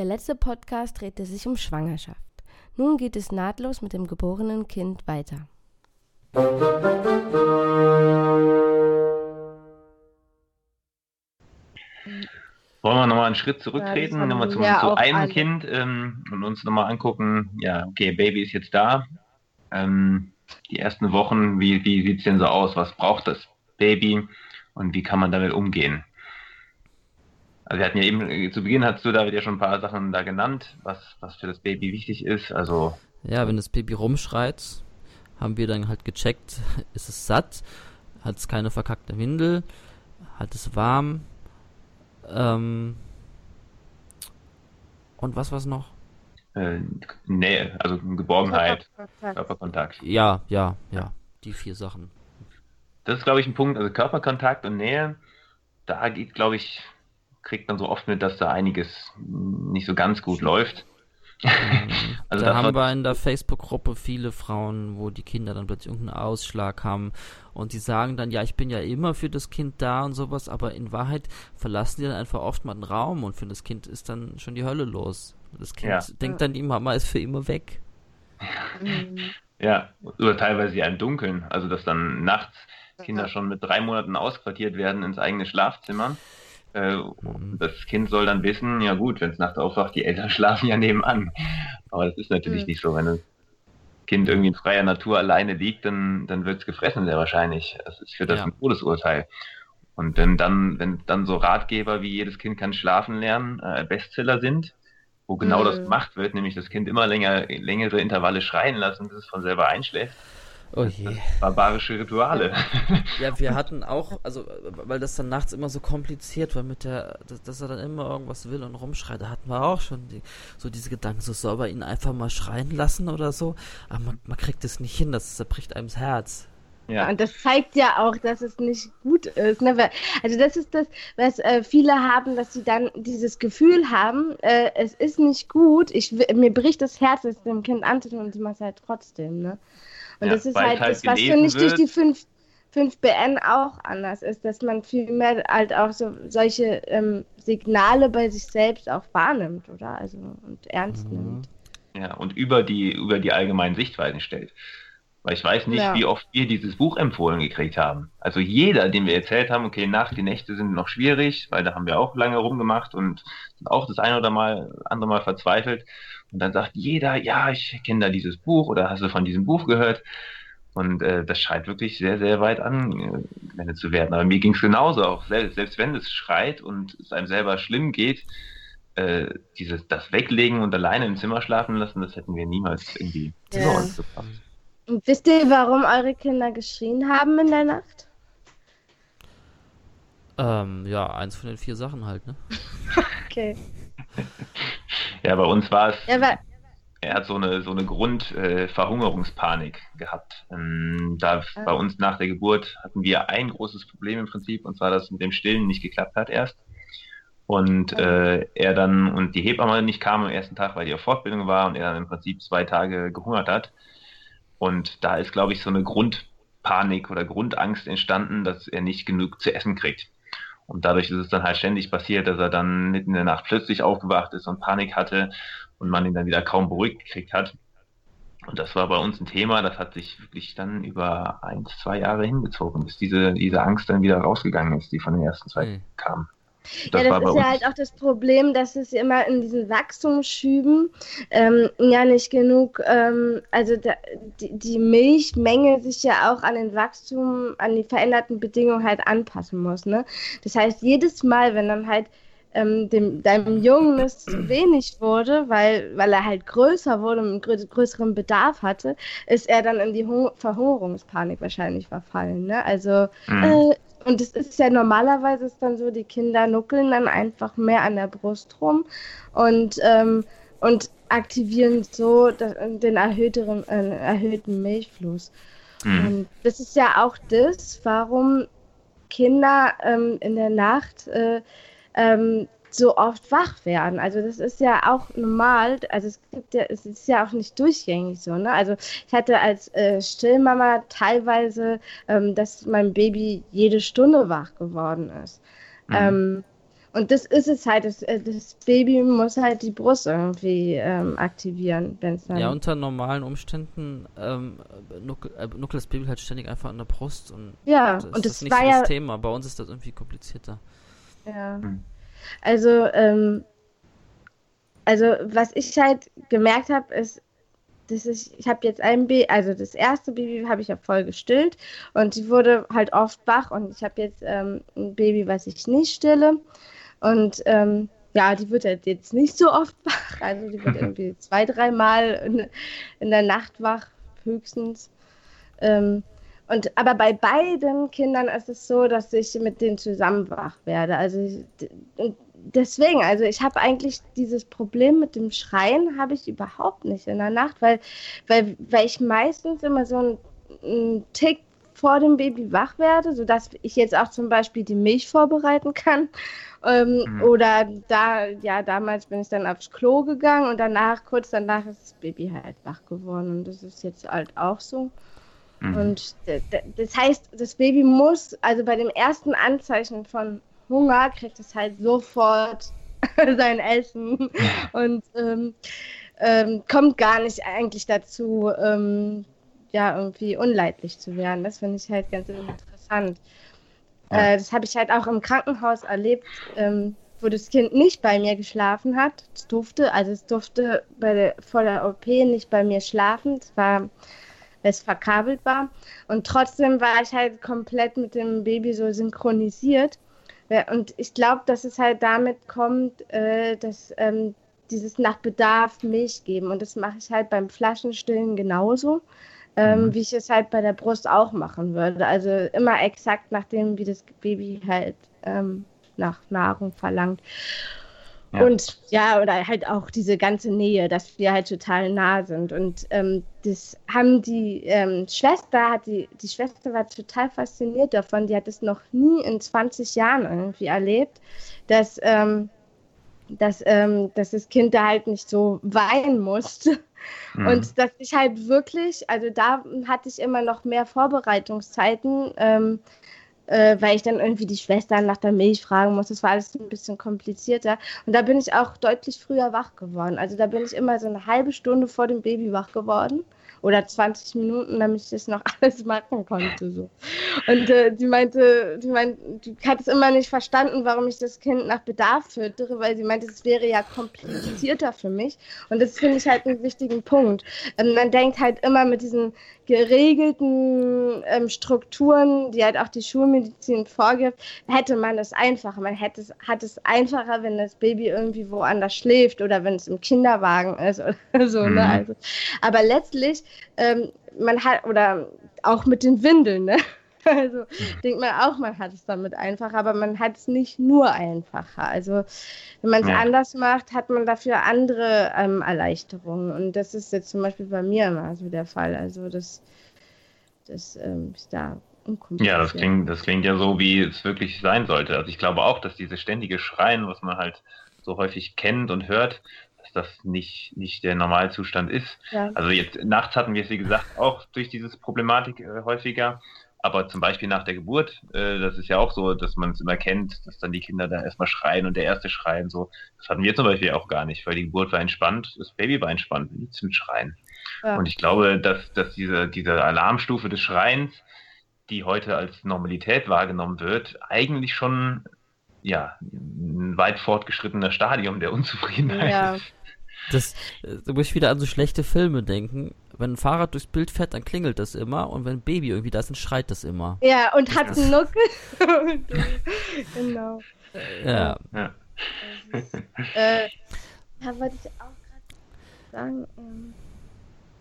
Der letzte Podcast drehte sich um Schwangerschaft. Nun geht es nahtlos mit dem geborenen Kind weiter. Wollen wir nochmal einen Schritt zurücktreten, Ja, nochmal zu, wir zu einem alle. Kind ähm, und uns nochmal angucken, ja, okay, Baby ist jetzt da. Ähm, die ersten Wochen, wie, wie sieht es denn so aus? Was braucht das Baby und wie kann man damit umgehen? Also wir hatten ja eben, äh, zu Beginn hast du David ja schon ein paar Sachen da genannt, was, was für das Baby wichtig ist. Also Ja, wenn das Baby rumschreit, haben wir dann halt gecheckt, ist es satt, hat es keine verkackte Windel, hat es warm, ähm, und was war's noch? äh, Nähe, also Geborgenheit, Körperkontakt. Körperkontakt. Ja, ja, ja, die vier Sachen. Das ist, glaube ich, ein Punkt, also Körperkontakt und Nähe, da geht, glaube ich, kriegt man so oft mit, dass da einiges nicht so ganz gut läuft. Mhm. Also da haben wir in der Facebook-Gruppe viele Frauen, wo die Kinder dann plötzlich irgendeinen Ausschlag haben und die sagen dann, ja, ich bin ja immer für das Kind da und sowas, aber in Wahrheit verlassen die dann einfach oft mal den Raum und für das Kind ist dann schon die Hölle los. Das Kind Ja. denkt dann, die Mama ist für immer weg. Ja, oder teilweise ja im Dunkeln, also dass dann nachts Kinder schon mit drei Monaten ausquartiert werden ins eigene Schlafzimmer. Äh, Mhm. Das Kind soll dann wissen, ja gut, wenn es nachts aufwacht, die Eltern schlafen ja nebenan. Aber das ist natürlich Mhm. nicht so. Wenn das Kind irgendwie in freier Natur alleine liegt, dann, dann wird es gefressen, sehr wahrscheinlich. Das ist für das Ja. ein Todesurteil. Und wenn dann, wenn dann so Ratgeber wie jedes Kind kann schlafen lernen, äh, Bestseller sind, wo genau Mhm. das gemacht wird, nämlich das Kind immer länger, längere Intervalle schreien lassen, bis es von selber einschläft, Oh je. barbarische Rituale. Ja, wir hatten auch, also, weil das dann nachts immer so kompliziert war mit der, dass, dass er dann immer irgendwas will und rumschreit, da hatten wir auch schon die, so diese Gedanken, so soll man ihn einfach mal schreien lassen oder so, aber man, man kriegt es nicht hin, das zerbricht einem das Herz. Ja, Und das zeigt ja auch, dass es nicht gut ist. Ne? Also das ist das, was äh, viele haben, dass sie dann dieses Gefühl haben, äh, es ist nicht gut, ich, mir bricht das Herz, es dem Kind anzutun und sie macht es halt trotzdem. Ne? Und Ja, das ist halt halt das, was finde ich durch die 5, 5BN auch anders ist, dass man viel mehr halt auch so solche ähm, Signale bei sich selbst auch wahrnimmt, oder? Also und ernst Mhm. nimmt. ja, und über die, über die allgemeinen Sichtweisen stellt. Weil ich weiß nicht, Ja. wie oft wir dieses Buch empfohlen gekriegt haben. Also jeder, dem wir erzählt haben, okay, Nacht, die Nächte sind noch schwierig, weil da haben wir auch lange rumgemacht und sind auch das eine oder mal, andere Mal verzweifelt. Und dann sagt jeder, ja, ich kenne da dieses Buch oder hast du von diesem Buch gehört? Und äh, das scheint wirklich sehr, sehr weit angewendet zu werden. Aber mir ging es genauso auch. Selbst, selbst wenn es schreit und es einem selber schlimm geht, äh, dieses, das Weglegen und alleine im Zimmer schlafen lassen, das hätten wir niemals irgendwie Ja. über uns gebracht. Und wisst ihr, warum eure Kinder geschrien haben in der Nacht? Ähm, ja, eins von den vier Sachen halt, ne? Okay. Ja, bei uns war es, Ja, er hat so eine, so eine Grundverhungerungspanik äh, gehabt. Ähm, da Ah. bei uns nach der Geburt hatten wir ein großes Problem im Prinzip, und zwar, dass es mit dem Stillen nicht geklappt hat erst. Und äh, er dann, und die Hebamme nicht kam am ersten Tag, weil die auf Fortbildung war und er dann im Prinzip zwei Tage gehungert hat. Und da ist, glaube ich, so eine Grundpanik oder Grundangst entstanden, dass er nicht genug zu essen kriegt. Und dadurch ist es dann halt ständig passiert, dass er dann mitten in der Nacht plötzlich aufgewacht ist und Panik hatte und man ihn dann wieder kaum beruhigt gekriegt hat. Und das war bei uns ein Thema, das hat sich wirklich dann über ein, zwei Jahre hingezogen, bis diese, diese Angst dann wieder rausgegangen ist, die von den ersten zwei Hm. kam. Ja, das ist ja halt auch das Problem, dass es immer in diesen Wachstumsschüben ähm, ja nicht genug, ähm, also da, die, die Milchmenge sich ja auch an den Wachstum, an die veränderten Bedingungen halt anpassen muss. Ne? Das heißt, jedes Mal, wenn dann halt ähm, dem, deinem Jungen es zu wenig wurde, weil, weil er halt größer wurde und einen grö größeren Bedarf hatte, ist er dann in die Hung Verhungerungspanik wahrscheinlich verfallen. Ne? Also Mhm. äh, und es ist ja normalerweise ist dann so, die Kinder nuckeln dann einfach mehr an der Brust rum und, ähm, und aktivieren so den erhöhteren, äh, erhöhten Milchfluss. Mhm. Und das ist ja auch das, warum Kinder ähm, in der Nacht äh, ähm, so oft wach werden. Also das ist ja auch normal. Also es gibt ja, es ist ja auch nicht durchgängig so. Ne? Also ich hatte als äh, Stillmama teilweise, ähm, dass mein Baby jede Stunde wach geworden ist. Mhm. Ähm, und das ist es halt, das, äh, das Baby muss halt die Brust irgendwie ähm, aktivieren, wenn es dann. Ja, unter normalen Umständen ähm, nuckelt äh, das Baby halt ständig einfach an der Brust und ja, das und das, ist nicht war so ja, das Thema. Bei uns ist das irgendwie komplizierter. Ja. Hm. Also, ähm, also was ich halt gemerkt habe, ist, dass ich, ich habe jetzt ein Baby, also das erste Baby habe ich ja voll gestillt und die wurde halt oft wach und ich habe jetzt ähm, ein Baby, was ich nicht stille und ähm, ja, die wird halt jetzt nicht so oft wach, also die wird irgendwie zwei, dreimal in, in der Nacht wach, höchstens. Ähm, und aber bei beiden Kindern ist es so, dass ich mit denen zusammen wach werde. Also ich, deswegen, also ich habe eigentlich dieses Problem mit dem Schreien habe ich überhaupt nicht in der Nacht, weil, weil, weil ich meistens immer so einen, einen Tick vor dem Baby wach werde, sodass ich jetzt auch zum Beispiel die Milch vorbereiten kann. Ähm, mhm. Oder da, ja, damals bin ich dann aufs Klo gegangen und danach, kurz danach, ist das Baby halt wach geworden. Und das ist jetzt halt auch so. Mhm. Und das heißt, das Baby muss, also bei dem ersten Anzeichen von Hunger, kriegt es halt sofort sein Essen und ähm, ähm, kommt gar nicht eigentlich dazu, ähm, ja, irgendwie unleidlich zu werden. Das finde ich halt ganz interessant. Äh, das habe ich halt auch im Krankenhaus erlebt, ähm, wo das Kind nicht bei mir geschlafen hat. Es durfte, also es durfte bei der, vor der OP nicht bei mir schlafen. Es war es verkabelt war. Und trotzdem war ich halt komplett mit dem Baby so synchronisiert. Und ich glaube, dass es halt damit kommt, äh, dass ähm, dieses nach Bedarf Milch geben. Und das mache ich halt beim Flaschenstillen genauso, ähm, mhm. wie ich es halt bei der Brust auch machen würde. Also immer exakt nach dem, wie das Baby halt ähm, nach Nahrung verlangt. Und ja, oder halt auch diese ganze Nähe, dass wir halt total nah sind. Und ähm, das haben die ähm, Schwester, hat die, die Schwester war total fasziniert davon, die hat es noch nie in 20 Jahren irgendwie erlebt, dass, ähm, dass, ähm, dass das Kind da halt nicht so weinen musste. Mhm. Und dass ich halt wirklich, also da hatte ich immer noch mehr Vorbereitungszeiten ähm, äh, weil ich dann irgendwie die Schwestern nach der Milch fragen muss. Das war alles ein bisschen komplizierter. Und da bin ich auch deutlich früher wach geworden. Also da bin ich immer so eine halbe Stunde vor dem Baby wach geworden oder 20 Minuten, damit ich das noch alles machen konnte. So. Und äh, die meinte, die meinte, die hat es immer nicht verstanden, warum ich das Kind nach Bedarf füttere, weil sie meinte, es wäre ja komplizierter für mich. Und das finde ich halt einen wichtigen Punkt. Ähm, man denkt halt immer mit diesen geregelten ähm, Strukturen, die halt auch die Schulmedizin vorgibt, hätte man es einfacher. Man hätte es, hat es einfacher, wenn das Baby irgendwie woanders schläft oder wenn es im Kinderwagen ist oder so. Ne? Mhm. Ne? Also, aber letztlich, ähm, man hat, oder auch mit den Windeln, ne? Also mhm. denkt man auch, man hat es damit einfacher, aber man hat es nicht nur einfacher. Also wenn man es ja. anders macht, hat man dafür andere ähm, Erleichterungen. Und das ist jetzt zum Beispiel bei mir immer so der Fall. Also das, das ähm, ist da ja, das klingt, das klingt ja so, wie es wirklich sein sollte. Also ich glaube auch, dass diese ständige Schreien, was man halt so häufig kennt und hört, das nicht, nicht der Normalzustand ist. Ja. Also jetzt nachts hatten wir es, wie gesagt, auch durch diese Problematik äh, häufiger. Aber zum Beispiel nach der Geburt, äh, das ist ja auch so, dass man es immer kennt, dass dann die Kinder da erstmal schreien und der erste schreien so. Das hatten wir zum Beispiel auch gar nicht, weil die Geburt war entspannt, das Baby war entspannt, nichts mit Schreien. Ja. Und ich glaube, dass, dass diese, diese Alarmstufe des Schreins, die heute als Normalität wahrgenommen wird, eigentlich schon ja, ein weit fortgeschrittener Stadium der Unzufriedenheit ja. ist. Das, da muss ich wieder an so schlechte Filme denken. Wenn ein Fahrrad durchs Bild fährt, dann klingelt das immer und wenn ein Baby irgendwie da ist, dann schreit das immer. Ja, und hat einen Nuckel. genau. Ja. Ja. Äh, ja, wollte ich auch gerade sagen. Ähm,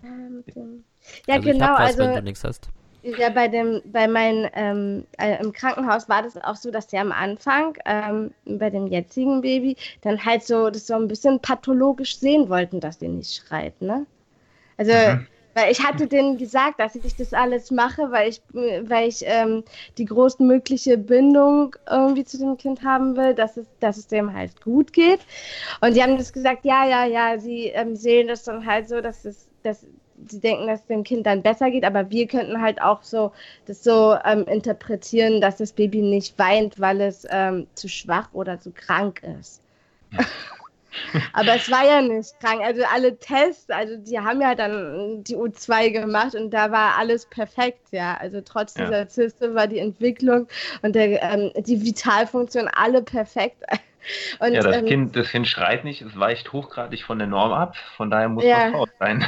ähm, ja, also genau. Was, also, wenn du nichts hast. Ja, bei dem, bei meinem ähm, äh, im Krankenhaus war das auch so, dass der am Anfang ähm, bei dem jetzigen Baby dann halt so das so ein bisschen pathologisch sehen wollten, dass der nicht schreit, ne? Also, mhm. weil ich hatte denen gesagt, dass ich das alles mache, weil ich, weil ich ähm, die größtmögliche Bindung irgendwie zu dem Kind haben will, dass es, dass es dem halt gut geht. Und die haben das gesagt, ja, ja, ja, sie ähm, sehen das dann halt so, dass es, dass sie denken, dass es dem Kind dann besser geht, aber wir könnten halt auch so das so ähm, interpretieren, dass das Baby nicht weint, weil es ähm, zu schwach oder zu krank ist. Aber es war ja nicht krank. Also alle Tests, also die haben ja dann die U2 gemacht und da war alles perfekt, ja. Also trotz ja. dieser Zyste war die Entwicklung und der, ähm, die Vitalfunktion alle perfekt. Und, ja, das, ähm, kind, das Kind schreit nicht, es weicht hochgradig von der Norm ab, von daher muss ja. man raus sein.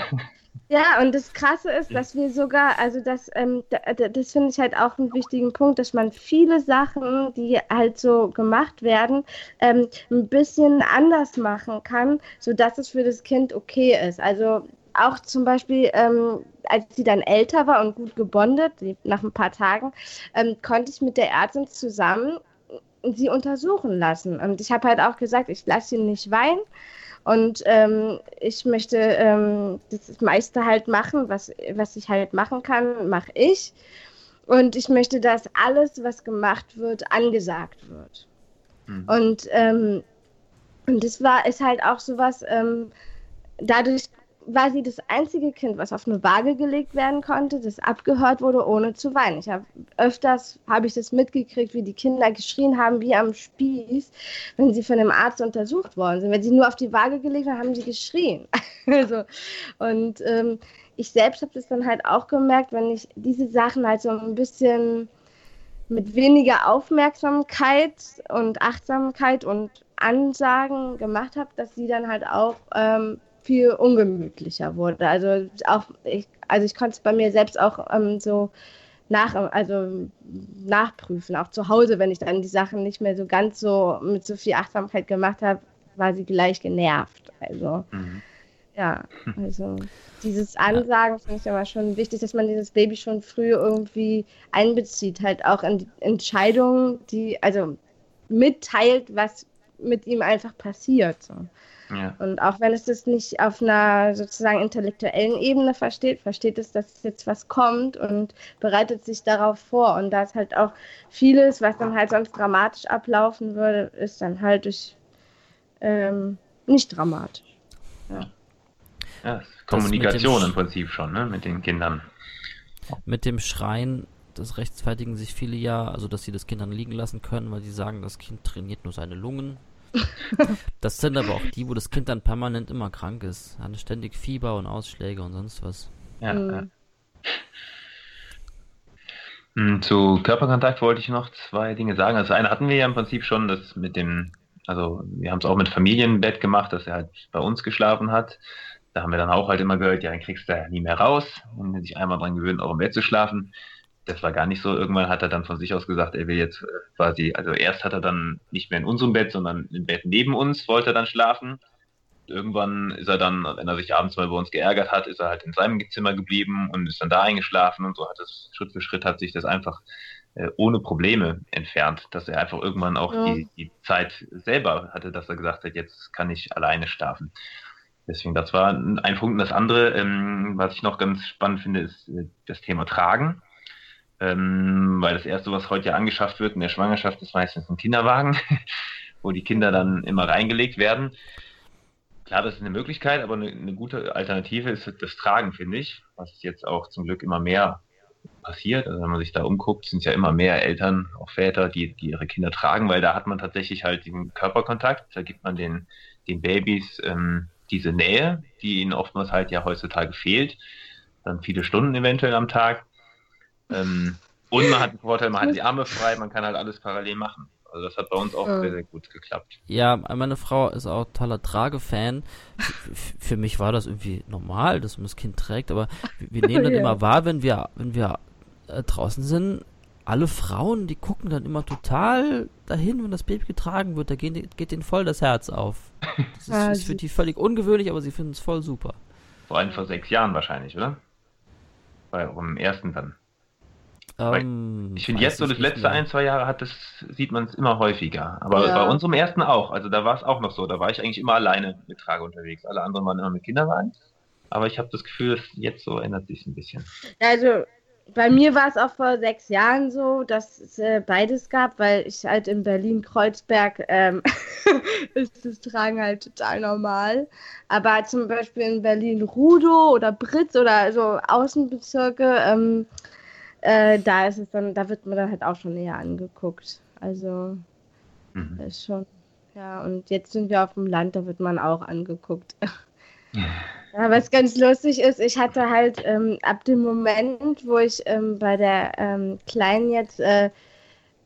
Ja, und das Krasse ist, dass wir sogar, also das, ähm, das finde ich halt auch einen wichtigen Punkt, dass man viele Sachen, die halt so gemacht werden, ähm, ein bisschen anders machen kann, sodass es für das Kind okay ist. Also auch zum Beispiel, ähm, als sie dann älter war und gut gebondet, nach ein paar Tagen, ähm, konnte ich mit der Ärztin zusammen sie untersuchen lassen. Und ich habe halt auch gesagt, ich lasse ihn nicht weinen und ähm, ich möchte ähm, das meiste halt machen, was, was ich halt machen kann, mache ich. Und ich möchte, dass alles, was gemacht wird, angesagt wird. Mhm. Und, ähm, und das war, ist halt auch sowas, ähm, dadurch war sie das einzige Kind, was auf eine Waage gelegt werden konnte, das abgehört wurde, ohne zu weinen. Ich habe öfters habe ich das mitgekriegt, wie die Kinder geschrien haben wie am Spieß, wenn sie von einem Arzt untersucht worden sind. Wenn sie nur auf die Waage gelegt haben, haben sie geschrien. also, und ähm, ich selbst habe das dann halt auch gemerkt, wenn ich diese Sachen halt so ein bisschen mit weniger Aufmerksamkeit und Achtsamkeit und Ansagen gemacht habe, dass sie dann halt auch ähm, viel ungemütlicher wurde. Also auch ich, also ich konnte es bei mir selbst auch ähm, so nach, also nachprüfen, auch zu Hause, wenn ich dann die Sachen nicht mehr so ganz so mit so viel Achtsamkeit gemacht habe, war sie gleich genervt. Also mhm. ja, also dieses Ansagen finde ich aber schon wichtig, dass man dieses Baby schon früh irgendwie einbezieht, halt auch in die Entscheidungen, die, also mitteilt, was mit ihm einfach passiert. So. Ja. Und auch wenn es das nicht auf einer sozusagen intellektuellen Ebene versteht, versteht es, dass jetzt was kommt und bereitet sich darauf vor. Und da ist halt auch vieles, was dann halt sonst dramatisch ablaufen würde, ist dann halt durch ähm, nicht dramatisch. Ja. ja Kommunikation im Prinzip schon, ne, mit den Kindern. Mit dem Schreien das rechtfertigen sich viele ja, also dass sie das Kind dann liegen lassen können, weil sie sagen, das Kind trainiert nur seine Lungen das sind aber auch die, wo das Kind dann permanent immer krank ist. Hat ständig Fieber und Ausschläge und sonst was. Ja, mhm. ja. Hm, zu Körperkontakt wollte ich noch zwei Dinge sagen. Also eine hatten wir ja im Prinzip schon, das mit dem, also wir haben es auch mit Familienbett gemacht, dass er halt bei uns geschlafen hat. Da haben wir dann auch halt immer gehört, ja, dann kriegst du ja nie mehr raus, wenn sich einmal dran gewöhnt, auch im Bett zu schlafen das war gar nicht so. Irgendwann hat er dann von sich aus gesagt, er will jetzt äh, quasi, also erst hat er dann nicht mehr in unserem Bett, sondern im Bett neben uns, wollte er dann schlafen. Irgendwann ist er dann, wenn er sich abends mal bei uns geärgert hat, ist er halt in seinem Zimmer geblieben und ist dann da eingeschlafen und so hat es Schritt für Schritt hat sich das einfach äh, ohne Probleme entfernt, dass er einfach irgendwann auch ja. die, die Zeit selber hatte, dass er gesagt hat, jetzt kann ich alleine schlafen. Deswegen, das war ein Punkt. Und das andere, ähm, was ich noch ganz spannend finde, ist äh, das Thema Tragen ähm, weil das erste, was heute ja angeschafft wird in der Schwangerschaft, ist meistens ein Kinderwagen, wo die Kinder dann immer reingelegt werden. Klar, das ist eine Möglichkeit, aber eine, eine gute Alternative ist das Tragen, finde ich, was jetzt auch zum Glück immer mehr passiert. Also wenn man sich da umguckt, sind es ja immer mehr Eltern, auch Väter, die, die ihre Kinder tragen, weil da hat man tatsächlich halt den Körperkontakt, da gibt man den, den Babys ähm, diese Nähe, die ihnen oftmals halt ja heutzutage fehlt. Dann viele Stunden eventuell am Tag. Ähm, und man hat den Vorteil, man hat die Arme frei, man kann halt alles parallel machen. Also das hat bei uns auch ja. sehr, sehr gut geklappt. Ja, meine Frau ist auch toller Tragefan. Für mich war das irgendwie normal, dass man das Kind trägt, aber wir nehmen dann ja. immer wahr, wenn wir, wenn wir äh, draußen sind, alle Frauen, die gucken dann immer total dahin, wenn das Baby getragen wird, da geht, geht denen voll das Herz auf. Das ist, ist für die völlig ungewöhnlich, aber sie finden es voll super. Vor allem vor sechs Jahren wahrscheinlich, oder? Bei eurem ersten dann. Ähm, ich finde jetzt so das letzte ein, zwei Jahre hat das, sieht man es immer häufiger. Aber ja. bei unserem ersten auch. Also da war es auch noch so. Da war ich eigentlich immer alleine mit Trage unterwegs. Alle anderen waren immer mit Kinderwagen. Aber ich habe das Gefühl, dass jetzt so ändert sich ein bisschen. Also bei mir war es auch vor sechs Jahren so, dass es äh, beides gab, weil ich halt in Berlin-Kreuzberg ähm, ist das Tragen halt total normal. Aber zum Beispiel in Berlin-Rudow oder Britz oder so Außenbezirke, ähm, äh, da ist es dann, da wird man dann halt auch schon eher angeguckt. Also mhm. ist schon, ja, und jetzt sind wir auf dem Land, da wird man auch angeguckt. Ja, was ganz lustig ist, ich hatte halt ähm, ab dem Moment, wo ich ähm, bei der ähm, Kleinen jetzt äh,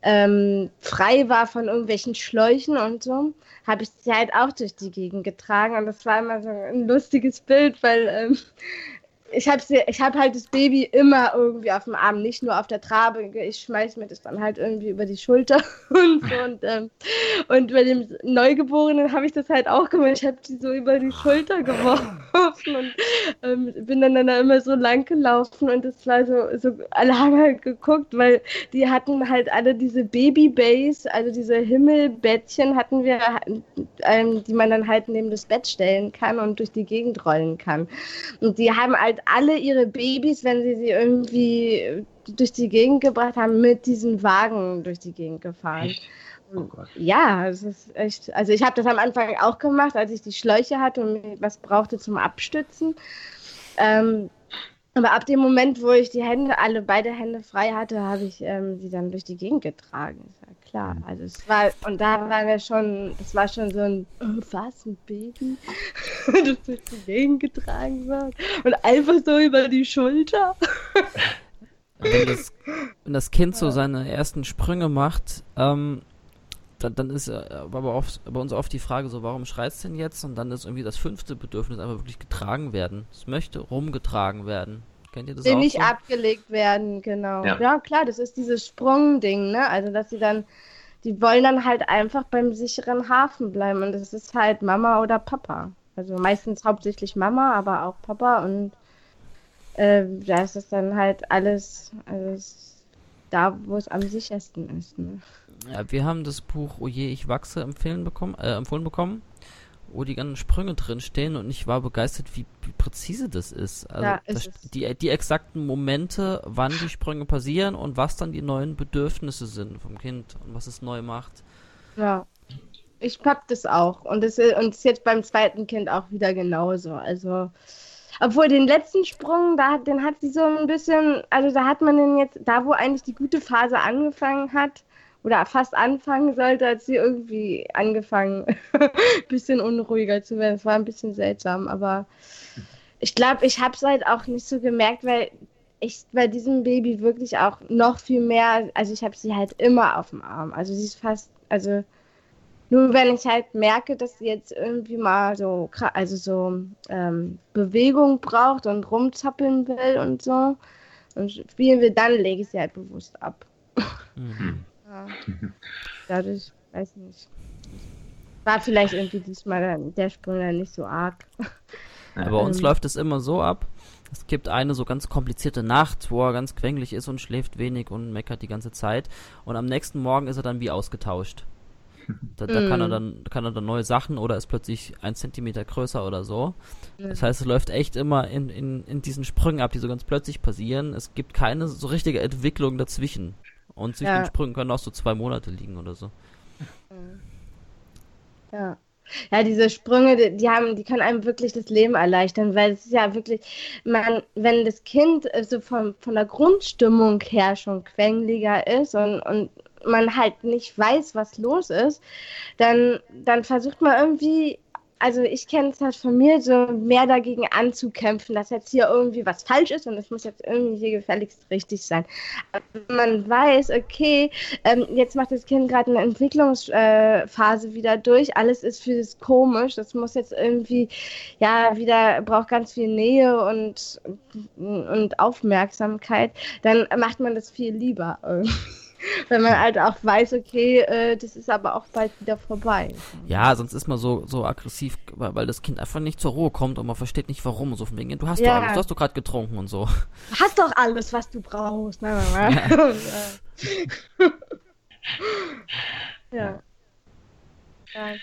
ähm, frei war von irgendwelchen Schläuchen und so, habe ich sie halt auch durch die Gegend getragen. Und das war immer so ein lustiges Bild, weil ähm, ich habe ich hab halt das Baby immer irgendwie auf dem Arm, nicht nur auf der Trabe. Ich schmeiß mir das dann halt irgendwie über die Schulter und so. Und, ähm, und bei dem Neugeborenen habe ich das halt auch gemacht. Ich habe die so über die Schulter geworfen und ähm, bin dann, dann immer so lang gelaufen und das war so, so alle haben halt geguckt, weil die hatten halt alle diese Baby-Base, also diese Himmelbettchen hatten wir, ähm, die man dann halt neben das Bett stellen kann und durch die Gegend rollen kann. Und die haben halt alle ihre Babys, wenn sie sie irgendwie durch die Gegend gebracht haben, mit diesen Wagen durch die Gegend gefahren. Oh ja, es ist echt. Also ich habe das am Anfang auch gemacht, als ich die Schläuche hatte und was brauchte zum Abstützen. Ähm, aber ab dem Moment, wo ich die Hände, alle beide Hände frei hatte, habe ich ähm, sie dann durch die Gegend getragen. Ist ja klar. Mhm. Also es war, und da waren wir schon, das war schon so ein, oh, was, ein Baby, das durch die Gegend getragen wird. Und einfach so über die Schulter. wenn, das, wenn das Kind so seine ersten Sprünge macht, ähm, dann, dann ist aber oft, bei uns oft die Frage so, warum schreit es denn jetzt? Und dann ist irgendwie das fünfte Bedürfnis einfach wirklich getragen werden. Es möchte rumgetragen werden. Kennt ihr das auch? Nicht so? abgelegt werden, genau. Ja. ja. klar, das ist dieses Sprungding, ne? Also, dass sie dann, die wollen dann halt einfach beim sicheren Hafen bleiben. Und das ist halt Mama oder Papa. Also meistens hauptsächlich Mama, aber auch Papa. Und äh, da ist es dann halt alles, alles da, wo es am sichersten ist. Ne? Ja, wir haben das Buch Oje, ich wachse empfehlen bekommen, äh, empfohlen bekommen, wo die ganzen Sprünge drin stehen und ich war begeistert, wie, wie präzise das ist. Also ja, ist das, die, die exakten Momente, wann die Sprünge passieren und was dann die neuen Bedürfnisse sind vom Kind und was es neu macht. Ja. Ich hab das auch. Und es ist jetzt beim zweiten Kind auch wieder genauso. Also, obwohl den letzten Sprung, da, den hat sie so ein bisschen, also da hat man den jetzt, da wo eigentlich die gute Phase angefangen hat, oder fast anfangen sollte, hat sie irgendwie angefangen, ein bisschen unruhiger zu werden. Es war ein bisschen seltsam, aber ich glaube, ich habe es halt auch nicht so gemerkt, weil ich bei diesem Baby wirklich auch noch viel mehr, also ich habe sie halt immer auf dem Arm. Also sie ist fast, also nur wenn ich halt merke, dass sie jetzt irgendwie mal so, also so ähm, Bewegung braucht und rumzappeln will und so und spielen will, dann lege ich sie halt bewusst ab. Mhm. Ja. Dadurch, weiß ich nicht. War vielleicht irgendwie diesmal der Sprung dann nicht so arg. Ja, bei uns ähm. läuft es immer so ab. Es gibt eine so ganz komplizierte Nacht, wo er ganz quengelig ist und schläft wenig und meckert die ganze Zeit. Und am nächsten Morgen ist er dann wie ausgetauscht. Da, da mm. kann er dann kann er dann neue Sachen oder ist plötzlich ein Zentimeter größer oder so. Das heißt, es läuft echt immer in, in, in diesen Sprüngen ab, die so ganz plötzlich passieren. Es gibt keine so richtige Entwicklung dazwischen. Und zwischen ja. den Sprüngen können auch so zwei Monate liegen oder so. Ja. Ja, diese Sprünge, die, die, haben, die können einem wirklich das Leben erleichtern, weil es ist ja wirklich, man, wenn das Kind so von, von der Grundstimmung her schon quengeliger ist und, und man halt nicht weiß, was los ist, dann, dann versucht man irgendwie also ich kenne es halt von mir, so mehr dagegen anzukämpfen, dass jetzt hier irgendwie was falsch ist und es muss jetzt irgendwie hier gefälligst richtig sein. Aber man weiß, okay, ähm, jetzt macht das Kind gerade eine Entwicklungsphase äh, wieder durch, alles ist für das komisch, das muss jetzt irgendwie, ja, wieder, braucht ganz viel Nähe und, und Aufmerksamkeit, dann macht man das viel lieber irgendwie. wenn man halt auch weiß, okay, äh, das ist aber auch bald wieder vorbei. Ja, sonst ist man so, so aggressiv, weil, weil das Kind einfach nicht zur Ruhe kommt und man versteht nicht warum. So von wegen, du hast ja. doch alles, du hast doch gerade getrunken und so. Du hast doch alles, was du brauchst. Nein, nein, nein. Ja. ja. ja.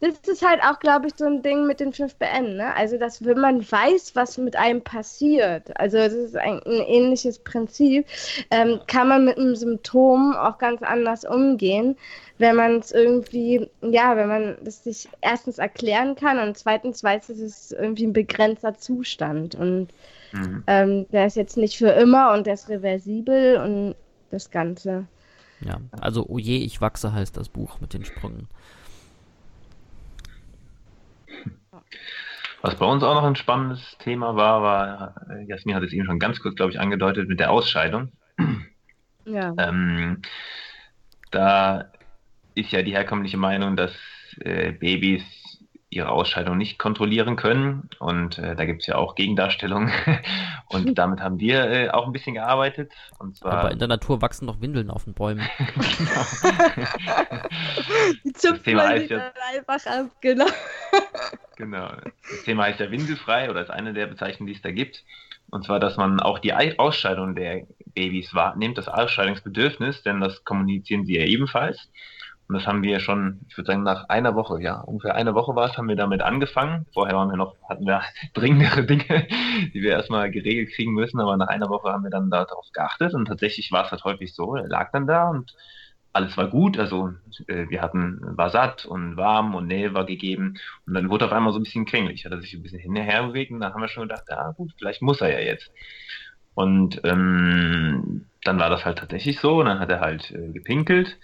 Das ist halt auch, glaube ich, so ein Ding mit den 5BN, ne? Also, dass wenn man weiß, was mit einem passiert, also das ist ein, ein ähnliches Prinzip, ähm, kann man mit einem Symptom auch ganz anders umgehen, wenn man es irgendwie, ja, wenn man das sich erstens erklären kann und zweitens weiß, es ist irgendwie ein begrenzter Zustand und mhm. ähm, der ist jetzt nicht für immer und der ist reversibel und das Ganze. Ja, also Oje, ich wachse heißt das Buch mit den Sprüngen. Was bei uns auch noch ein spannendes Thema war, war, äh, Jasmin hat es eben schon ganz kurz, glaube ich, angedeutet, mit der Ausscheidung. Ja. Ähm, da ist ja die herkömmliche Meinung, dass äh, Babys ihre Ausscheidung nicht kontrollieren können. Und äh, da gibt es ja auch Gegendarstellungen. und damit haben wir äh, auch ein bisschen gearbeitet. Und zwar... Aber in der Natur wachsen noch Windeln auf den Bäumen. Die zupft man heißt ja, einfach ab, genau. genau. Das Thema heißt ja windelfrei oder ist eine der Bezeichnungen, die es da gibt. Und zwar, dass man auch die Ausscheidung der Babys wahrnimmt, das Ausscheidungsbedürfnis, denn das kommunizieren sie ja ebenfalls. Und das haben wir schon, ich würde sagen, nach einer Woche, ja, ungefähr eine Woche war es, haben wir damit angefangen. Vorher waren wir noch, hatten wir dringendere Dinge, die wir erstmal geregelt kriegen müssen, aber nach einer Woche haben wir dann darauf geachtet und tatsächlich war es halt häufig so, er lag dann da und alles war gut, also äh, wir hatten, war satt und warm und Nähe war gegeben und dann wurde auf einmal so ein bisschen kränglich, hat er sich ein bisschen hinterher bewegt und da haben wir schon gedacht, ja gut, vielleicht muss er ja jetzt. Und ähm, dann war das halt tatsächlich so und dann hat er halt äh, gepinkelt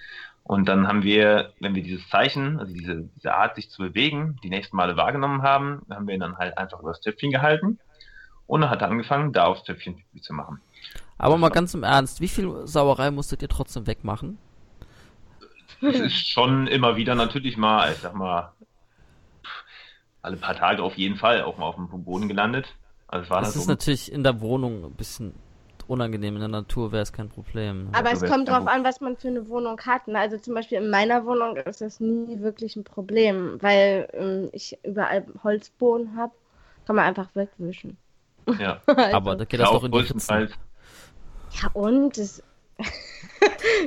und dann haben wir, wenn wir dieses Zeichen, also diese, diese Art, sich zu bewegen, die nächsten Male wahrgenommen haben, haben wir ihn dann halt einfach über das Töpfchen gehalten und dann hat er angefangen, da aufs Töpfchen zu machen. Aber mal ganz im Ernst, wie viel Sauerei musstet ihr trotzdem wegmachen? Es ist schon immer wieder natürlich mal, ich sag mal, alle paar Tage auf jeden Fall auch mal auf dem Boden gelandet. Also war das ist so natürlich in der Wohnung ein bisschen unangenehm in der Natur wäre es kein Problem. Aber also es kommt drauf an, was man für eine Wohnung hat. Ne? Also zum Beispiel in meiner Wohnung ist das nie wirklich ein Problem, weil ähm, ich überall Holzboden habe, kann man einfach wegwischen. Ja, also. aber da geht das doch in die Ritzen. Ja und? Das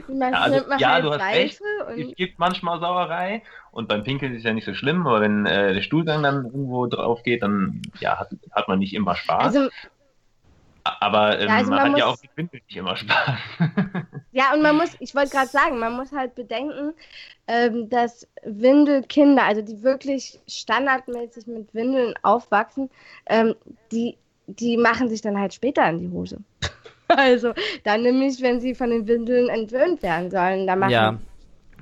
ja, also, ja halt du hast recht. Es gibt manchmal Sauerei und beim Pinkeln ist es ja nicht so schlimm, aber wenn äh, der Stuhlgang dann irgendwo drauf geht, dann ja, hat, hat man nicht immer Spaß. Also aber ähm, ja, also man, man hat ja auch mit Windeln nicht immer Spaß. ja, und man muss, ich wollte gerade sagen, man muss halt bedenken, ähm, dass Windelkinder, also die wirklich standardmäßig mit Windeln aufwachsen, ähm, die, die machen sich dann halt später in die Hose. also dann nämlich, wenn sie von den Windeln entwöhnt werden sollen, da machen ja.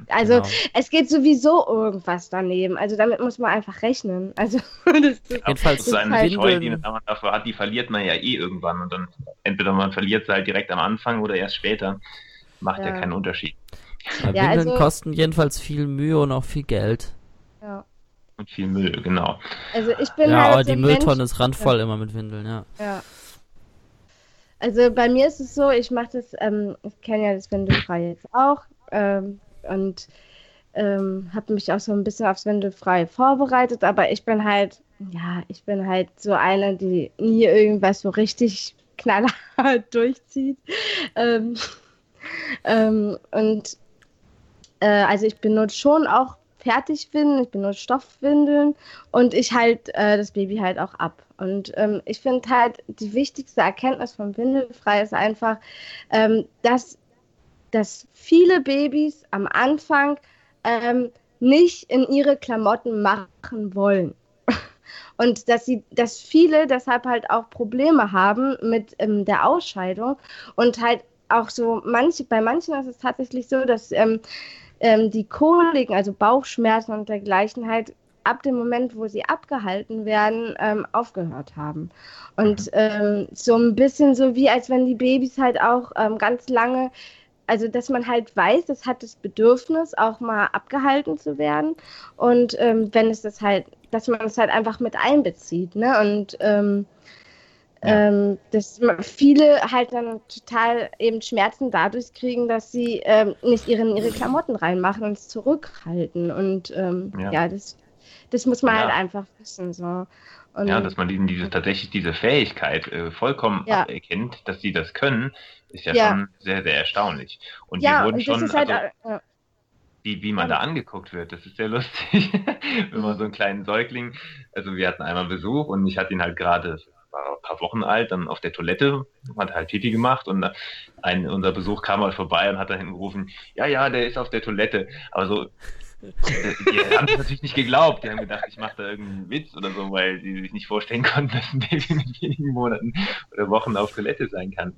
Also genau. es geht sowieso irgendwas daneben. Also damit muss man einfach rechnen. Also das ist, Jedenfalls das eine halt Scheu, die man dafür hat, die verliert man ja eh irgendwann. Und dann entweder man verliert sie halt direkt am Anfang oder erst später. Macht ja, ja keinen Unterschied. Ja, Windeln also, kosten jedenfalls viel Mühe und auch viel Geld. Ja. Und viel Müll, genau. Also ich bin ja, halt aber so die Mülltonne Mensch, ist randvoll ja. immer mit Windeln, ja. Ja. Also bei mir ist es so, ich mache das, ähm, ich kenne ja das Windelfrei jetzt auch. Ähm, und ähm, habe mich auch so ein bisschen aufs Windelfrei vorbereitet, aber ich bin halt, ja, ich bin halt so eine, die nie irgendwas so richtig knallhart durchzieht. Ähm, ähm, und äh, also ich benutze schon auch Fertigwindeln, ich benutze Stoffwindeln und ich halte äh, das Baby halt auch ab. Und ähm, ich finde halt, die wichtigste Erkenntnis vom Windelfrei ist einfach, ähm, dass dass viele Babys am Anfang ähm, nicht in ihre Klamotten machen wollen. Und dass sie, dass viele deshalb halt auch Probleme haben mit ähm, der Ausscheidung und halt auch so manche, bei manchen ist es tatsächlich so, dass ähm, ähm, die Koliken, also Bauchschmerzen und dergleichen halt ab dem Moment, wo sie abgehalten werden, ähm, aufgehört haben. Und mhm. ähm, so ein bisschen so wie, als wenn die Babys halt auch ähm, ganz lange also dass man halt weiß, es hat das Bedürfnis, auch mal abgehalten zu werden. Und ähm, wenn es das halt, dass man es halt einfach mit einbezieht, ne? Und ähm, ja. ähm, dass viele halt dann total eben Schmerzen dadurch kriegen, dass sie ähm, nicht ihre, ihre Klamotten reinmachen und es zurückhalten. Und ähm, ja. ja, das, das muss man ja. halt einfach wissen. So. Und, ja, dass man diese, tatsächlich diese Fähigkeit äh, vollkommen ja. anerkennt, dass sie das können, ist ja, ja, schon sehr, sehr erstaunlich. Und ja, wir wurden schon. Halt, also, wie, wie man da angeguckt wird. Das ist sehr lustig, wenn man so einen kleinen Säugling, also wir hatten einmal Besuch und ich hatte ihn halt gerade war ein paar Wochen alt, dann auf der Toilette, hat halt Pipi gemacht und ein, unser Besuch kam halt vorbei und hat dann gerufen, ja, ja, der ist auf der Toilette. Aber so, die haben es natürlich nicht geglaubt. Die haben gedacht, ich mache da irgendeinen Witz oder so, weil sie sich nicht vorstellen konnten, dass ein Baby mit wenigen Monaten oder Wochen auf Toilette sein kann.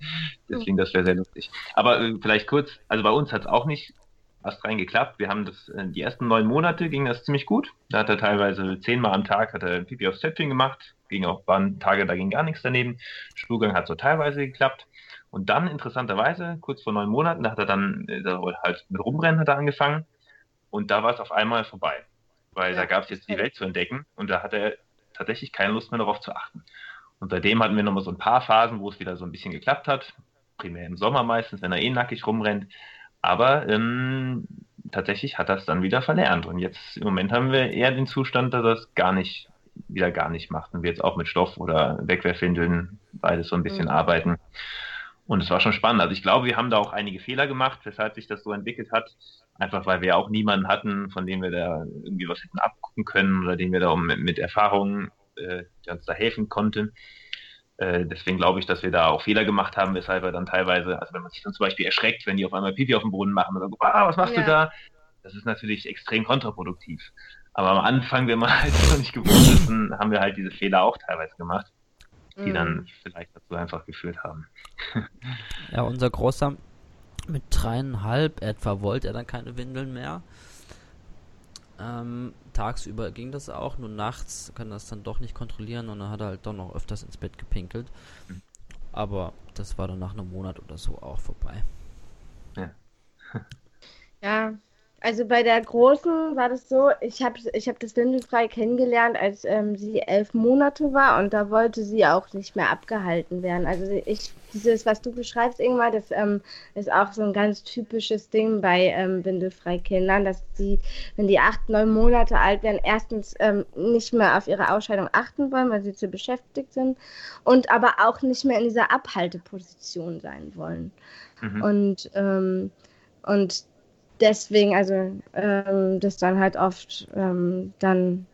Deswegen, das wäre sehr lustig. Aber äh, vielleicht kurz, also bei uns hat es auch nicht fast rein geklappt. Wir haben das, äh, die ersten neun Monate ging das ziemlich gut. Da hat er teilweise zehnmal am Tag hat er Pipi aufs Zäpfchen gemacht. Ging auch, waren Tage, da ging gar nichts daneben. Stuhlgang hat so teilweise geklappt. Und dann, interessanterweise, kurz vor neun Monaten, da hat er dann, äh, da halt mit Rumrennen hat er angefangen. Und da war es auf einmal vorbei. Weil ja, da gab es jetzt die Welt zu entdecken und da hat er tatsächlich keine Lust mehr darauf zu achten. Und seitdem hatten wir nochmal so ein paar Phasen, wo es wieder so ein bisschen geklappt hat. Primär im Sommer meistens, wenn er eh nackig rumrennt. Aber ähm, tatsächlich hat er es dann wieder verlernt. Und jetzt im Moment haben wir eher den Zustand, dass er es gar nicht, wieder gar nicht macht. Und wir jetzt auch mit Stoff oder Wegwerfwindeln beides so ein bisschen mhm. arbeiten. Und es war schon spannend. Also ich glaube, wir haben da auch einige Fehler gemacht, weshalb sich das so entwickelt hat. Einfach weil wir auch niemanden hatten, von dem wir da irgendwie was hätten abgucken können oder den wir da mit, mit Erfahrungen, äh, der uns da helfen konnte. Äh, deswegen glaube ich, dass wir da auch Fehler gemacht haben, weshalb wir dann teilweise, also wenn man sich dann zum Beispiel erschreckt, wenn die auf einmal Pipi auf dem Boden machen und sagen, ah, was machst ja. du da? Das ist natürlich extrem kontraproduktiv. Aber am Anfang, wenn man halt noch nicht gewohnt ist, haben wir halt diese Fehler auch teilweise gemacht die mhm. dann vielleicht dazu einfach geführt haben. ja, unser Großer mit dreieinhalb etwa wollte er dann keine Windeln mehr. Ähm, tagsüber ging das auch, nur nachts kann das dann doch nicht kontrollieren und dann hat er halt doch noch öfters ins Bett gepinkelt. Mhm. Aber das war dann nach einem Monat oder so auch vorbei. Ja. ja, also bei der Großen war das so, ich habe ich hab das Windelfrei kennengelernt, als ähm, sie elf Monate war und da wollte sie auch nicht mehr abgehalten werden. Also ich, dieses, was du beschreibst, Ingmar, das ähm, ist auch so ein ganz typisches Ding bei ähm, Windelfrei-Kindern, dass sie, wenn die acht, neun Monate alt werden, erstens ähm, nicht mehr auf ihre Ausscheidung achten wollen, weil sie zu beschäftigt sind und aber auch nicht mehr in dieser Abhalteposition sein wollen. Mhm. Und, ähm, und deswegen, also ähm, das dann halt oft ähm, dann.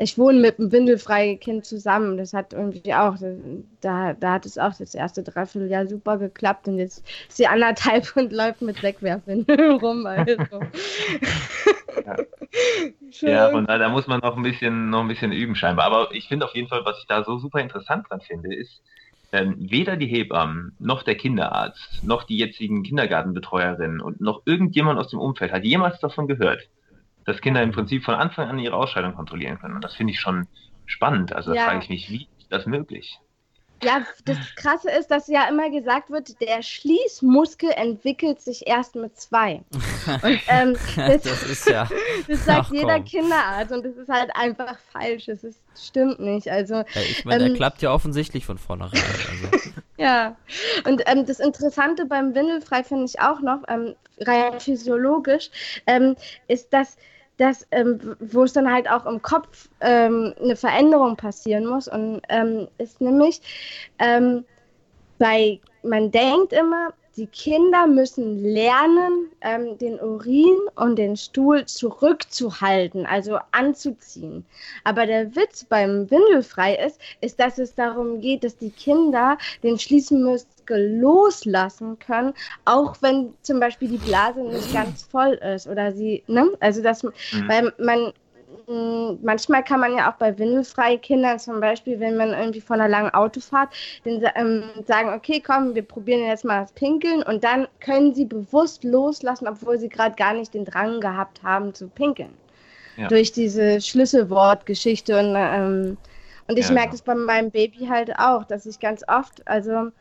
Ich wohne mit einem windelfreien Kind zusammen. Das hat irgendwie auch, da, da hat es auch das erste Dreivierteljahr super geklappt und jetzt ist sie anderthalb und läuft mit Wegwerfwindeln rum. Also. ja, ja von daher, da muss man noch ein bisschen, noch ein bisschen üben scheinbar. Aber ich finde auf jeden Fall, was ich da so super interessant dran finde, ist, ähm, weder die Hebammen, noch der Kinderarzt, noch die jetzigen Kindergartenbetreuerinnen und noch irgendjemand aus dem Umfeld hat jemals davon gehört, dass Kinder im Prinzip von Anfang an ihre Ausscheidung kontrollieren können. Und das finde ich schon spannend. Also da ja. frage ich mich, wie ist das möglich? Ja, das Krasse ist, dass ja immer gesagt wird, der Schließmuskel entwickelt sich erst mit zwei. Und ähm, das, das, ist ja. Das sagt Ach, jeder Kinderarzt und das ist halt einfach falsch. Es stimmt nicht. Also, ja, ich meine, ähm, er klappt ja offensichtlich von vornherein. Also. ja, und ähm, das Interessante beim Windelfrei finde ich auch noch, ähm, rein physiologisch, ähm, ist, dass dass, ähm, wo es dann halt auch im Kopf ähm, eine Veränderung passieren muss. Und ähm, ist nämlich, ähm, bei, man denkt immer, die Kinder müssen lernen, ähm, den Urin und den Stuhl zurückzuhalten, also anzuziehen. Aber der Witz beim Windelfrei ist, ist, dass es darum geht, dass die Kinder den Schließmuskel loslassen können, auch wenn zum Beispiel die Blase nicht ganz voll ist oder sie, ne? Also dass, mhm. weil man hm, manchmal kann man ja auch bei windelfreien Kindern zum Beispiel, wenn man irgendwie von einer langen Autofahrt, den, ähm, sagen, okay, komm, wir probieren jetzt mal das Pinkeln und dann können sie bewusst loslassen, obwohl sie gerade gar nicht den Drang gehabt haben zu pinkeln. Ja. Durch diese Schlüsselwortgeschichte und, ähm, und ich ja, merke es bei meinem Baby halt auch, dass ich ganz oft, also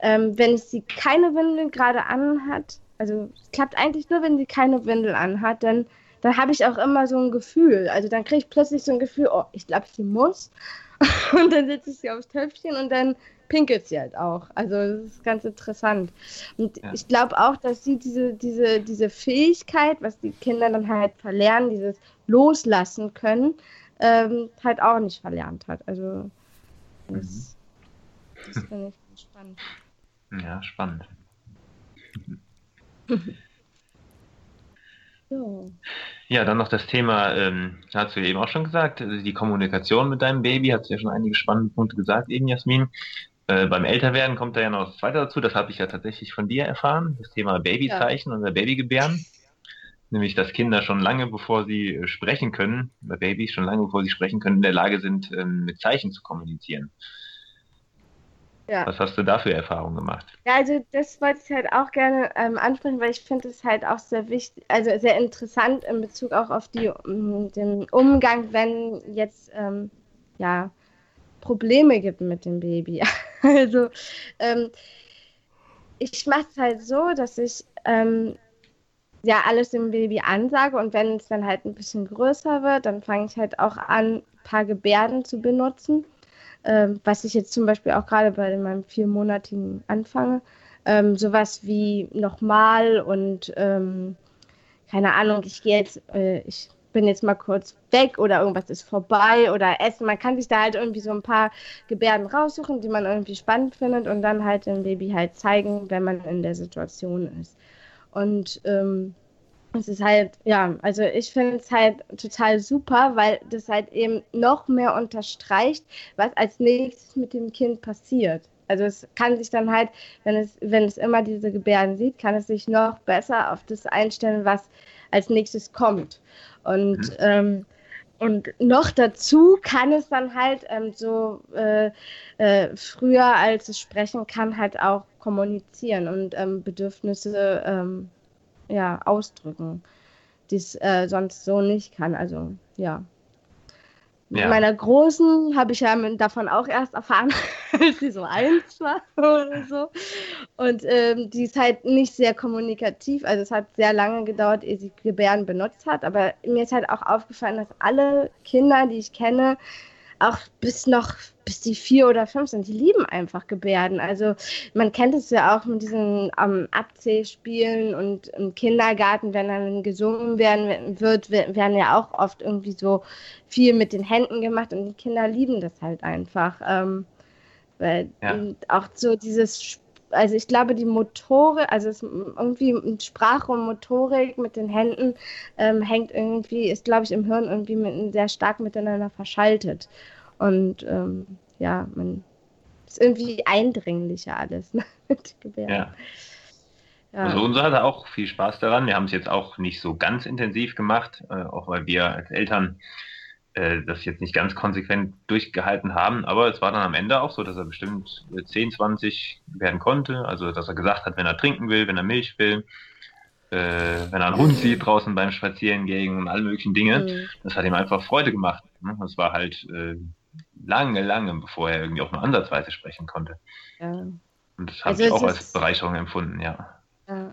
ähm, wenn sie keine Windel gerade anhat, also es klappt eigentlich nur, wenn sie keine Windel anhat, dann dann habe ich auch immer so ein Gefühl. Also dann kriege ich plötzlich so ein Gefühl, oh, ich glaube, sie muss. und dann setze ich sie aufs Töpfchen und dann pinkelt sie halt auch. Also das ist ganz interessant. Und ja. ich glaube auch, dass sie diese, diese, diese Fähigkeit, was die Kinder dann halt verlernen, dieses Loslassen können, ähm, halt auch nicht verlernt hat. Also das, mhm. das finde ich spannend. Ja, spannend. Ja. ja, dann noch das Thema, ähm, hast du eben auch schon gesagt, also die Kommunikation mit deinem Baby, hast du ja schon einige spannende Punkte gesagt, eben Jasmin. Äh, beim Älterwerden kommt da ja noch das Zweite dazu, das habe ich ja tatsächlich von dir erfahren, das Thema Babyzeichen ja. und Babygebären. Nämlich, dass Kinder schon lange bevor sie äh, sprechen können, bei Babys schon lange bevor sie sprechen können, in der Lage sind, ähm, mit Zeichen zu kommunizieren. Ja. Was hast du da für Erfahrungen gemacht? Ja, also das wollte ich halt auch gerne ähm, ansprechen, weil ich finde es halt auch sehr wichtig, also sehr interessant in Bezug auch auf die, um, den Umgang, wenn jetzt ähm, ja Probleme gibt mit dem Baby. also ähm, ich mache es halt so, dass ich ähm, ja alles dem Baby ansage und wenn es dann halt ein bisschen größer wird, dann fange ich halt auch an, ein paar Gebärden zu benutzen ähm, was ich jetzt zum Beispiel auch gerade bei meinem viermonatigen anfange, ähm, sowas wie nochmal und ähm, keine Ahnung, ich gehe jetzt, äh, ich bin jetzt mal kurz weg oder irgendwas ist vorbei oder essen. Man kann sich da halt irgendwie so ein paar Gebärden raussuchen, die man irgendwie spannend findet und dann halt dem Baby halt zeigen, wenn man in der Situation ist. Und ähm, es ist halt, ja, also ich finde es halt total super, weil das halt eben noch mehr unterstreicht, was als nächstes mit dem Kind passiert. Also es kann sich dann halt, wenn es, wenn es immer diese Gebärden sieht, kann es sich noch besser auf das einstellen, was als nächstes kommt. Und, mhm. ähm, und noch dazu kann es dann halt ähm, so äh, äh, früher, als es sprechen kann, halt auch kommunizieren und ähm, Bedürfnisse ähm, ja, ausdrücken, die es äh, sonst so nicht kann. Also ja. Mit ja. meiner Großen habe ich ja davon auch erst erfahren, als sie so eins war oder so. Und ähm, die ist halt nicht sehr kommunikativ. Also es hat sehr lange gedauert, ehe sie Gebärden benutzt hat. Aber mir ist halt auch aufgefallen, dass alle Kinder, die ich kenne, auch bis noch, bis die vier oder fünf sind, die lieben einfach Gebärden. Also man kennt es ja auch mit diesen ähm, Abzählspielen und im Kindergarten, wenn dann gesungen werden wird, werden ja auch oft irgendwie so viel mit den Händen gemacht und die Kinder lieben das halt einfach. Ähm, weil ja. auch so dieses also ich glaube, die Motorik, also es irgendwie Sprache und Motorik mit den Händen ähm, hängt irgendwie, ist glaube ich im Hirn irgendwie mit, sehr stark miteinander verschaltet. Und ähm, ja, man ist irgendwie eindringlicher alles ne? mit Gebärden. Ja. Ja. Also unser hatte auch viel Spaß daran. Wir haben es jetzt auch nicht so ganz intensiv gemacht, äh, auch weil wir als Eltern äh, das jetzt nicht ganz konsequent durchgehalten haben, aber es war dann am Ende auch so, dass er bestimmt 10, 20 werden konnte, also dass er gesagt hat, wenn er trinken will, wenn er Milch will, äh, wenn er einen Hund sieht draußen beim Spazierengehen und alle möglichen Dinge, mhm. das hat ihm einfach Freude gemacht. Ne? Das war halt äh, lange, lange, bevor er irgendwie auch nur ansatzweise sprechen konnte. Ja. Und das habe also ich auch als Bereicherung empfunden, ja. ja.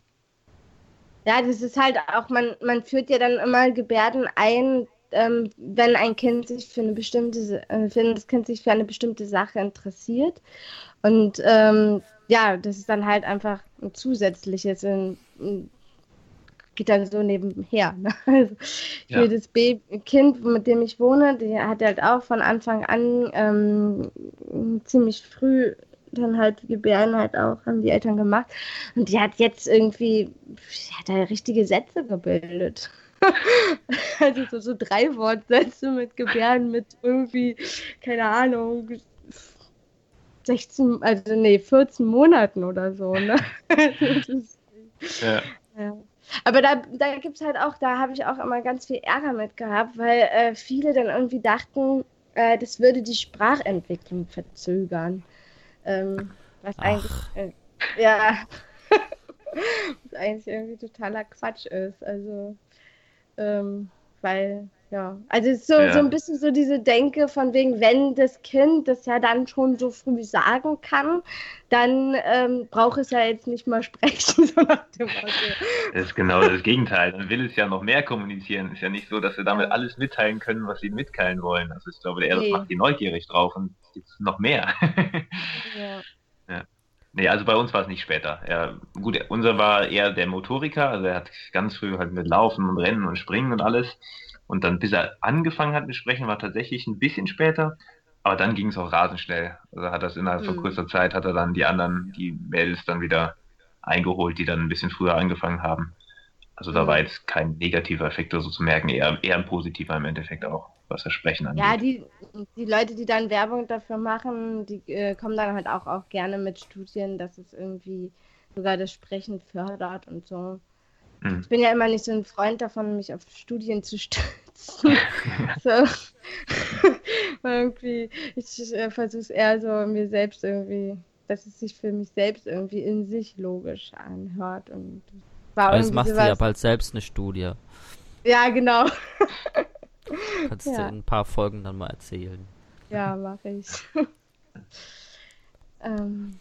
Ja, das ist halt auch, man, man führt ja dann immer Gebärden ein, ähm, wenn ein Kind sich für eine bestimmte, äh, wenn das Kind sich für eine bestimmte Sache interessiert. Und ähm, ja, das ist dann halt einfach ein zusätzliches, ein, ein, geht dann so nebenher. Ne? Also ja. das Baby, Kind, mit dem ich wohne, die hat halt auch von Anfang an ähm, ziemlich früh dann halt Gebären halt auch, haben die Eltern gemacht. Und die hat jetzt irgendwie, die hat da richtige Sätze gebildet. also so, so drei Wortsätze mit Gebärden mit irgendwie, keine Ahnung, 16, also nee, 14 Monaten oder so, ne? ja. ja. Aber da, da gibt es halt auch, da habe ich auch immer ganz viel Ärger mit gehabt, weil äh, viele dann irgendwie dachten, äh, das würde die Sprachentwicklung verzögern. Ähm, was Ach. eigentlich, äh, ja, was eigentlich irgendwie totaler Quatsch ist. Also, ähm, weil, ja, also es ist so, ja. so ein bisschen so diese Denke von wegen, wenn das Kind das ja dann schon so früh sagen kann, dann ähm, braucht es ja jetzt nicht mal sprechen, so nach dem Motto. Das ist genau das Gegenteil. Dann will es ja noch mehr kommunizieren. Ist ja nicht so, dass sie damit alles mitteilen können, was sie mitteilen wollen. Also ich glaube, der nee. macht die neugierig drauf und jetzt noch mehr. ja. ja. Nee, also bei uns war es nicht später. Er, gut, unser war eher der Motoriker, also er hat ganz früh halt mit Laufen und Rennen und Springen und alles. Und dann, bis er angefangen hat mit Sprechen, war tatsächlich ein bisschen später. Aber dann ging es auch rasend schnell. Also hat das innerhalb von mhm. kurzer Zeit, hat er dann die anderen, die Mädels dann wieder eingeholt, die dann ein bisschen früher angefangen haben. Also da war jetzt kein negativer Effekt oder so zu merken, eher, eher ein positiver im Endeffekt auch, was Versprechen angeht. Ja, die, die Leute, die dann Werbung dafür machen, die äh, kommen dann halt auch, auch gerne mit Studien, dass es irgendwie sogar das Sprechen fördert und so. Hm. Ich bin ja immer nicht so ein Freund davon, mich auf Studien zu stützen. so. irgendwie, ich äh, versuche es eher so mir selbst irgendwie, dass es sich für mich selbst irgendwie in sich logisch anhört und war Aber jetzt machst du ja bald selbst eine Studie. Ja, genau. Kannst ja. du in ein paar Folgen dann mal erzählen. Ja, mache ich. ähm,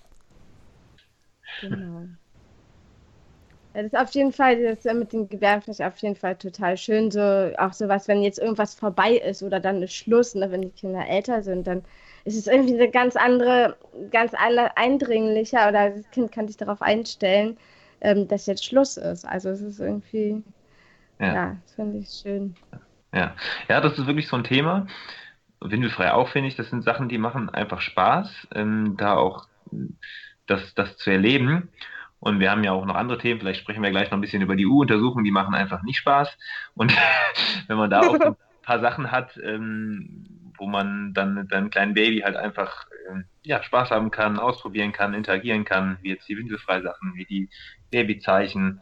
genau. Ja, das ist auf jeden Fall, das mit den Gebärdenflächen auf jeden Fall total schön. So, auch sowas, wenn jetzt irgendwas vorbei ist oder dann ist Schluss, ne, wenn die Kinder älter sind, dann ist es irgendwie eine ganz andere, ganz eindringlicher oder das Kind kann sich darauf einstellen, ähm, dass jetzt Schluss ist. Also es ist irgendwie, ja, ja das finde ich schön. Ja. ja, das ist wirklich so ein Thema. Windelfrei auch, finde ich, das sind Sachen, die machen einfach Spaß, ähm, da auch das, das zu erleben. Und wir haben ja auch noch andere Themen, vielleicht sprechen wir gleich noch ein bisschen über die U-Untersuchungen, die machen einfach nicht Spaß. Und wenn man da auch ein paar Sachen hat, ähm, wo man dann mit seinem kleinen Baby halt einfach ähm, ja, Spaß haben kann, ausprobieren kann, interagieren kann, wie jetzt die windelfrei Sachen, wie die Babyzeichen,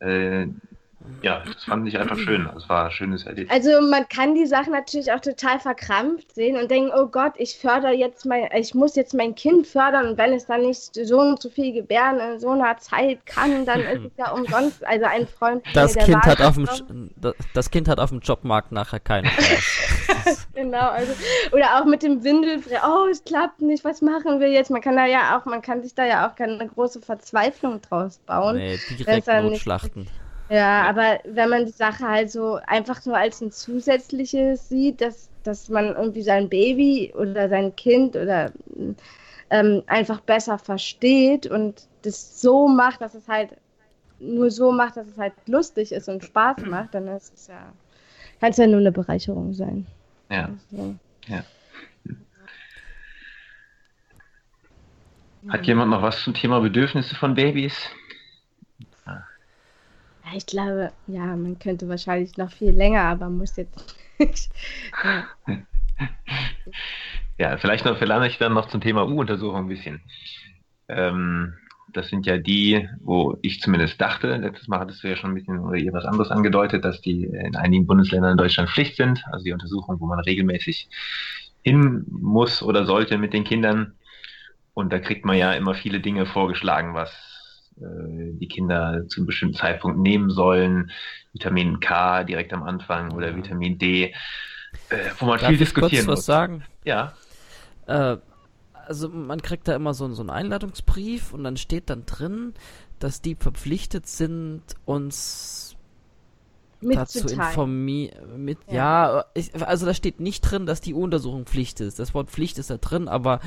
äh, ja, das fand ich einfach schön. Es war ein schönes Erlebnis. Also man kann die Sachen natürlich auch total verkrampft sehen und denken, oh Gott, ich fördere jetzt mein, ich muss jetzt mein Kind fördern und wenn es dann nicht so und so viel gebären in so einer Zeit kann, dann ist es ja umsonst. Also ein Freund. Das der Kind hat auf dem das Kind hat auf dem Jobmarkt nachher keinen genau, also oder auch mit dem Windel, oh, es klappt nicht, was machen wir jetzt? Man kann da ja auch, man kann sich da ja auch keine große Verzweiflung draus bauen. Nee, direkt Notschlachten. Nicht, ja, aber wenn man die Sache halt so einfach nur als ein zusätzliches sieht, dass, dass man irgendwie sein Baby oder sein Kind oder ähm, einfach besser versteht und das so macht, dass es halt nur so macht, dass es halt lustig ist und Spaß macht, dann ist es ja, kann es ja nur eine Bereicherung sein. Ja. Also, ja. Hat jemand noch was zum Thema Bedürfnisse von Babys? Ich glaube, ja, man könnte wahrscheinlich noch viel länger, aber muss jetzt nicht. ja. ja, vielleicht noch, vielleicht dann noch zum Thema U-Untersuchung ein bisschen. Ähm, das sind ja die, wo ich zumindest dachte, letztes Mal hattest du ja schon ein bisschen oder ihr was anderes angedeutet, dass die in einigen Bundesländern in Deutschland Pflicht sind, also die Untersuchung, wo man regelmäßig hin muss oder sollte mit den Kindern. Und da kriegt man ja immer viele Dinge vorgeschlagen, was äh, die Kinder zu einem bestimmten Zeitpunkt nehmen sollen. Vitamin K direkt am Anfang oder Vitamin D, äh, wo man Darf viel diskutieren kurz was sagen? Ja. Äh, also man kriegt da immer so, so einen Einladungsbrief und dann steht dann drin, dass die verpflichtet sind, uns dazu informieren. Mit, ja, ja ich, also da steht nicht drin, dass die Untersuchung Pflicht ist. Das Wort Pflicht ist da drin, aber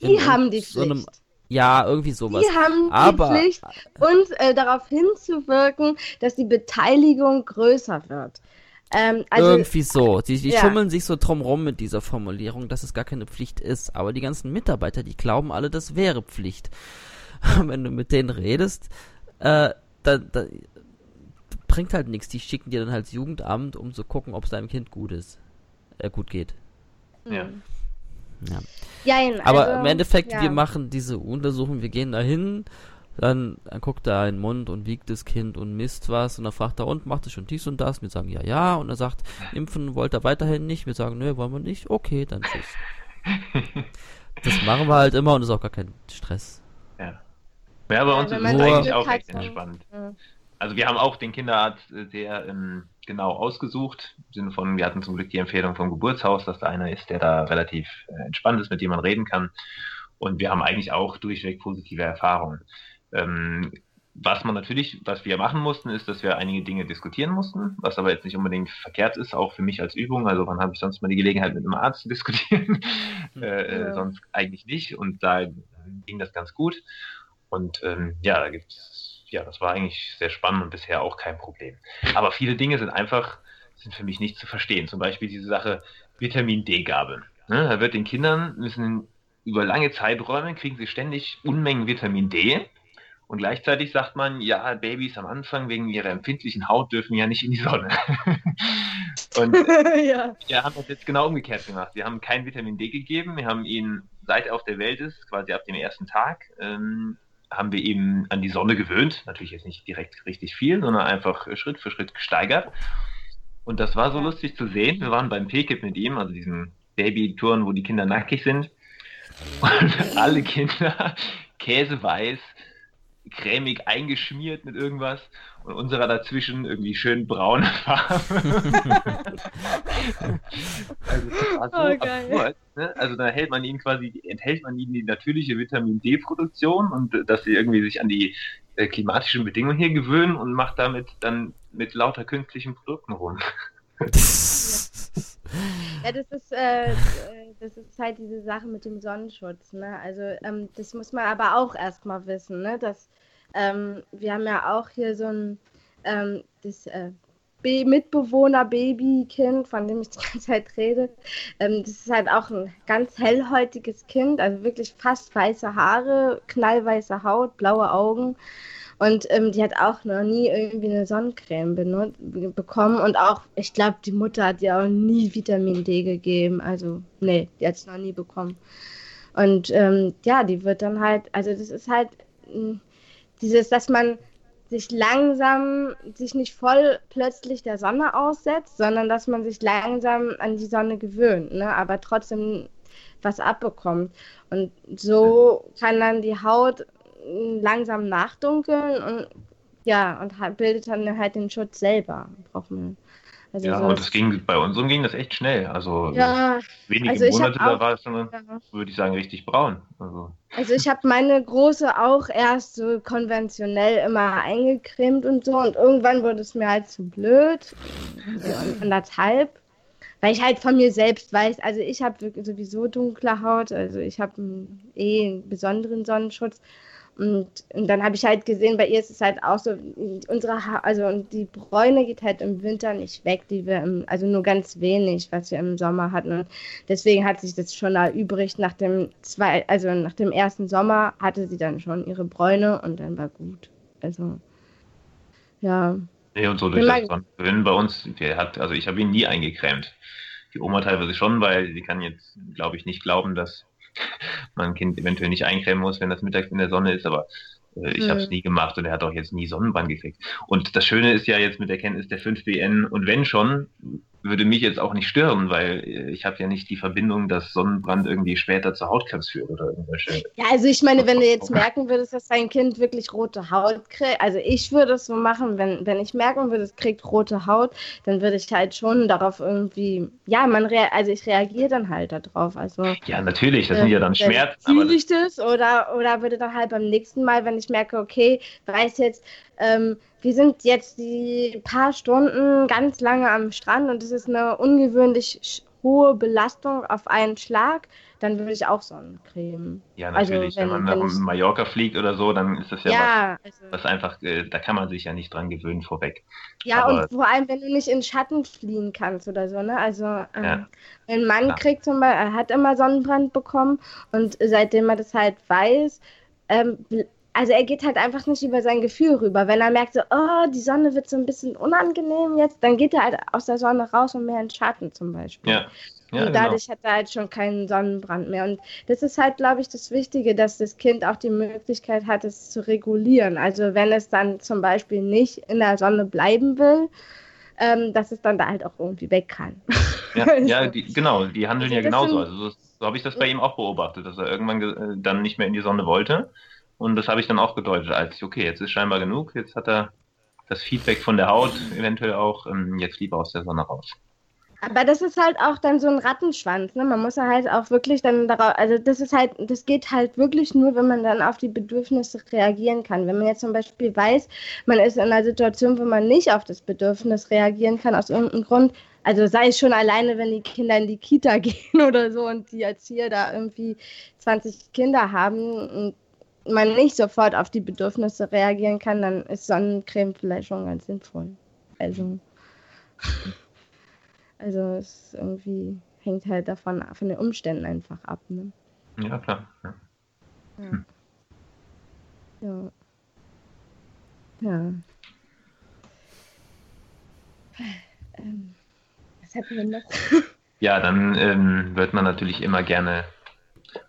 die haben die Pflicht. So einem, ja, irgendwie sowas. Die haben Aber, die Pflicht, uns äh, darauf hinzuwirken, dass die Beteiligung größer wird. Ähm, also, irgendwie so. Die, die ja. schummeln sich so drumrum mit dieser Formulierung, dass es gar keine Pflicht ist. Aber die ganzen Mitarbeiter, die glauben alle, das wäre Pflicht. Wenn du mit denen redest, äh, da, da bringt halt nichts. Die schicken dir dann halt das Jugendamt, um zu gucken, ob es deinem Kind gut ist. Äh, gut geht. Ja. Ja. Jein, Aber also, im Endeffekt, ja. wir machen diese Untersuchung, wir gehen da hin, dann, dann guckt er in den Mund und wiegt das Kind und misst was und dann fragt er, und macht es schon dies und das? Wir sagen ja, ja. Und er sagt, impfen wollt er weiterhin nicht. Wir sagen, nö, wollen wir nicht. Okay, dann tschüss. das machen wir halt immer und ist auch gar kein Stress. Ja. Ja, bei uns ja, ist es eigentlich auch recht entspannt. Ja. Also wir haben auch den Kinderarzt sehr ähm, genau ausgesucht. Im Sinne von, wir hatten zum Glück die Empfehlung vom Geburtshaus, dass da einer ist, der da relativ äh, entspannt ist, mit dem man reden kann. Und wir haben eigentlich auch durchweg positive Erfahrungen. Ähm, was man natürlich, was wir machen mussten, ist, dass wir einige Dinge diskutieren mussten, was aber jetzt nicht unbedingt verkehrt ist, auch für mich als Übung. Also wann habe ich sonst mal die Gelegenheit, mit einem Arzt zu diskutieren? äh, äh ja. Sonst eigentlich nicht. Und da ging das ganz gut. Und ähm, ja, da gibt es ja, das war eigentlich sehr spannend und bisher auch kein Problem. Aber viele Dinge sind einfach, sind für mich nicht zu verstehen. Zum Beispiel diese Sache Vitamin D-Gabe. Ne, da wird den Kindern, müssen über lange Zeiträume, kriegen sie ständig Unmengen Vitamin D. Und gleichzeitig sagt man, ja, Babys am Anfang wegen ihrer empfindlichen Haut dürfen ja nicht in die Sonne. und ja. wir haben das jetzt genau umgekehrt gemacht. Wir haben kein Vitamin D gegeben. Wir haben ihn, seit er auf der Welt ist, quasi ab dem ersten Tag, ähm, haben wir ihn an die Sonne gewöhnt. Natürlich jetzt nicht direkt richtig viel, sondern einfach Schritt für Schritt gesteigert. Und das war so lustig zu sehen. Wir waren beim PKIP mit ihm, also diesen Babytouren, wo die Kinder nackig sind. Und alle Kinder käseweiß cremig eingeschmiert mit irgendwas und unserer dazwischen irgendwie schön braune Farbe. also, so oh, absurd, ne? also da hält man ihnen quasi, enthält man ihnen die natürliche Vitamin D-Produktion und äh, dass sie irgendwie sich an die äh, klimatischen Bedingungen hier gewöhnen und macht damit dann mit lauter künstlichen Produkten rum. Ja, das ist, äh, äh, das ist halt diese Sache mit dem Sonnenschutz. Ne? Also ähm, das muss man aber auch erstmal wissen, ne? dass ähm, wir haben ja auch hier so ein ähm, das, äh, Mitbewohner, Babykind, von dem ich die ganze Zeit rede. Ähm, das ist halt auch ein ganz hellhäutiges Kind, also wirklich fast weiße Haare, knallweiße Haut, blaue Augen. Und ähm, die hat auch noch nie irgendwie eine Sonnencreme bekommen. Und auch, ich glaube, die Mutter hat ihr auch nie Vitamin D gegeben. Also, nee, die hat es noch nie bekommen. Und ähm, ja, die wird dann halt, also das ist halt dieses, dass man sich langsam, sich nicht voll plötzlich der Sonne aussetzt, sondern dass man sich langsam an die Sonne gewöhnt, ne? aber trotzdem was abbekommt. Und so kann dann die Haut langsam nachdunkeln und ja, und bildet dann halt den Schutz selber. Braucht man. Also ja, so und das ging bei uns ging das echt schnell. Also ja, wenige also Monate, da war es schon, ja. würde ich sagen, richtig braun. Also, also ich habe meine große auch erst so konventionell immer eingecremt und so und irgendwann wurde es mir halt zu blöd. Anderthalb. Weil ich halt von mir selbst weiß, also ich habe sowieso dunkle Haut, also ich habe eh einen besonderen Sonnenschutz. Und, und dann habe ich halt gesehen, bei ihr ist es halt auch so, unsere ha also die Bräune geht halt im Winter nicht weg, die wir im, also nur ganz wenig, was wir im Sommer hatten. Und deswegen hat sich das schon erübrigt. Nach dem zwei, also nach dem ersten Sommer hatte sie dann schon ihre Bräune und dann war gut. Also ja. Nee, und so durch das Sonnenbrillen bei uns, der hat, also ich habe ihn nie eingecremt. Die Oma teilweise schon, weil sie kann jetzt, glaube ich, nicht glauben, dass man ein Kind eventuell nicht eincremen muss, wenn das mittags in der Sonne ist, aber äh, ich hm. habe es nie gemacht und er hat auch jetzt nie Sonnenbrand gekriegt. Und das Schöne ist ja jetzt mit der Kenntnis der 5BN und wenn schon, würde mich jetzt auch nicht stören, weil äh, ich habe ja nicht die Verbindung, dass Sonnenbrand irgendwie später zu Hautkrebs führt oder irgendwelche. Ja, also ich meine, wenn du jetzt merken würdest, dass dein Kind wirklich rote Haut kriegt, also ich würde es so machen, wenn, wenn ich merken würde, es kriegt rote Haut, dann würde ich halt schon darauf irgendwie, ja, man also ich reagiere dann halt darauf. Also, ja, natürlich, das äh, sind ja dann Schmerzen. Fühle ich das oder, oder würde dann halt beim nächsten Mal, wenn ich merke, okay, weiß jetzt, ähm, wir sind jetzt die paar Stunden ganz lange am Strand und es ist eine ungewöhnlich hohe Belastung auf einen Schlag, dann würde ich auch Sonnencreme. Ja, also natürlich. Also, wenn, wenn man nach Mallorca fliegt oder so, dann ist das ja, ja was, also, was, einfach, äh, da kann man sich ja nicht dran gewöhnen vorweg. Ja, Aber, und vor allem, wenn du nicht in Schatten fliehen kannst oder so, ne? Also, ähm, ja. mein Mann ja. kriegt zum Beispiel, er hat immer Sonnenbrand bekommen und seitdem er das halt weiß, ähm, also er geht halt einfach nicht über sein Gefühl rüber. Wenn er merkt, so, oh, die Sonne wird so ein bisschen unangenehm jetzt, dann geht er halt aus der Sonne raus und mehr in Schatten zum Beispiel. Ja. Ja, und dadurch genau. hat er halt schon keinen Sonnenbrand mehr. Und das ist halt, glaube ich, das Wichtige, dass das Kind auch die Möglichkeit hat, es zu regulieren. Also wenn es dann zum Beispiel nicht in der Sonne bleiben will, ähm, dass es dann da halt auch irgendwie weg kann. Ja, ja die, genau, die handeln also ja genauso. Sind, also so habe ich das bei ihm auch beobachtet, dass er irgendwann äh, dann nicht mehr in die Sonne wollte und das habe ich dann auch gedeutet als, okay, jetzt ist scheinbar genug, jetzt hat er das Feedback von der Haut eventuell auch, ähm, jetzt lieber aus der Sonne raus. Aber das ist halt auch dann so ein Rattenschwanz, ne? Man muss ja halt auch wirklich dann darauf, also das ist halt, das geht halt wirklich nur, wenn man dann auf die Bedürfnisse reagieren kann. Wenn man jetzt zum Beispiel weiß, man ist in einer Situation, wo man nicht auf das Bedürfnis reagieren kann, aus irgendeinem Grund, also sei es schon alleine, wenn die Kinder in die Kita gehen oder so und die Erzieher da irgendwie 20 Kinder haben und man nicht sofort auf die Bedürfnisse reagieren kann, dann ist Sonnencreme vielleicht schon ganz sinnvoll. Also, also es irgendwie hängt halt davon von den Umständen einfach ab. Ne? Ja, klar. Ja. Ja. ja. Ja. Ähm, was hatten wir noch? Ja, dann ähm, wird man natürlich immer gerne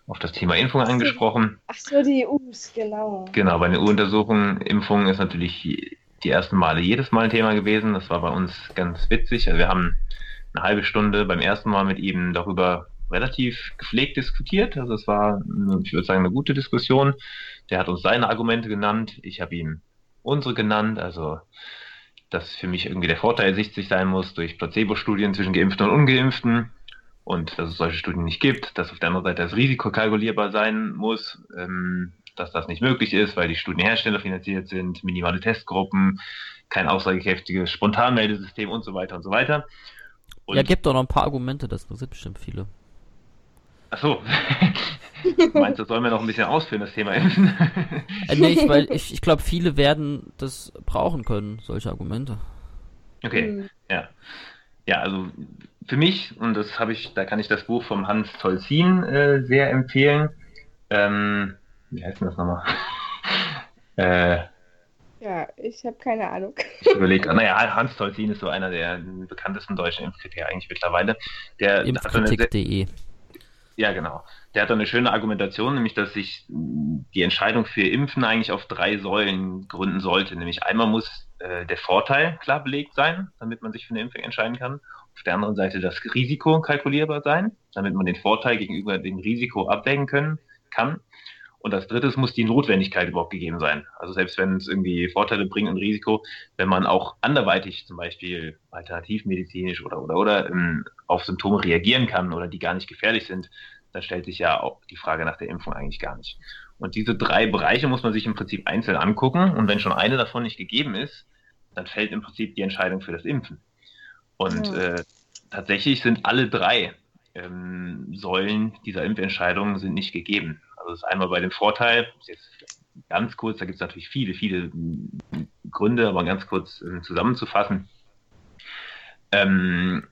auf das Thema Impfung angesprochen. Ach so, die EUs, genau. Genau, bei den EU-Untersuchungen, Impfung ist natürlich die ersten Male jedes Mal ein Thema gewesen. Das war bei uns ganz witzig. Also wir haben eine halbe Stunde beim ersten Mal mit ihm darüber relativ gepflegt diskutiert. Also es war, ich würde sagen, eine gute Diskussion. Der hat uns seine Argumente genannt. Ich habe ihm unsere genannt. Also dass für mich irgendwie der Vorteil ersichtlich sein muss durch Placebo-Studien zwischen Geimpften und Ungeimpften und dass es solche Studien nicht gibt, dass auf der anderen Seite das Risiko kalkulierbar sein muss, ähm, dass das nicht möglich ist, weil die Studienhersteller finanziert sind, minimale Testgruppen, kein aussagekräftiges Spontanmeldesystem und so weiter und so weiter. Und ja, gibt doch noch ein paar Argumente, das sind bestimmt viele. Ach so. Meinst du, sollen wir noch ein bisschen ausführen, das Thema Impfen? äh, nee, ich, weil ich, ich glaube, viele werden das brauchen können, solche Argumente. Okay, mhm. ja. Ja, also für mich, und das habe ich, da kann ich das Buch vom Hans Tolzin äh, sehr empfehlen. Ähm, wie heißt denn das nochmal? äh, ja, ich habe keine Ahnung. Ich überlege, naja, Hans Tolzin ist so einer der bekanntesten deutschen Impfkritiker eigentlich mittlerweile. Der Impfkritik.de. Ja, genau. Der hat da eine schöne Argumentation, nämlich, dass sich die Entscheidung für Impfen eigentlich auf drei Säulen gründen sollte. Nämlich einmal muss äh, der Vorteil klar belegt sein, damit man sich für eine Impfung entscheiden kann. Auf der anderen Seite das Risiko kalkulierbar sein, damit man den Vorteil gegenüber dem Risiko abwägen können kann. Und als drittes muss die Notwendigkeit überhaupt gegeben sein. Also selbst wenn es irgendwie Vorteile bringt und Risiko, wenn man auch anderweitig zum Beispiel alternativmedizinisch oder oder oder ähm, auf Symptome reagieren kann oder die gar nicht gefährlich sind, dann stellt sich ja auch die Frage nach der Impfung eigentlich gar nicht. Und diese drei Bereiche muss man sich im Prinzip einzeln angucken. Und wenn schon eine davon nicht gegeben ist, dann fällt im Prinzip die Entscheidung für das Impfen. Und ja. äh, tatsächlich sind alle drei ähm, Säulen dieser Impfentscheidung sind nicht gegeben. Also das ist einmal bei dem Vorteil, jetzt ganz kurz, da gibt es natürlich viele, viele Gründe, aber ganz kurz äh, zusammenzufassen. Ähm,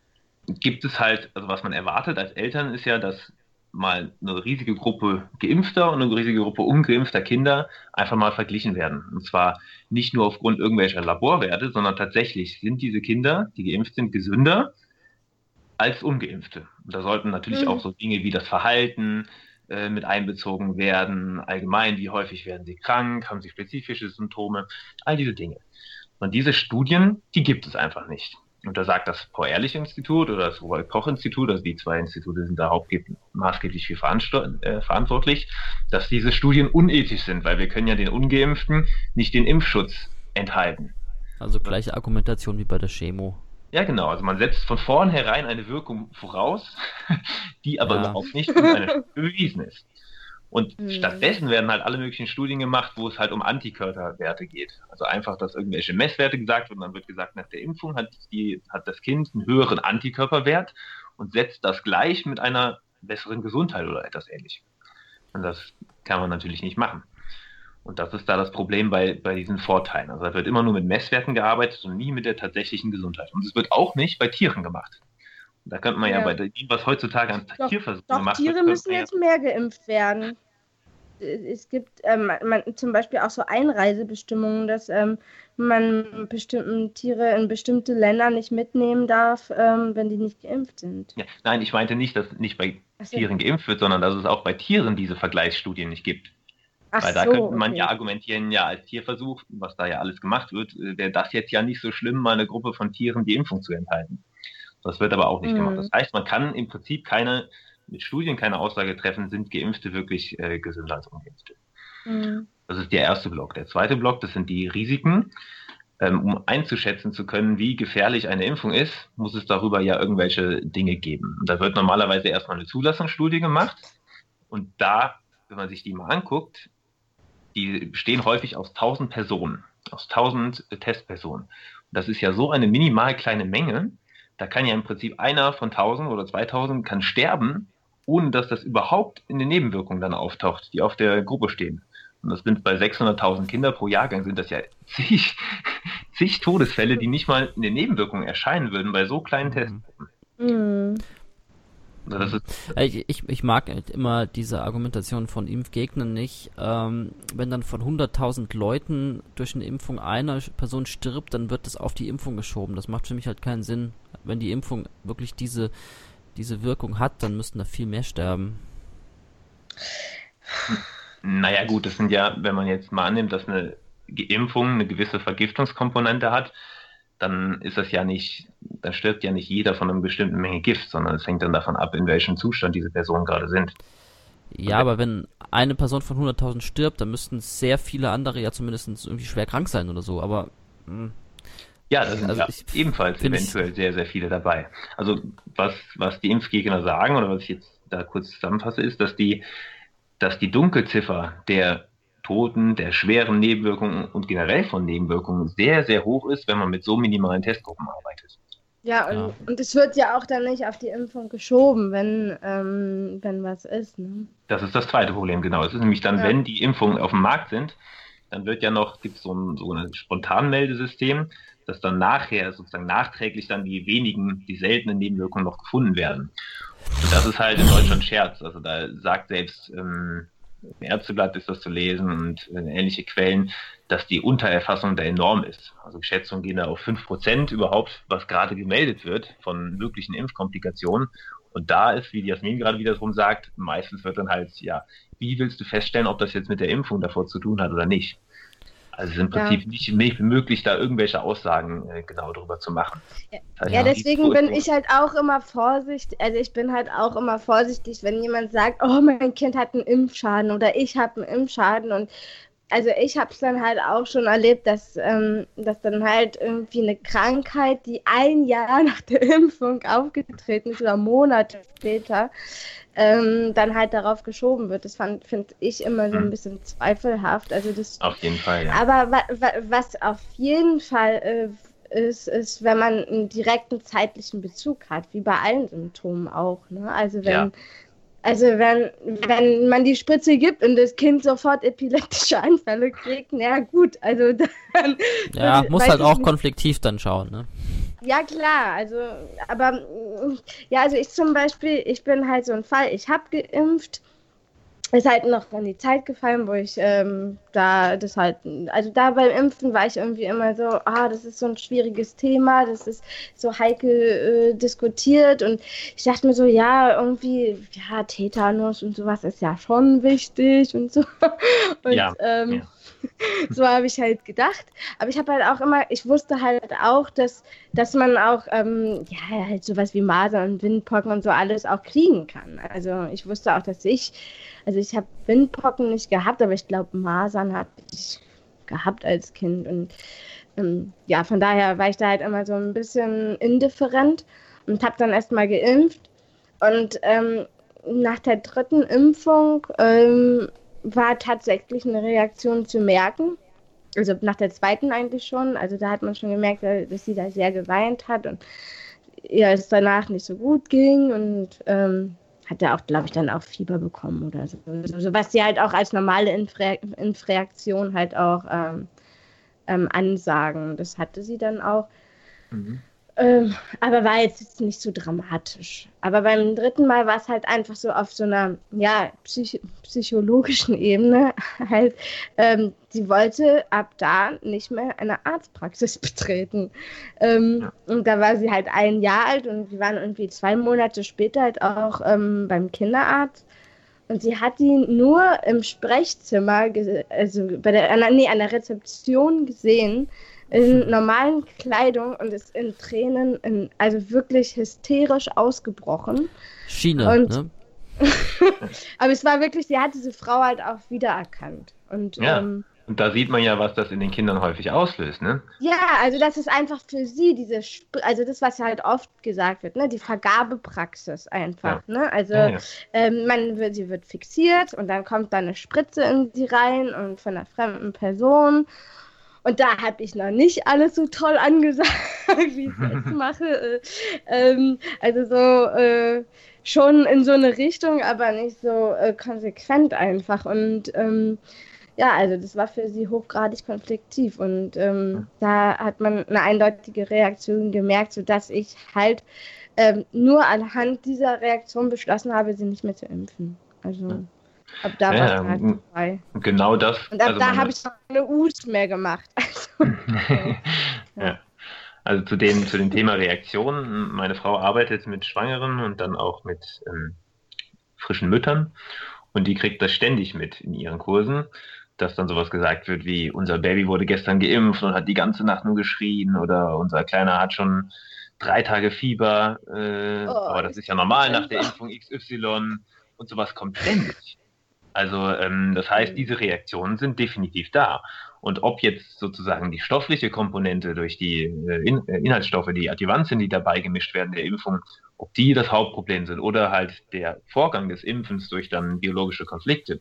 gibt es halt, also was man erwartet als Eltern ist ja, dass mal eine riesige Gruppe geimpfter und eine riesige Gruppe ungeimpfter Kinder einfach mal verglichen werden. Und zwar nicht nur aufgrund irgendwelcher Laborwerte, sondern tatsächlich sind diese Kinder, die geimpft sind, gesünder als ungeimpfte. Und da sollten natürlich mhm. auch so Dinge wie das Verhalten äh, mit einbezogen werden, allgemein, wie häufig werden sie krank, haben sie spezifische Symptome, all diese Dinge. Und diese Studien, die gibt es einfach nicht und da sagt das Paul-Ehrlich-Institut oder das Robert-Koch-Institut, also die zwei Institute sind da maßgeblich für äh, verantwortlich, dass diese Studien unethisch sind, weil wir können ja den Ungeimpften nicht den Impfschutz enthalten. Also gleiche Argumentation wie bei der Chemo. Ja, genau. Also man setzt von vornherein eine Wirkung voraus, die aber ja. überhaupt nicht bewiesen ist. Und mhm. stattdessen werden halt alle möglichen Studien gemacht, wo es halt um Antikörperwerte geht. Also einfach, dass irgendwelche Messwerte gesagt werden, dann wird gesagt, nach der Impfung hat, die, hat das Kind einen höheren Antikörperwert und setzt das gleich mit einer besseren Gesundheit oder etwas ähnlichem. Und das kann man natürlich nicht machen. Und das ist da das Problem bei, bei diesen Vorteilen. Also da wird immer nur mit Messwerten gearbeitet und nie mit der tatsächlichen Gesundheit. Und es wird auch nicht bei Tieren gemacht. Da könnte man ja, ja bei dem, was heutzutage an doch, Tierversuchen doch, gemacht Tiere müssen jetzt mehr geimpft werden. Es gibt ähm, man, zum Beispiel auch so Einreisebestimmungen, dass ähm, man bestimmten Tiere in bestimmte Länder nicht mitnehmen darf, ähm, wenn die nicht geimpft sind. Ja, nein, ich meinte nicht, dass nicht bei so. Tieren geimpft wird, sondern dass es auch bei Tieren diese Vergleichsstudien nicht gibt. Ach Weil da so, könnte man okay. ja argumentieren, ja, als Tierversuch, was da ja alles gemacht wird, äh, wäre das jetzt ja nicht so schlimm, mal eine Gruppe von Tieren die Impfung zu enthalten. Das wird aber auch nicht mhm. gemacht. Das heißt, man kann im Prinzip keine, mit Studien keine Aussage treffen, sind Geimpfte wirklich äh, gesünder als Ungeimpfte. Mhm. Das ist der erste Block. Der zweite Block, das sind die Risiken. Ähm, um einzuschätzen zu können, wie gefährlich eine Impfung ist, muss es darüber ja irgendwelche Dinge geben. Und da wird normalerweise erstmal eine Zulassungsstudie gemacht. Und da, wenn man sich die mal anguckt, die bestehen häufig aus 1000 Personen, aus 1000 Testpersonen. Und das ist ja so eine minimal kleine Menge, da kann ja im Prinzip einer von 1000 oder 2000 kann sterben, ohne dass das überhaupt in den Nebenwirkungen dann auftaucht, die auf der Gruppe stehen. Und das sind bei 600.000 Kinder pro Jahrgang sind das ja zig, zig Todesfälle, die nicht mal in den Nebenwirkungen erscheinen würden bei so kleinen mhm. Testgruppen. Mhm. Ich, ich, ich, mag halt immer diese Argumentation von Impfgegnern nicht. Ähm, wenn dann von 100.000 Leuten durch eine Impfung eine Person stirbt, dann wird das auf die Impfung geschoben. Das macht für mich halt keinen Sinn. Wenn die Impfung wirklich diese, diese Wirkung hat, dann müssten da viel mehr sterben. Naja gut, das sind ja, wenn man jetzt mal annimmt, dass eine Impfung eine gewisse Vergiftungskomponente hat, dann ist das ja nicht, da stirbt ja nicht jeder von einer bestimmten Menge Gift, sondern es hängt dann davon ab, in welchem Zustand diese Personen gerade sind. Ja, aber wenn eine Person von 100.000 stirbt, dann müssten sehr viele andere ja zumindest irgendwie schwer krank sein oder so, aber. Mh. Hm. Ja, da sind also ja ebenfalls eventuell sehr, sehr viele dabei. Also was, was die Impfgegner sagen oder was ich jetzt da kurz zusammenfasse, ist, dass die, dass die Dunkelziffer der Toten, der schweren Nebenwirkungen und generell von Nebenwirkungen sehr, sehr hoch ist, wenn man mit so minimalen Testgruppen arbeitet. Ja, und, ja. und es wird ja auch dann nicht auf die Impfung geschoben, wenn, ähm, wenn was ist. Ne? Das ist das zweite Problem, genau. Es ist nämlich dann, ja. wenn die Impfungen auf dem Markt sind, dann wird ja noch, gibt es so ein, so ein Spontanmeldesystem, dass dann nachher sozusagen nachträglich dann die wenigen, die seltenen Nebenwirkungen noch gefunden werden. Und das ist halt in Deutschland Scherz. Also da sagt selbst ähm, im Ärzteblatt ist das zu lesen und äh, ähnliche Quellen, dass die Untererfassung da enorm ist. Also Schätzungen gehen da auf 5% überhaupt, was gerade gemeldet wird von möglichen Impfkomplikationen. Und da ist, wie Jasmin gerade wiederum sagt, meistens wird dann halt, ja, wie willst du feststellen, ob das jetzt mit der Impfung davor zu tun hat oder nicht? Also es ist im Prinzip ja. nicht, nicht, möglich, da irgendwelche Aussagen äh, genau darüber zu machen. Ja, also ja deswegen bin ich halt auch immer vorsichtig, also ich bin halt auch immer vorsichtig, wenn jemand sagt, oh, mein Kind hat einen Impfschaden oder ich habe einen Impfschaden und also ich habe es dann halt auch schon erlebt, dass, ähm, dass dann halt irgendwie eine Krankheit, die ein Jahr nach der Impfung aufgetreten ist oder Monate später, ähm, dann halt darauf geschoben wird. Das finde ich immer so ein hm. bisschen zweifelhaft. Also das, auf jeden Fall, ja. Aber wa wa was auf jeden Fall äh, ist, ist, wenn man einen direkten zeitlichen Bezug hat, wie bei allen Symptomen auch. Ne? Also wenn ja. Also wenn, wenn man die Spritze gibt und das Kind sofort epileptische Anfälle kriegt, na gut, also dann. Ja, muss halt auch nicht. konfliktiv dann schauen, ne? Ja, klar, also, aber ja, also ich zum Beispiel, ich bin halt so ein Fall, ich habe geimpft ist halt noch dann die Zeit gefallen, wo ich ähm, da das halt, also da beim Impfen war ich irgendwie immer so, ah, das ist so ein schwieriges Thema, das ist so heikel äh, diskutiert und ich dachte mir so, ja, irgendwie, ja, Tetanus und sowas ist ja schon wichtig und so. Und ja, ähm, ja. so habe ich halt gedacht. Aber ich habe halt auch immer, ich wusste halt auch, dass, dass man auch, ähm, ja, halt sowas wie Masern und Windpocken und so alles auch kriegen kann. Also ich wusste auch, dass ich also ich habe Windpocken nicht gehabt, aber ich glaube, Masern hatte ich gehabt als Kind. Und ähm, ja, von daher war ich da halt immer so ein bisschen indifferent und habe dann erstmal geimpft. Und ähm, nach der dritten Impfung ähm, war tatsächlich eine Reaktion zu merken. Also nach der zweiten eigentlich schon. Also da hat man schon gemerkt, dass sie da sehr geweint hat und ihr es danach nicht so gut ging. Und ähm, hat er auch, glaube ich, dann auch Fieber bekommen oder so. Also, was sie halt auch als normale Infreaktion halt auch ähm, ähm, ansagen. Das hatte sie dann auch. Mhm. Ähm, aber war jetzt nicht so dramatisch. Aber beim dritten Mal war es halt einfach so auf so einer ja, psych psychologischen Ebene halt, ähm, sie wollte ab da nicht mehr eine Arztpraxis betreten. Ähm. Und da war sie halt ein Jahr alt und wir waren irgendwie zwei Monate später halt auch ähm, beim Kinderarzt. Und sie hat ihn nur im Sprechzimmer, also bei der, nee, an der Rezeption gesehen, in normalen Kleidung und ist in Tränen, in, also wirklich hysterisch ausgebrochen. Schiene, und, ne? aber es war wirklich, sie hat diese Frau halt auch wiedererkannt. Und, ja. Ähm, und da sieht man ja, was das in den Kindern häufig auslöst, ne? Ja, also das ist einfach für sie diese, Sp also das, was halt oft gesagt wird, ne? Die Vergabepraxis einfach, ja. ne? Also ja, ja. Ähm, man wird, sie wird fixiert und dann kommt da eine Spritze in sie rein und von einer fremden Person und da habe ich noch nicht alles so toll angesagt, wie ich es jetzt mache. Äh, ähm, also so äh, schon in so eine Richtung, aber nicht so äh, konsequent einfach. Und ähm, ja, also das war für sie hochgradig konfliktiv. Und ähm, da hat man eine eindeutige Reaktion gemerkt, sodass ich halt ähm, nur anhand dieser Reaktion beschlossen habe, sie nicht mehr zu impfen. Also ab da ja, war es halt vorbei. Genau das. Und ab also da habe ich keine Ut mehr gemacht. Also, ja. Also zu dem, zu dem Thema Reaktionen. Meine Frau arbeitet mit Schwangeren und dann auch mit ähm, frischen Müttern und die kriegt das ständig mit in ihren Kursen, dass dann sowas gesagt wird wie, unser Baby wurde gestern geimpft und hat die ganze Nacht nur geschrien oder unser Kleiner hat schon drei Tage Fieber, äh, oh, aber das ist ja normal nach der Impfung XY und sowas kommt ständig. Also ähm, das heißt, diese Reaktionen sind definitiv da. Und ob jetzt sozusagen die stoffliche Komponente durch die äh, In äh, Inhaltsstoffe, die Adjuvant sind, die dabei gemischt werden der Impfung, ob die das Hauptproblem sind oder halt der Vorgang des Impfens durch dann biologische Konflikte,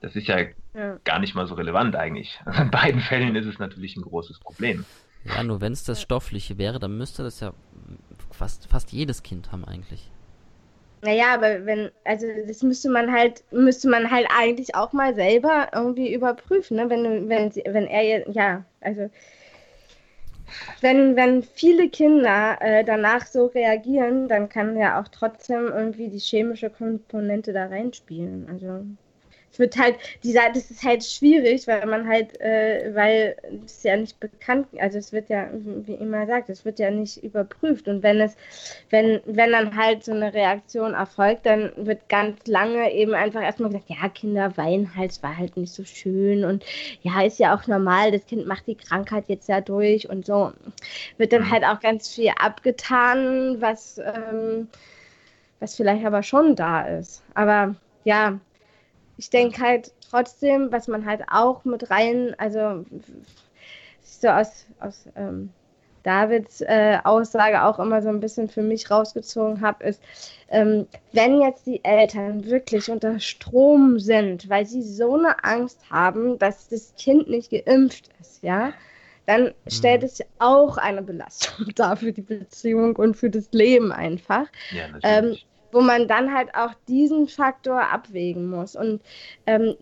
das ist ja, ja. gar nicht mal so relevant eigentlich. Also in beiden Fällen ist es natürlich ein großes Problem. Ja, nur wenn es das Stoffliche wäre, dann müsste das ja fast, fast jedes Kind haben eigentlich. Naja, aber wenn, also das müsste man halt, müsste man halt eigentlich auch mal selber irgendwie überprüfen, ne? Wenn, wenn, wenn er, ja, also wenn, wenn viele Kinder äh, danach so reagieren, dann kann ja auch trotzdem irgendwie die chemische Komponente da reinspielen. Also es wird halt, dieser, das ist halt schwierig, weil man halt, äh, weil es ja nicht bekannt, also es wird ja, wie immer sagt, es wird ja nicht überprüft. Und wenn es, wenn, wenn dann halt so eine Reaktion erfolgt, dann wird ganz lange eben einfach erstmal gesagt, ja, Kinder weinen halt, es war halt nicht so schön und ja, ist ja auch normal, das Kind macht die Krankheit jetzt ja durch und so. Wird dann halt auch ganz viel abgetan, was, ähm, was vielleicht aber schon da ist. Aber ja, ich denke halt trotzdem, was man halt auch mit rein, also so aus, aus ähm, Davids äh, Aussage auch immer so ein bisschen für mich rausgezogen habe, ist, ähm, wenn jetzt die Eltern wirklich unter Strom sind, weil sie so eine Angst haben, dass das Kind nicht geimpft ist, ja, dann stellt mhm. es auch eine Belastung dar für die Beziehung und für das Leben einfach. Ja, ähm, wo man dann halt auch diesen Faktor abwägen muss. Und, ähm,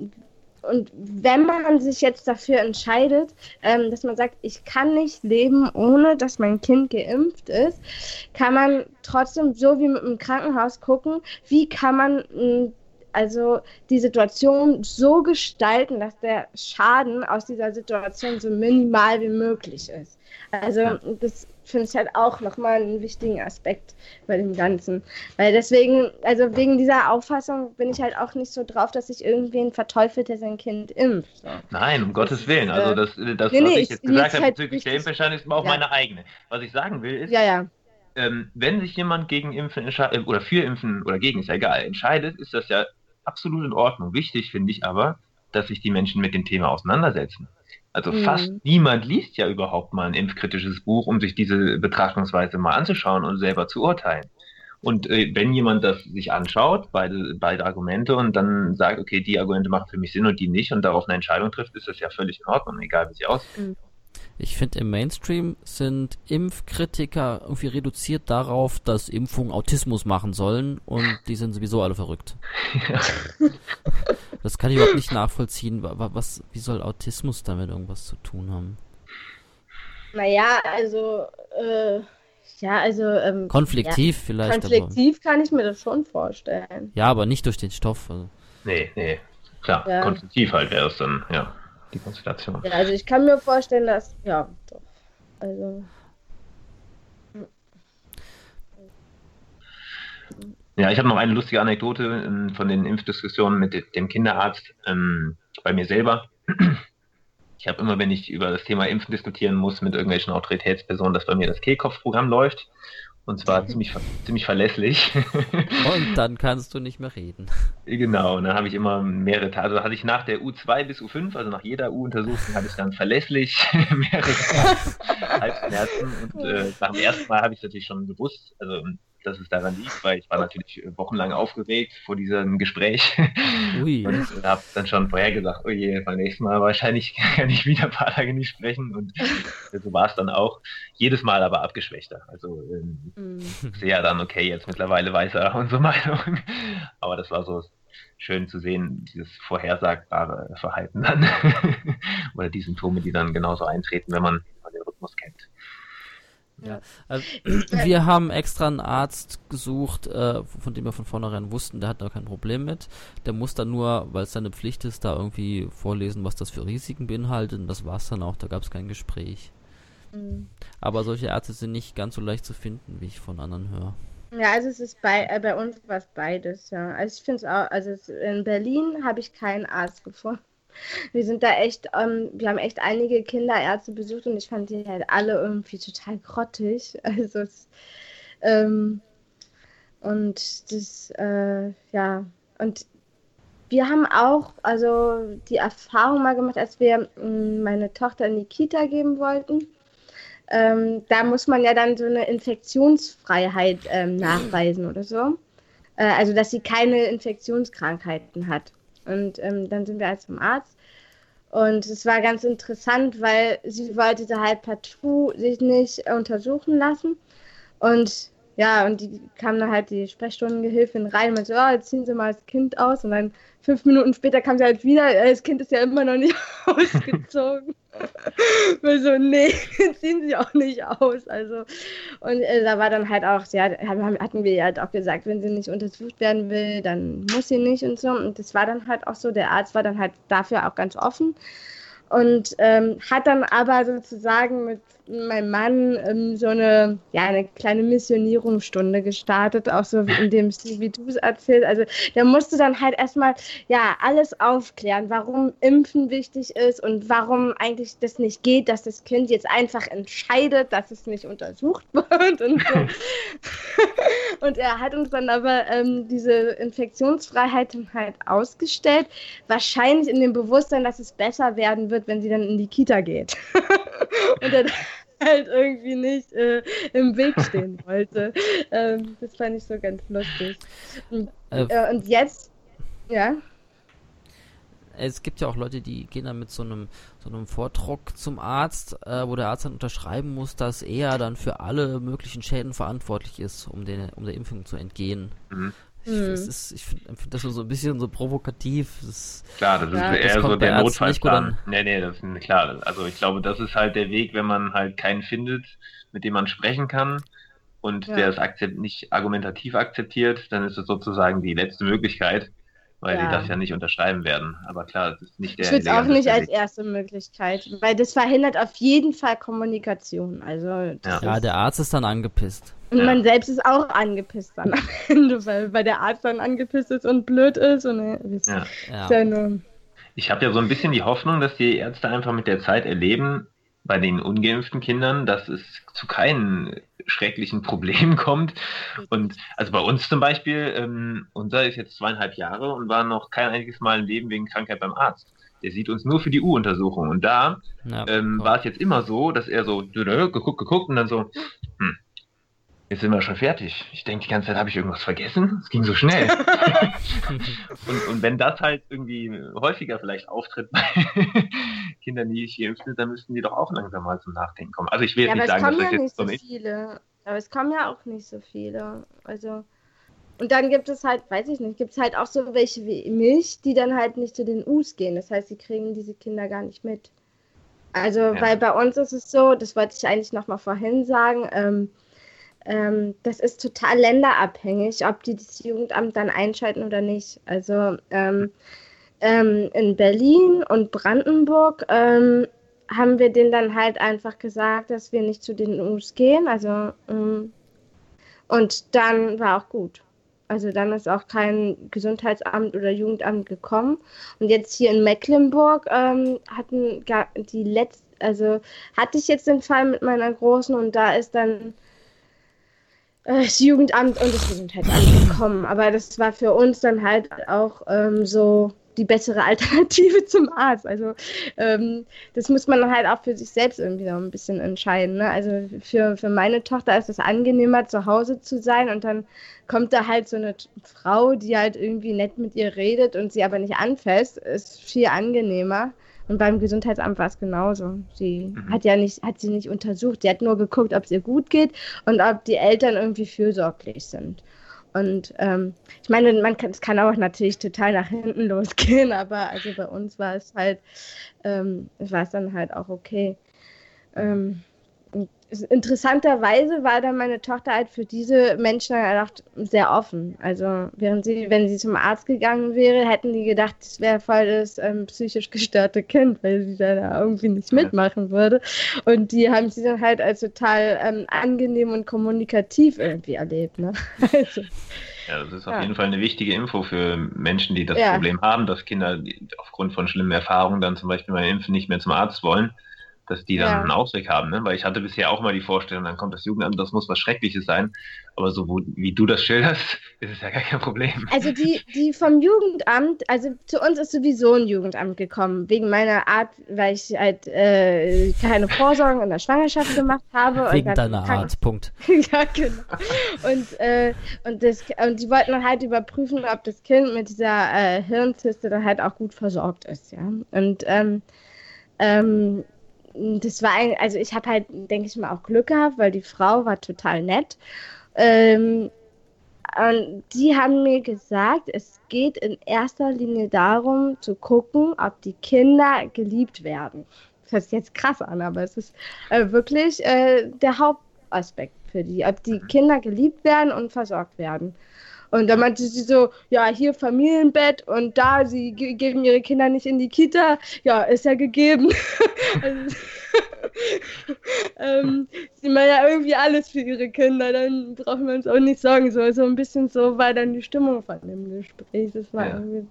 und wenn man sich jetzt dafür entscheidet, ähm, dass man sagt, ich kann nicht leben, ohne dass mein Kind geimpft ist, kann man trotzdem so wie mit dem Krankenhaus gucken, wie kann man hm, also die Situation so gestalten, dass der Schaden aus dieser Situation so minimal wie möglich ist. Also das finde ich halt auch nochmal einen wichtigen Aspekt bei dem Ganzen. Weil deswegen, also wegen dieser Auffassung bin ich halt auch nicht so drauf, dass sich irgendwen verteufelt, der sein Kind impft. Nein, um Gottes Willen. Also das, das nee, was nee, ich jetzt gesagt habe halt bezüglich der Impfentscheidung, ist auch ja. meine eigene. Was ich sagen will, ist, ja, ja. Ähm, wenn sich jemand gegen Impfen entscheidet, oder für Impfen oder gegen, ist ja egal, entscheidet, ist das ja absolut in Ordnung. Wichtig finde ich aber, dass sich die Menschen mit dem Thema auseinandersetzen. Also mhm. fast niemand liest ja überhaupt mal ein impfkritisches Buch, um sich diese Betrachtungsweise mal anzuschauen und selber zu urteilen. Und äh, wenn jemand das sich anschaut, beide, beide Argumente, und dann sagt, okay, die Argumente machen für mich Sinn und die nicht, und darauf eine Entscheidung trifft, ist das ja völlig in Ordnung, egal wie sie aussieht. Mhm. Ich finde, im Mainstream sind Impfkritiker irgendwie reduziert darauf, dass Impfungen Autismus machen sollen und die sind sowieso alle verrückt. Ja. Das kann ich überhaupt nicht nachvollziehen. Was, wie soll Autismus damit irgendwas zu tun haben? Naja, also, äh, ja, also. Ähm, konfliktiv ja, vielleicht. Konfliktiv aber. kann ich mir das schon vorstellen. Ja, aber nicht durch den Stoff. Also. Nee, nee, klar. Ja. Konfliktiv halt wäre es dann, ja die Konstellation. Ja, also ich kann mir vorstellen, dass, ja, doch. Also. Ja, ich habe noch eine lustige Anekdote ähm, von den Impfdiskussionen mit dem Kinderarzt ähm, bei mir selber. Ich habe immer, wenn ich über das Thema Impfen diskutieren muss mit irgendwelchen Autoritätspersonen, dass bei mir das Kehlkopfprogramm läuft. Und zwar ziemlich, ziemlich verlässlich. Und dann kannst du nicht mehr reden. Genau, und dann habe ich immer mehrere Tage, also hatte ich nach der U2 bis U5, also nach jeder U-Untersuchung, hatte ich dann verlässlich mehrere Tage Halsschmerzen. Und äh, nach dem ersten Mal habe ich es natürlich schon gewusst, also dass es daran liegt, weil ich war natürlich wochenlang aufgeregt vor diesem Gespräch Ui. und habe dann schon vorher gesagt, oh je, beim nächsten Mal wahrscheinlich kann ich wieder ein paar Tage nicht sprechen und so war es dann auch. Jedes Mal aber abgeschwächter. Also ähm, mm. sehe dann, okay, jetzt mittlerweile weiß er unsere Meinung, aber das war so schön zu sehen, dieses vorhersagbare Verhalten dann oder die Symptome, die dann genauso eintreten, wenn man den Rhythmus kennt. Ja. Also, wir haben extra einen Arzt gesucht, äh, von dem wir von vornherein wussten, der hat da kein Problem mit. Der muss dann nur, weil es seine Pflicht ist, da irgendwie vorlesen, was das für Risiken beinhaltet. Und das war es dann auch, da gab es kein Gespräch. Mhm. Aber solche Ärzte sind nicht ganz so leicht zu finden, wie ich von anderen höre. Ja, also es ist bei, äh, bei uns was beides, ja. Also ich finde es auch, also in Berlin habe ich keinen Arzt gefunden. Wir sind da echt, ähm, wir haben echt einige Kinderärzte besucht und ich fand die halt alle irgendwie total grottig. Also es, ähm, und das, äh, ja, und wir haben auch also die Erfahrung mal gemacht, als wir mm, meine Tochter in die Kita geben wollten. Ähm, da muss man ja dann so eine Infektionsfreiheit ähm, nachweisen oder so. Äh, also, dass sie keine Infektionskrankheiten hat. Und ähm, dann sind wir als zum Arzt. Und es war ganz interessant, weil sie wollte halt partout sich nicht untersuchen lassen. Und ja, und die kam dann halt die Sprechstundengehilfin rein und meinte so, oh, jetzt ziehen Sie mal das Kind aus. Und dann fünf Minuten später kam sie halt wieder, das Kind ist ja immer noch nicht ausgezogen. Weil so, nee, ziehen sie auch nicht aus. Also, und äh, da war dann halt auch, ja, hatten wir ja halt auch gesagt, wenn sie nicht untersucht werden will, dann muss sie nicht und so. Und das war dann halt auch so, der Arzt war dann halt dafür auch ganz offen und ähm, hat dann aber sozusagen mit meinem Mann ähm, so eine, ja, eine kleine Missionierungsstunde gestartet, auch so in dem Stil, wie du es erzählst. Also der musste dann halt erstmal ja alles aufklären, warum Impfen wichtig ist und warum eigentlich das nicht geht, dass das Kind jetzt einfach entscheidet, dass es nicht untersucht wird und so. und er hat uns dann aber ähm, diese Infektionsfreiheit halt ausgestellt, wahrscheinlich in dem Bewusstsein, dass es besser werden wird, wenn sie dann in die Kita geht. und dann halt irgendwie nicht äh, im Weg stehen wollte. Ähm, das fand ich so ganz lustig. Und, äh, äh, und jetzt, ja. Es gibt ja auch Leute, die gehen dann mit so einem, so einem Vordruck zum Arzt, äh, wo der Arzt dann unterschreiben muss, dass er dann für alle möglichen Schäden verantwortlich ist, um, den, um der Impfung zu entgehen. Mhm. Ich, mhm. ist, ich finde find das schon so ein bisschen so provokativ. Das, klar, das ist ja, eher das so der Notfallplan. Nee, nee, das ist klar. Also ich glaube, das ist halt der Weg, wenn man halt keinen findet, mit dem man sprechen kann und ja. der es akzept nicht argumentativ akzeptiert, dann ist es sozusagen die letzte Möglichkeit, weil ja. die das ja nicht unterschreiben werden. Aber klar, das ist nicht der. Ich würde es auch nicht als erste Möglichkeit, weil das verhindert auf jeden Fall Kommunikation. Also ja. ja, der Arzt ist dann angepisst. Und ja. man selbst ist auch angepisst dann am Ende, weil, weil der Arzt dann angepisst ist und blöd ist. Und, äh, ja. Ja. Ich habe ja so ein bisschen die Hoffnung, dass die Ärzte einfach mit der Zeit erleben, bei den ungeimpften Kindern, dass es zu keinen schrecklichen Problemen kommt. Und also bei uns zum Beispiel, ähm, unser ist jetzt zweieinhalb Jahre und war noch kein einziges Mal im Leben wegen Krankheit beim Arzt. Der sieht uns nur für die U-Untersuchung. Und da ja, ähm, war es jetzt immer so, dass er so geguckt, geguckt und dann so, hm, jetzt sind wir schon fertig. Ich denke, die ganze Zeit habe ich irgendwas vergessen. Es ging so schnell. und, und, wenn das halt irgendwie häufiger vielleicht auftritt bei Kindern, die ich hier sind, dann müssten die doch auch langsam mal zum Nachdenken kommen. Also ich will jetzt ja, nicht sagen, dass das ja jetzt so nicht viele. Aber es kommen ja auch nicht so viele. Also und dann gibt es halt, weiß ich nicht, gibt es halt auch so welche wie mich, die dann halt nicht zu den U's gehen. Das heißt, sie kriegen diese Kinder gar nicht mit. Also, ja. weil bei uns ist es so, das wollte ich eigentlich noch mal vorhin sagen, ähm, ähm, das ist total länderabhängig, ob die das Jugendamt dann einschalten oder nicht. Also ähm, ähm, in Berlin und Brandenburg ähm, haben wir denen dann halt einfach gesagt, dass wir nicht zu den US gehen. Also ähm, und dann war auch gut. Also dann ist auch kein Gesundheitsamt oder Jugendamt gekommen. Und jetzt hier in Mecklenburg ähm, hatten die letzte, also hatte ich jetzt den Fall mit meiner Großen und da ist dann das Jugendamt und das Gesundheitsamt gekommen. Aber das war für uns dann halt auch ähm, so die bessere Alternative zum Arzt. Also ähm, das muss man halt auch für sich selbst irgendwie so ein bisschen entscheiden. Ne? Also für, für meine Tochter ist es angenehmer, zu Hause zu sein und dann kommt da halt so eine Frau, die halt irgendwie nett mit ihr redet und sie aber nicht anfasst, ist viel angenehmer. Und beim Gesundheitsamt war es genauso. Sie mhm. hat ja nicht, hat sie nicht untersucht. Sie hat nur geguckt, ob es ihr gut geht und ob die Eltern irgendwie fürsorglich sind. Und ähm, ich meine, man kann, es kann auch natürlich total nach hinten losgehen, aber also bei uns war es halt, ähm, war es dann halt auch okay. Ähm, interessanterweise war dann meine Tochter halt für diese Menschen auch sehr offen. Also während sie, wenn sie zum Arzt gegangen wäre, hätten die gedacht, das wäre voll das ähm, psychisch gestörte Kind, weil sie da irgendwie nicht mitmachen würde. Und die haben sie dann halt als total ähm, angenehm und kommunikativ irgendwie erlebt. Ne? Also, ja, das ist auf ja. jeden Fall eine wichtige Info für Menschen, die das ja. Problem haben, dass Kinder aufgrund von schlimmen Erfahrungen dann zum Beispiel beim Impfen nicht mehr zum Arzt wollen dass die dann ja. einen Ausweg haben, ne? Weil ich hatte bisher auch mal die Vorstellung, dann kommt das Jugendamt, das muss was Schreckliches sein. Aber so wo, wie du das schilderst, ist es ja gar kein Problem. Also die, die vom Jugendamt, also zu uns ist sowieso ein Jugendamt gekommen, wegen meiner Art, weil ich halt äh, keine Vorsorgen in der Schwangerschaft gemacht habe. Wegen deiner Art, Punkt. ja, genau. Und, äh, und, das, und die wollten halt überprüfen, ob das Kind mit dieser äh, Hirnzyste dann halt auch gut versorgt ist, ja. Und ähm, ähm, das war also ich habe halt, denke ich mal, auch Glück gehabt, weil die Frau war total nett. Ähm, und die haben mir gesagt, es geht in erster Linie darum, zu gucken, ob die Kinder geliebt werden. Das hört sich jetzt krass an, aber es ist äh, wirklich äh, der Hauptaspekt für die, ob die Kinder geliebt werden und versorgt werden. Und dann meinte sie so, ja, hier Familienbett und da, sie ge geben ihre Kinder nicht in die Kita. Ja, ist ja gegeben. also, ähm, sie machen ja irgendwie alles für ihre Kinder, dann brauchen wir uns auch nicht sorgen. So, so ein bisschen so war dann die Stimmung von dem Gespräch. Das war ja. irgendwie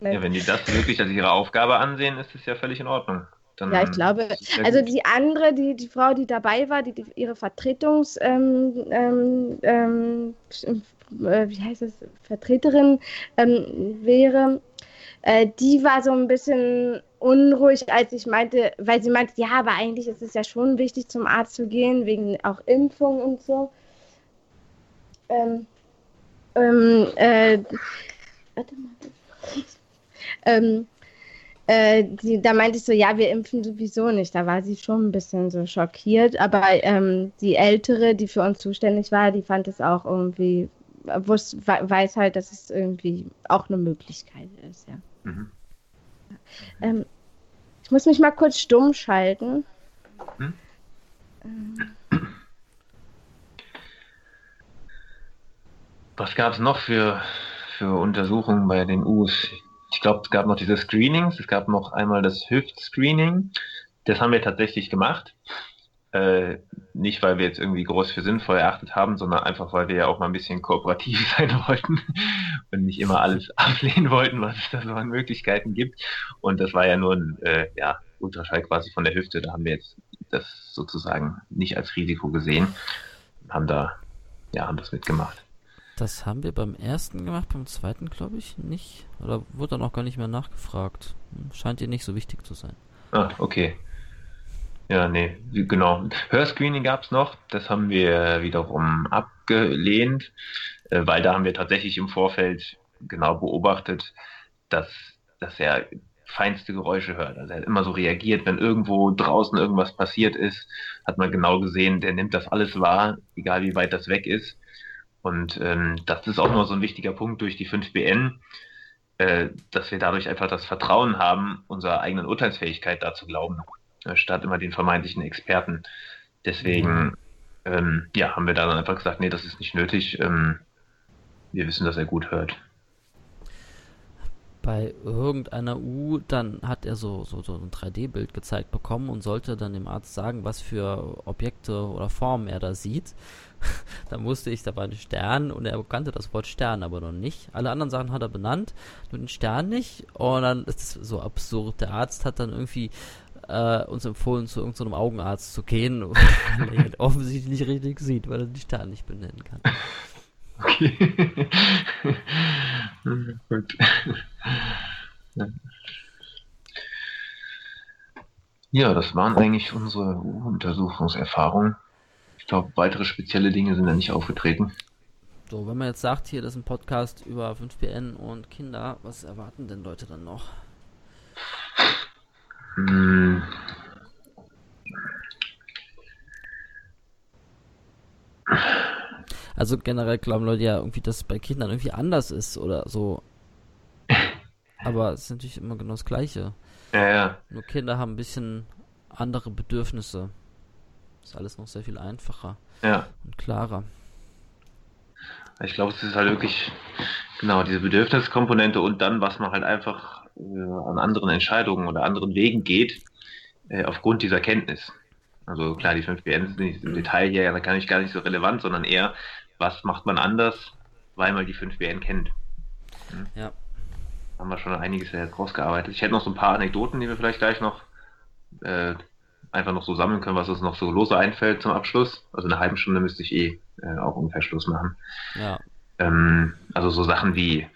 ja, wenn die das wirklich als ihre Aufgabe ansehen, ist es ja völlig in Ordnung. Dann ja, ich glaube, also die andere, die, die Frau, die dabei war, die, die ihre Vertretungs, ähm, ähm, ähm, äh, wie heißt es, Vertreterin ähm, wäre, äh, die war so ein bisschen unruhig, als ich meinte, weil sie meinte, ja, aber eigentlich ist es ja schon wichtig, zum Arzt zu gehen, wegen auch Impfung und so. Ähm, ähm, äh, warte mal. ähm, äh, die, da meinte ich so, ja, wir impfen sowieso nicht. Da war sie schon ein bisschen so schockiert. Aber ähm, die Ältere, die für uns zuständig war, die fand es auch irgendwie, wusste, weiß halt, dass es irgendwie auch eine Möglichkeit ist, ja. Mhm. Ähm, ich muss mich mal kurz stumm schalten. Mhm. Was gab es noch für, für Untersuchungen bei den U's? ich glaube, es gab noch diese Screenings, es gab noch einmal das Hüft-Screening. Das haben wir tatsächlich gemacht. Äh, nicht, weil wir jetzt irgendwie groß für sinnvoll erachtet haben, sondern einfach, weil wir ja auch mal ein bisschen kooperativ sein wollten und nicht immer alles ablehnen wollten, was es da so an Möglichkeiten gibt. Und das war ja nur ein äh, ja, Ultraschall quasi von der Hüfte. Da haben wir jetzt das sozusagen nicht als Risiko gesehen, haben da, ja, haben das mitgemacht. Das haben wir beim ersten gemacht, beim zweiten glaube ich nicht. Oder wurde dann auch gar nicht mehr nachgefragt. Scheint dir nicht so wichtig zu sein. Ah, okay. Ja, nee, genau. Hörscreening gab es noch, das haben wir wiederum abgelehnt, äh, weil da haben wir tatsächlich im Vorfeld genau beobachtet, dass, dass er feinste Geräusche hört. Also er hat immer so reagiert, wenn irgendwo draußen irgendwas passiert ist, hat man genau gesehen, der nimmt das alles wahr, egal wie weit das weg ist. Und ähm, das ist auch nur so ein wichtiger Punkt durch die 5BN, äh, dass wir dadurch einfach das Vertrauen haben, unserer eigenen Urteilsfähigkeit da zu glauben, statt immer den vermeintlichen Experten. Deswegen ähm, ja, haben wir da dann einfach gesagt, nee, das ist nicht nötig. Ähm, wir wissen, dass er gut hört. Bei irgendeiner U, dann hat er so, so, so ein 3D-Bild gezeigt bekommen und sollte dann dem Arzt sagen, was für Objekte oder Formen er da sieht. da musste ich, da war ein Stern und er kannte das Wort Stern aber noch nicht. Alle anderen Sachen hat er benannt, nur den Stern nicht. Und dann ist es so absurd. Der Arzt hat dann irgendwie äh, uns empfohlen, zu irgendeinem so Augenarzt zu gehen, weil er halt offensichtlich nicht richtig sieht, weil er den Stern nicht benennen kann. Okay. Gut. Ja, das waren eigentlich unsere Untersuchungserfahrungen. Ich glaube, weitere spezielle Dinge sind da nicht aufgetreten. So, wenn man jetzt sagt, hier, das ist ein Podcast über 5PN und Kinder, was erwarten denn Leute dann noch? Hm. Also generell glauben Leute ja irgendwie, dass es bei Kindern irgendwie anders ist oder so. Aber es ist natürlich immer genau das Gleiche. Ja, ja. Nur Kinder haben ein bisschen andere Bedürfnisse. Ist alles noch sehr viel einfacher Ja. und klarer. Ich glaube, es ist halt wirklich, genau, diese Bedürfniskomponente und dann, was man halt einfach äh, an anderen Entscheidungen oder anderen Wegen geht, äh, aufgrund dieser Kenntnis. Also klar, die 5 BN sind nicht im Detail hier, da kann ich gar nicht so relevant, sondern eher, was macht man anders, weil man die 5 BN kennt. Ja. Haben wir schon einiges rausgearbeitet. Ich hätte noch so ein paar Anekdoten, die wir vielleicht gleich noch äh, einfach noch so sammeln können, was uns noch so lose einfällt zum Abschluss. Also in einer halben Stunde müsste ich eh äh, auch ungefähr Schluss machen. Ja. Ähm, also so Sachen wie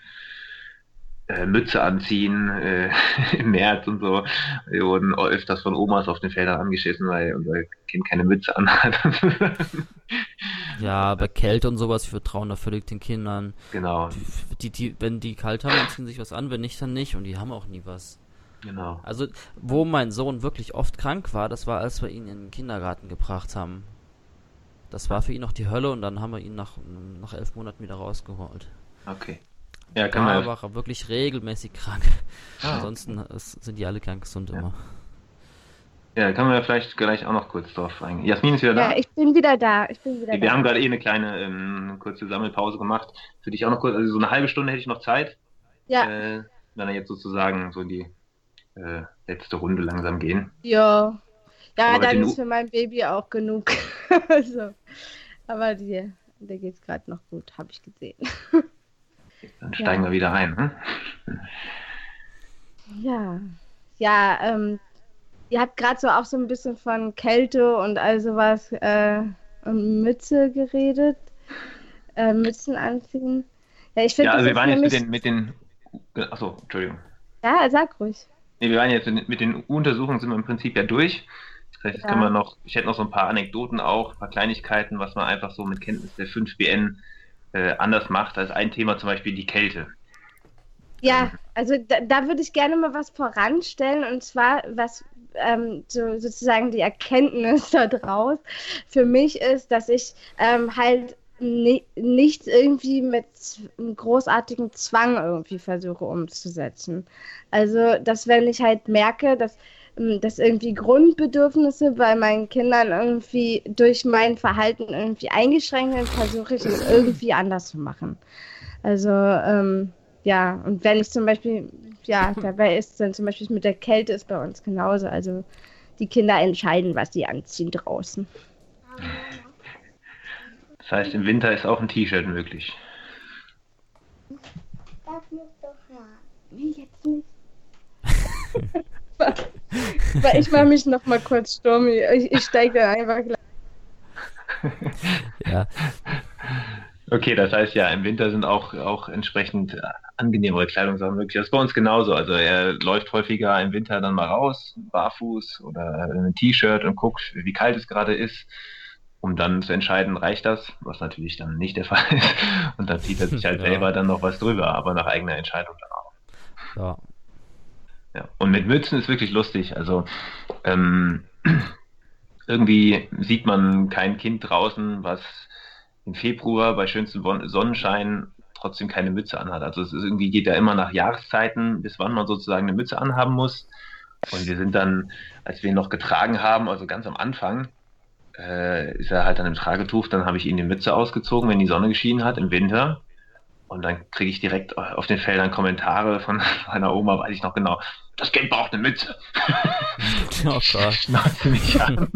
äh, Mütze anziehen äh, im März und so. Wir wurden öfters von Omas auf den Feldern angeschissen, weil unser Kind keine Mütze anhat. Ja, bei Kälte und sowas, wir vertrauen da völlig den Kindern. genau, Die, die, wenn die kalt haben, dann ziehen sich was an, wenn nicht, dann nicht. Und die haben auch nie was. genau. Also, wo mein Sohn wirklich oft krank war, das war, als wir ihn in den Kindergarten gebracht haben. Das war für ihn noch die Hölle und dann haben wir ihn nach, nach elf Monaten wieder rausgeholt. Okay. Ja, kann man. war er wirklich regelmäßig krank. Ah. Ansonsten sind die alle krank gesund Ja. immer. Ja, kann man ja vielleicht gleich auch noch kurz drauf eingehen. Jasmin ist wieder da. Ja, ich bin wieder da. Ich bin wieder Wir da. haben gerade eh eine kleine ähm, kurze Sammelpause gemacht. Für dich auch noch kurz, also so eine halbe Stunde hätte ich noch Zeit. Ja, Äh, wenn wir jetzt sozusagen so in die äh, letzte Runde langsam gehen. ja. Ja, Aber dann ist für mein Baby auch genug. also, aber die, der geht's gerade noch gut, habe ich gesehen. Dann steigen wir wieder ein. Hm? Ja, ja, ähm, ihr habt gerade so auch so ein bisschen von Kälte und all sowas äh, und Mütze geredet. Äh, Mützen anziehen. Ja, ich finde Ja, also wir waren jetzt mit den, mit den Achso, Entschuldigung. Ja, sag ruhig. Nee, wir waren jetzt mit, den Untersuchungen sind wir im Prinzip ja durch. Das heißt, jetzt Ja. können wir noch, ich hätte noch so ein paar Anekdoten auch, ein paar Kleinigkeiten, was man einfach so mit Kenntnis der 5BN äh, anders macht. als ein Thema zum Beispiel die Kälte. Ja, also da, da würde ich gerne mal was voranstellen und zwar, was ähm, so, sozusagen die Erkenntnis da draus für mich ist, dass ich ähm, halt ni nichts irgendwie mit großartigen Zwang irgendwie versuche umzusetzen. Also, dass wenn ich halt merke, dass, ähm, dass irgendwie Grundbedürfnisse bei meinen Kindern irgendwie durch mein Verhalten irgendwie eingeschränkt sind, versuche ich es irgendwie anders zu machen. Also, ähm, ja, und wenn ich zum Beispiel, ja, dabei ist dann zum Beispiel mit der Kälte ist bei uns genauso. Also die Kinder entscheiden, was sie anziehen draußen. Das heißt, im Winter ist auch ein T-Shirt möglich. Wie jetzt nicht? Ich mache mich noch mal kurz Sturmi. Ich, ich steige dann einfach gleich. Ja, Okay, das heißt ja, im Winter sind auch, auch entsprechend angenehmere Kleidungssachen möglich. Das ist bei uns genauso. Also er läuft häufiger im Winter dann mal raus, barfuß oder in ein T-Shirt und guckt, wie kalt es gerade ist, um dann zu entscheiden, reicht das, was natürlich dann nicht der Fall ist. Und dann zieht er sich halt Ja. selber dann noch was drüber, aber nach eigener Entscheidung dann auch. ja. Ja. Und mit Mützen ist wirklich lustig. Also ähm, irgendwie sieht man kein Kind draußen, was im Februar bei schönstem Sonnenschein trotzdem keine Mütze anhat. Also es ist irgendwie geht ja immer nach Jahreszeiten, bis wann man sozusagen eine Mütze anhaben muss. Und wir sind dann, als wir ihn noch getragen haben, also ganz am Anfang, äh, ist er halt dann im Tragetuch, dann habe ich ihm die Mütze ausgezogen, wenn die Sonne geschienen hat im Winter. Und dann kriege ich direkt auf den Feldern Kommentare von meiner Oma, weiß ich noch genau, das Kind braucht eine Mütze. Oh. Schnauze mich an.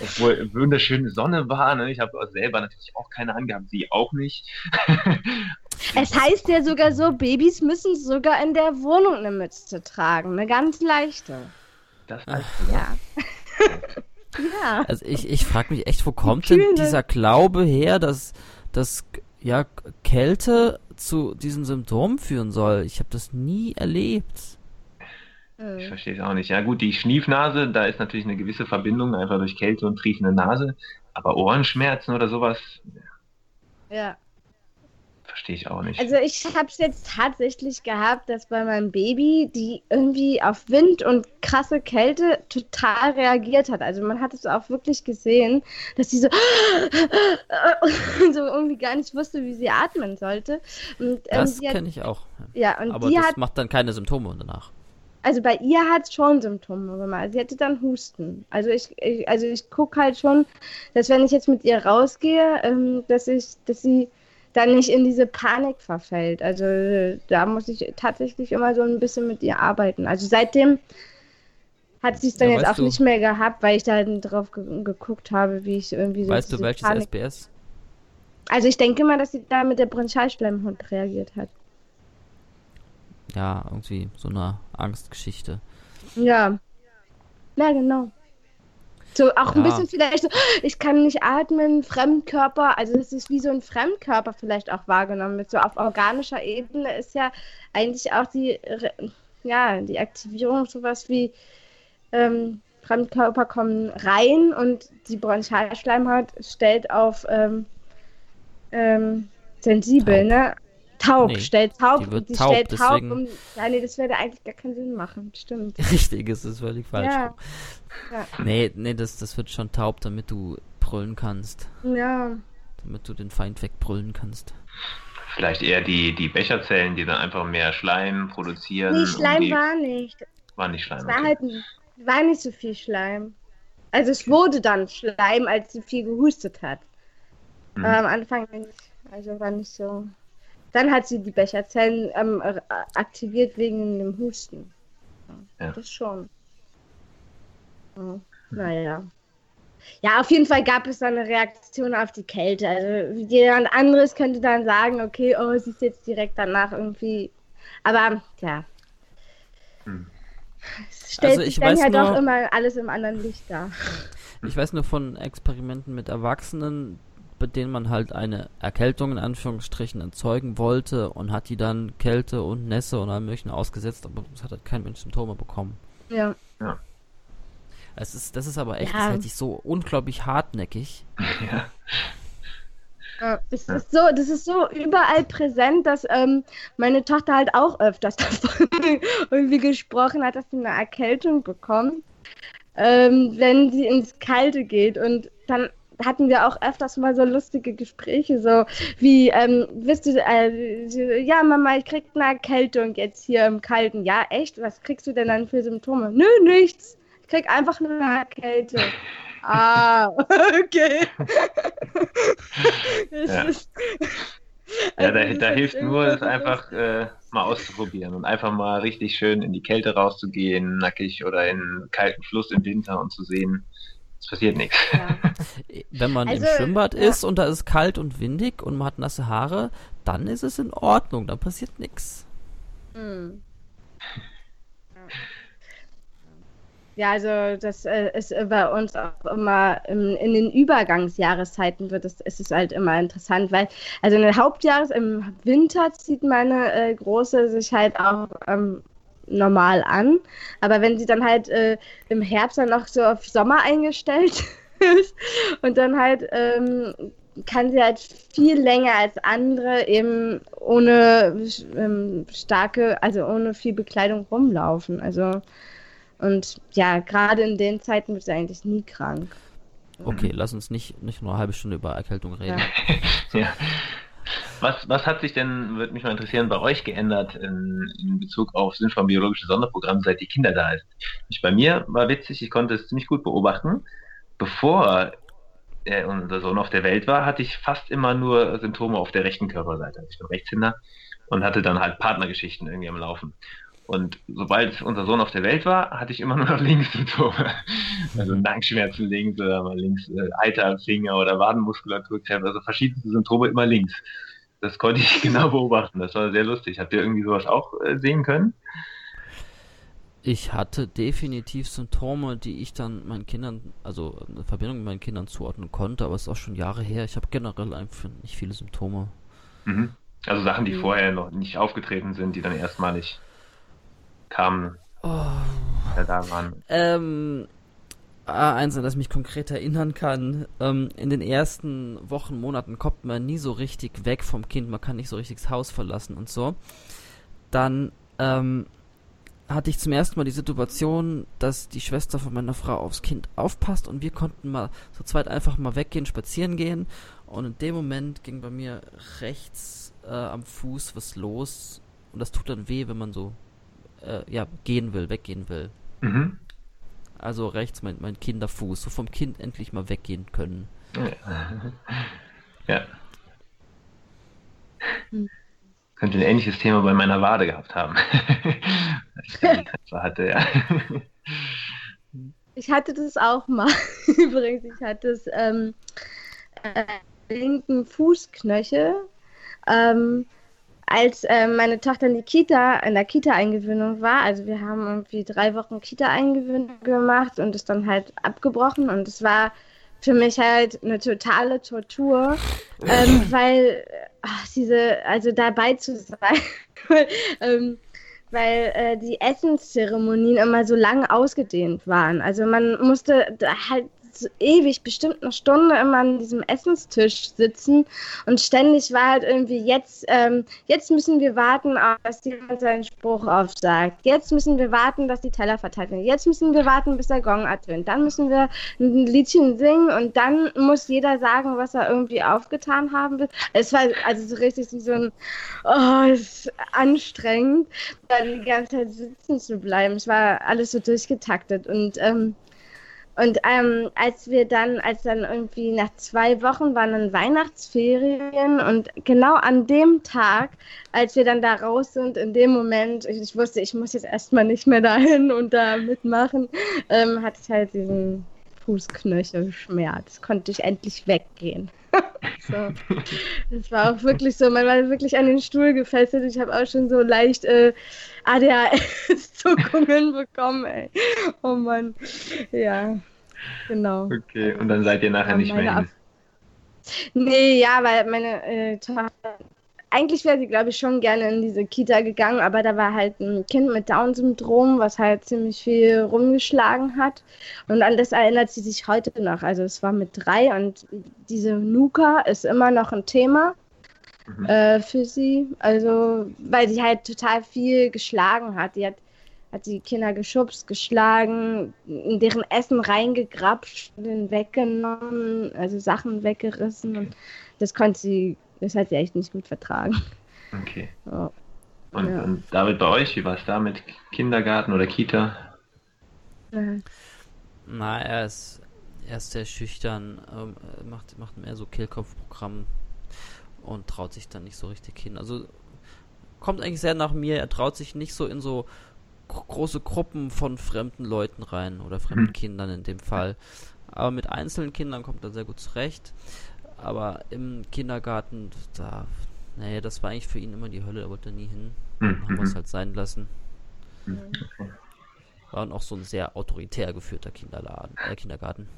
Obwohl wunderschöne Sonne war. Ne? Ich habe selber natürlich auch keine angehabt, sie auch nicht. Es heißt ja sogar so, Babys müssen sogar in der Wohnung eine Mütze tragen. Eine ganz leichte. Das Ach. Ja. ja. Also ich, ich frage mich echt, wo kommt kühl, denn dieser Glaube her, dass, dass ja, Kälte zu diesen Symptomen führen soll? Ich habe das nie erlebt. Ich verstehe es auch nicht. Ja gut, die Schniefnase, da ist natürlich eine gewisse Verbindung, einfach durch Kälte und triefende Nase. Aber Ohrenschmerzen oder sowas, Ja. Verstehe ich auch nicht. Also ich habe es jetzt tatsächlich gehabt, dass bei meinem Baby die irgendwie auf Wind und krasse Kälte total reagiert hat. Also man hat es auch wirklich gesehen, dass sie so, so irgendwie gar nicht wusste, wie sie atmen sollte. Und ähm, Das kenne ich auch. ja, und Aber die das hat macht dann keine Symptome danach. also bei ihr hat es schon Symptome gemacht. Sie hätte dann Husten. Also ich, ich also ich gucke halt schon, dass wenn ich jetzt mit ihr rausgehe, ähm, dass ich, dass sie dann nicht in diese Panik verfällt. Also da muss ich tatsächlich immer so ein bisschen mit ihr arbeiten. Also seitdem hat sie es dann ja, jetzt auch du, nicht mehr gehabt, weil ich da drauf ge geguckt habe, wie ich irgendwie so. Weißt du, welches Panik SBS? Also ich denke mal, dass sie da mit der Bronchialschleimhaut reagiert hat ja, irgendwie so eine Angstgeschichte. Ja. Ja, genau. So auch ein bisschen vielleicht so, ich kann nicht atmen, Fremdkörper, also das ist wie so ein Fremdkörper vielleicht auch wahrgenommen wird. So auf organischer Ebene ist ja eigentlich auch die, ja, die Aktivierung sowas wie ähm, Fremdkörper kommen rein und die Bronchialschleimhaut stellt auf ähm, ähm, sensibel, ne? Taub, nee, stellt taub, die, wird die taub, stellt taub deswegen... um, ja, nee, das würde eigentlich gar keinen Sinn machen, stimmt. Richtig, es ist völlig falsch. Ja. ja. Nee, nee, das, das wird schon taub, damit du brüllen kannst. Ja. Damit du den Feind wegbrüllen kannst. Vielleicht eher die, die Becherzellen, die dann einfach mehr Schleim produzieren. Nee, Schleim die... war nicht. War nicht Schleim. Es war okay. halt war nicht so viel Schleim. Also es wurde dann Schleim, als sie viel gehustet hat. Mhm. Aber am Anfang nicht. Also war nicht so. Dann hat sie die Becherzellen ähm, aktiviert wegen dem Husten. Ja. Das schon. Ja. Naja. Ja, auf jeden Fall gab es dann eine Reaktion auf die Kälte. Also jemand anderes könnte dann sagen, okay, oh, sie ist jetzt direkt danach irgendwie. Aber ja. Hm. Es stellt also sich dann ja nur, doch immer alles im anderen Licht dar. Ich weiß nur von Experimenten mit Erwachsenen, bei denen man halt eine Erkältung in Anführungsstrichen erzeugen wollte und hat die dann Kälte und Nässe und allem möglichen ausgesetzt, aber es hat halt kein Mensch Symptome bekommen. Ja. ja. Es ist, das ist aber echt, ja. das ist so unglaublich hartnäckig. Ja. Ja, das ist so, das ist so überall präsent, dass ähm, meine Tochter halt auch öfters davon irgendwie gesprochen hat, dass sie eine Erkältung bekommt, ähm, wenn sie ins Kalte geht. Und dann hatten wir auch öfters mal so lustige Gespräche, so wie, ähm, wisst du, äh, ja, Mama, ich krieg eine Erkältung jetzt hier im Kalten. Ja, echt? Was kriegst du denn dann für Symptome? Nö, nichts. Ich krieg einfach nur eine Erkältung. ah, okay. ja. Ist, ja, da, da hilft nur, es einfach äh, mal auszuprobieren und einfach mal richtig schön in die Kälte rauszugehen, nackig oder in einen kalten Fluss im Winter und zu sehen, es passiert nichts. Ja. Wenn man also, im Schwimmbad ja. ist und da ist kalt und windig und man hat nasse Haare, dann ist es in Ordnung, dann passiert nichts. Mhm. Ja, also das äh, ist bei uns auch immer in, in den Übergangsjahreszeiten wird es, ist es halt immer interessant, weil also in den Hauptjahres im Winter zieht meine äh, Große sich halt auch ähm, normal an. Aber wenn sie dann halt äh, im Herbst dann noch so auf Sommer eingestellt ist und dann halt ähm, kann sie halt viel länger als andere eben ohne ähm, starke, also ohne viel Bekleidung rumlaufen. Also und ja, gerade in den Zeiten wird sie eigentlich nie krank. Okay, lass uns nicht, nicht nur eine halbe Stunde über Erkältung reden. Ja. ja. Was, was hat sich denn, würde mich mal interessieren, bei euch geändert in, in Bezug auf sinnvoll biologische Sonderprogramme, seit die Kinder da sind? Ich, bei mir war witzig, ich konnte es ziemlich gut beobachten. Bevor äh, unser Sohn auf der Welt war, hatte ich fast immer nur Symptome auf der rechten Körperseite. Ich bin Rechtshänder und hatte dann halt Partnergeschichten irgendwie am Laufen. Und sobald unser Sohn auf der Welt war, hatte ich immer nur noch Linkssymptome. Also Nackenschmerzen links oder mal links äh, Eiter Finger oder Wadenmuskulatur, also verschiedene Symptome immer links. Das konnte ich genau beobachten. Das war sehr lustig. Habt ihr irgendwie sowas auch äh, sehen können? Ich hatte definitiv Symptome, die ich dann meinen Kindern, also eine Verbindung mit meinen Kindern zuordnen konnte, aber es ist auch schon Jahre her. Ich habe generell einfach nicht viele Symptome. Mhm. Also Sachen, die mhm. vorher noch nicht aufgetreten sind, die dann erstmalig kamen, oh. da waren. Ähm, eins, an das ich mich konkret erinnern kann, ähm, in den ersten Wochen, Monaten kommt man nie so richtig weg vom Kind, man kann nicht so richtig das Haus verlassen und so. Dann ähm, hatte ich zum ersten Mal die Situation, dass die Schwester von meiner Frau aufs Kind aufpasst und wir konnten mal so zweit einfach mal weggehen, spazieren gehen und in dem Moment ging bei mir rechts äh, am Fuß was los und das tut dann weh, wenn man so äh, ja, gehen will, weggehen will. Mhm. Also rechts mein, mein Kinderfuß, so vom Kind endlich mal weggehen können. Ja. Hm. Könnte ein ähnliches Thema bei meiner Wade gehabt haben. ich hatte, ja. Ich hatte das auch mal. Übrigens, ich hatte es ähm, äh, linken Fußknöchel. Ähm, als äh, meine Tochter in die Kita, in der Kita-Eingewöhnung war, also wir haben irgendwie drei Wochen Kita-Eingewöhnung gemacht und es dann halt abgebrochen und es war für mich halt eine totale Tortur, ähm, weil ach, diese, also dabei zu sein, ähm, weil äh, die Essenszeremonien immer so lang ausgedehnt waren. Also man musste da halt ewig, bestimmt eine Stunde immer an diesem Essenstisch sitzen und ständig war halt irgendwie jetzt, ähm, jetzt müssen wir warten, dass jemand seinen Spruch aufsagt. Jetzt müssen wir warten, dass die Teller verteilt werden. Jetzt müssen wir warten, bis der Gong ertönt. Dann müssen wir ein Liedchen singen und dann muss jeder sagen, was er irgendwie aufgetan haben will. Es war also so richtig so ein, oh, ist anstrengend, dann die ganze Zeit sitzen zu bleiben. Es war alles so durchgetaktet und ähm, und ähm, als wir dann, als dann irgendwie nach zwei Wochen waren dann Weihnachtsferien und genau an dem Tag, als wir dann da raus sind, in dem Moment, ich, ich wusste, ich muss jetzt erstmal nicht mehr dahin und da mitmachen, ähm, hatte ich halt diesen Fußknöchelschmerz. Konnte ich endlich weggehen. so. Das war auch wirklich so, man war wirklich an den Stuhl gefesselt. Ich habe auch schon so leicht äh, ADHS-Zuckungen bekommen, ey. Oh Mann. Ja, genau. Okay, und dann seid ihr nachher ja, nicht mehr hin. Nee, ja, weil meine äh, Tochter eigentlich wäre sie, glaube ich, schon gerne in diese Kita gegangen, aber da war halt ein Kind mit Down-Syndrom, was halt ziemlich viel rumgeschlagen hat. Und an das erinnert sie sich heute noch. Also es war mit drei und diese Nuka ist immer noch ein Thema mhm. äh, für sie. Also, weil sie halt total viel geschlagen hat. Die hat, hat die Kinder geschubst, geschlagen, in deren Essen reingegrapscht, weggenommen, also Sachen weggerissen und das konnte sie das hat sie echt nicht gut vertragen. Okay. Oh. Und, ja. und, David, bei euch, wie war es da mit Kindergarten oder Kita? Ja. Na, er ist, er ist sehr schüchtern, ähm, macht, macht mehr so Kehlkopfprogramm und traut sich dann nicht so richtig hin. Also kommt eigentlich sehr nach mir, er traut sich nicht so in so große Gruppen von fremden Leuten rein oder fremden hm. Kindern in dem Fall. Aber mit einzelnen Kindern kommt er sehr gut zurecht. Aber im Kindergarten, da, naja, das war eigentlich für ihn immer die Hölle, da wollte er nie hin. Mhm. Haben wir es halt sein lassen. Mhm. War auch so ein sehr autoritär geführter Kinderladen, äh, Kindergarten.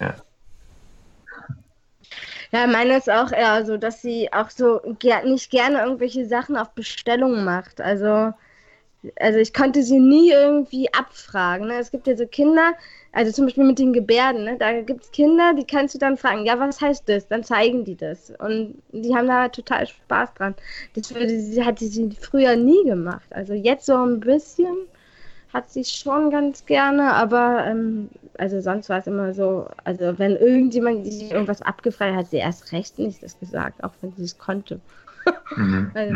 Ja. Ja, meine ist auch eher so, dass sie auch so ger nicht gerne irgendwelche Sachen auf Bestellung macht. Also, also ich konnte sie nie irgendwie abfragen. Ne? Es gibt ja so Kinder, also zum Beispiel mit den Gebärden, ne? da gibt es Kinder, die kannst du dann fragen, ja, was heißt das? Dann zeigen die das. Und die haben da total Spaß dran. Das würde, sie, hat sie früher nie gemacht. Also jetzt so ein bisschen hat sie schon ganz gerne, aber ähm, also sonst war es immer so, also wenn irgendjemand sich irgendwas abgefragt hat, hat sie erst recht nicht das gesagt, auch wenn sie es konnte. Mhm. also,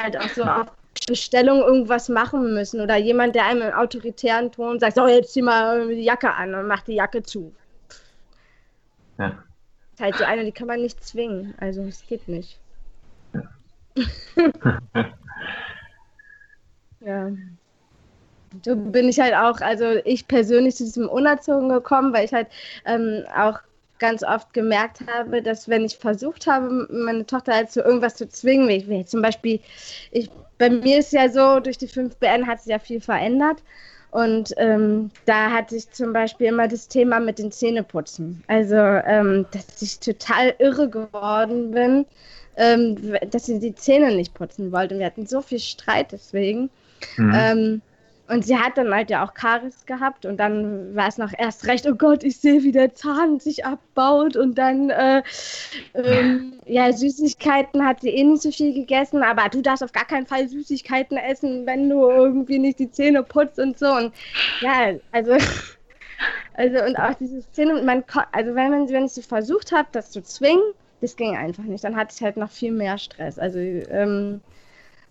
halt auch so auf Bestellung irgendwas machen müssen oder jemand, der einem im autoritären Ton sagt, so jetzt zieh mal die Jacke an und mach die Jacke zu. Ja. Das ist halt so eine, die kann man nicht zwingen. Also es geht nicht. Ja. ja. So bin ich halt auch, also ich persönlich zu diesem Unerzogen gekommen, weil ich halt ähm, auch ganz oft gemerkt habe, dass wenn ich versucht habe, meine Tochter halt zu irgendwas zu zwingen, wie ich, zum Beispiel, ich, bei mir ist ja so, durch die 5BN hat sich ja viel verändert. Und ähm, da hatte ich zum Beispiel immer das Thema mit den Zähneputzen. Also, ähm, dass ich total irre geworden bin, ähm, dass sie die Zähne nicht putzen wollte. Und wir hatten so viel Streit deswegen. Mhm. Und sie hat dann halt ja auch Karies gehabt und dann war es noch erst recht, oh Gott, ich sehe, wie der Zahn sich abbaut und dann, äh, ähm, ja, Süßigkeiten hat sie eh nicht so viel gegessen, aber du darfst auf gar keinen Fall Süßigkeiten essen, wenn du irgendwie nicht die Zähne putzt und so. Und ja, also, also und auch diese Szene, man, also wenn man, wenn ich so versucht habe, das zu zwingen, das ging einfach nicht, dann hatte ich halt noch viel mehr Stress, also, ähm,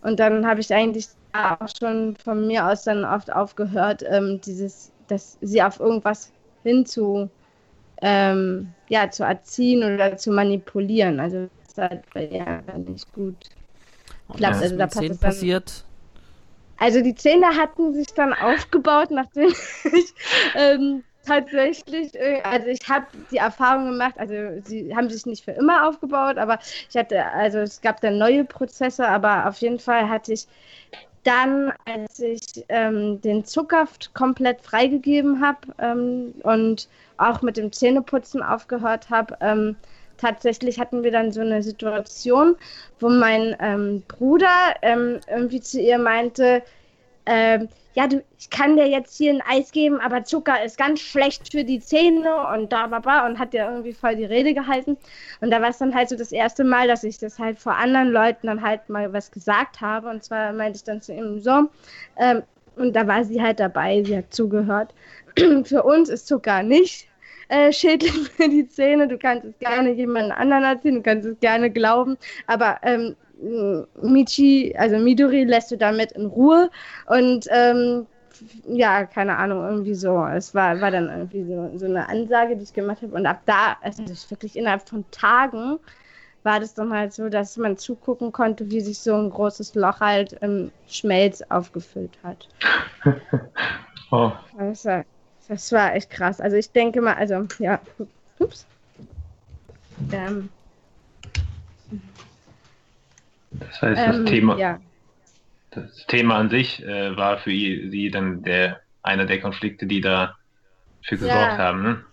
und dann habe ich eigentlich auch schon von mir aus dann oft aufgehört, ähm, dieses, dass sie auf irgendwas hinzu ähm, ja, zu erziehen oder zu manipulieren. Also das ist halt bei ihr einfach nicht gut klappt. Also da passt es passiert. Also die Zähne hatten sich dann aufgebaut, nachdem ich ähm, tatsächlich, äh, also ich habe die Erfahrung gemacht, also sie haben sich nicht für immer aufgebaut, aber ich hatte, also es gab dann neue Prozesse, aber auf jeden Fall hatte ich dann, als ich ähm, den Zucker komplett freigegeben habe ähm, und auch mit dem Zähneputzen aufgehört habe, ähm, tatsächlich hatten wir dann so eine Situation, wo mein ähm, Bruder ähm, irgendwie zu ihr meinte, ähm, ja, du, ich kann dir jetzt hier ein Eis geben, aber Zucker ist ganz schlecht für die Zähne und da, baba, und hat ja irgendwie voll die Rede gehalten. Und da war es dann halt so das erste Mal, dass ich das halt vor anderen Leuten dann halt mal was gesagt habe. Und zwar meinte ich dann zu ihm so, ähm, und da war sie halt dabei, sie hat zugehört. für uns ist Zucker nicht äh, schädlich für die Zähne. Du kannst es gerne jemandem anderen erzählen, du kannst es gerne glauben, aber ähm, Michi, also Midori lässt du damit in Ruhe und ähm, ja, keine Ahnung, irgendwie so. Es war, war dann irgendwie so, so eine Ansage, die ich gemacht habe. Und ab da, also wirklich innerhalb von Tagen, war das dann halt so, dass man zugucken konnte, wie sich so ein großes Loch halt im Schmelz aufgefüllt hat. oh. Das war, das war echt krass. Also ich denke mal, also ja, ups. Ähm, das heißt, das ähm, Thema, ja. das Thema an sich äh, war für Sie dann der einer der Konflikte, die da für gesorgt ja. haben. Ne?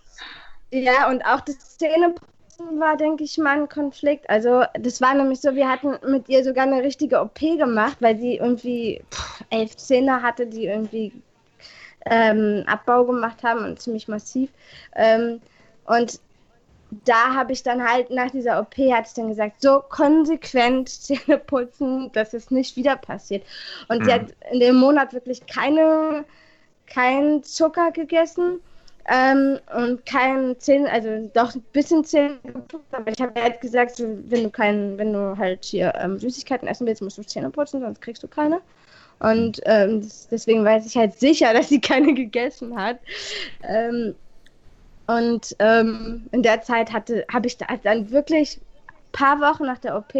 Ja, und auch das Zähneputzen war, denke ich mal, ein Konflikt. Also das war nämlich so, wir hatten mit ihr sogar eine richtige OP gemacht, weil sie irgendwie pff, elf Zähne hatte, die irgendwie ähm, Abbau gemacht haben und ziemlich massiv. Ähm, und da habe ich dann halt nach dieser OP hat ich dann gesagt, so konsequent Zähne putzen, dass es nicht wieder passiert. Und mhm. sie hat in dem Monat wirklich keine, kein Zucker gegessen ähm, und kein Zähne, also doch ein bisschen Zähne geputzt, aber ich habe halt gesagt, wenn du kein, wenn du halt hier ähm, Süßigkeiten essen willst, musst du Zähne putzen, sonst kriegst du keine. Und ähm, deswegen weiß ich halt sicher, dass sie keine gegessen hat. Ähm, und ähm, in der Zeit hatte, habe ich da dann wirklich ein paar Wochen nach der OP,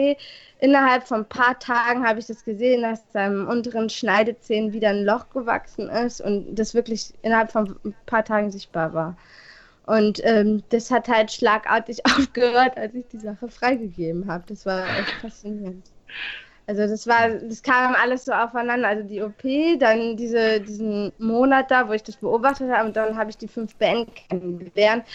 innerhalb von ein paar Tagen habe ich das gesehen, dass seinem unteren Schneidezähnen wieder ein Loch gewachsen ist und das wirklich innerhalb von ein paar Tagen sichtbar war. Und ähm, das hat halt schlagartig aufgehört, als ich die Sache freigegeben habe. Das war echt faszinierend. Also das war, das kam alles so aufeinander. Also die OP, dann diese, diesen Monat da, wo ich das beobachtet habe, und dann habe ich die fünf BN kennengelernt.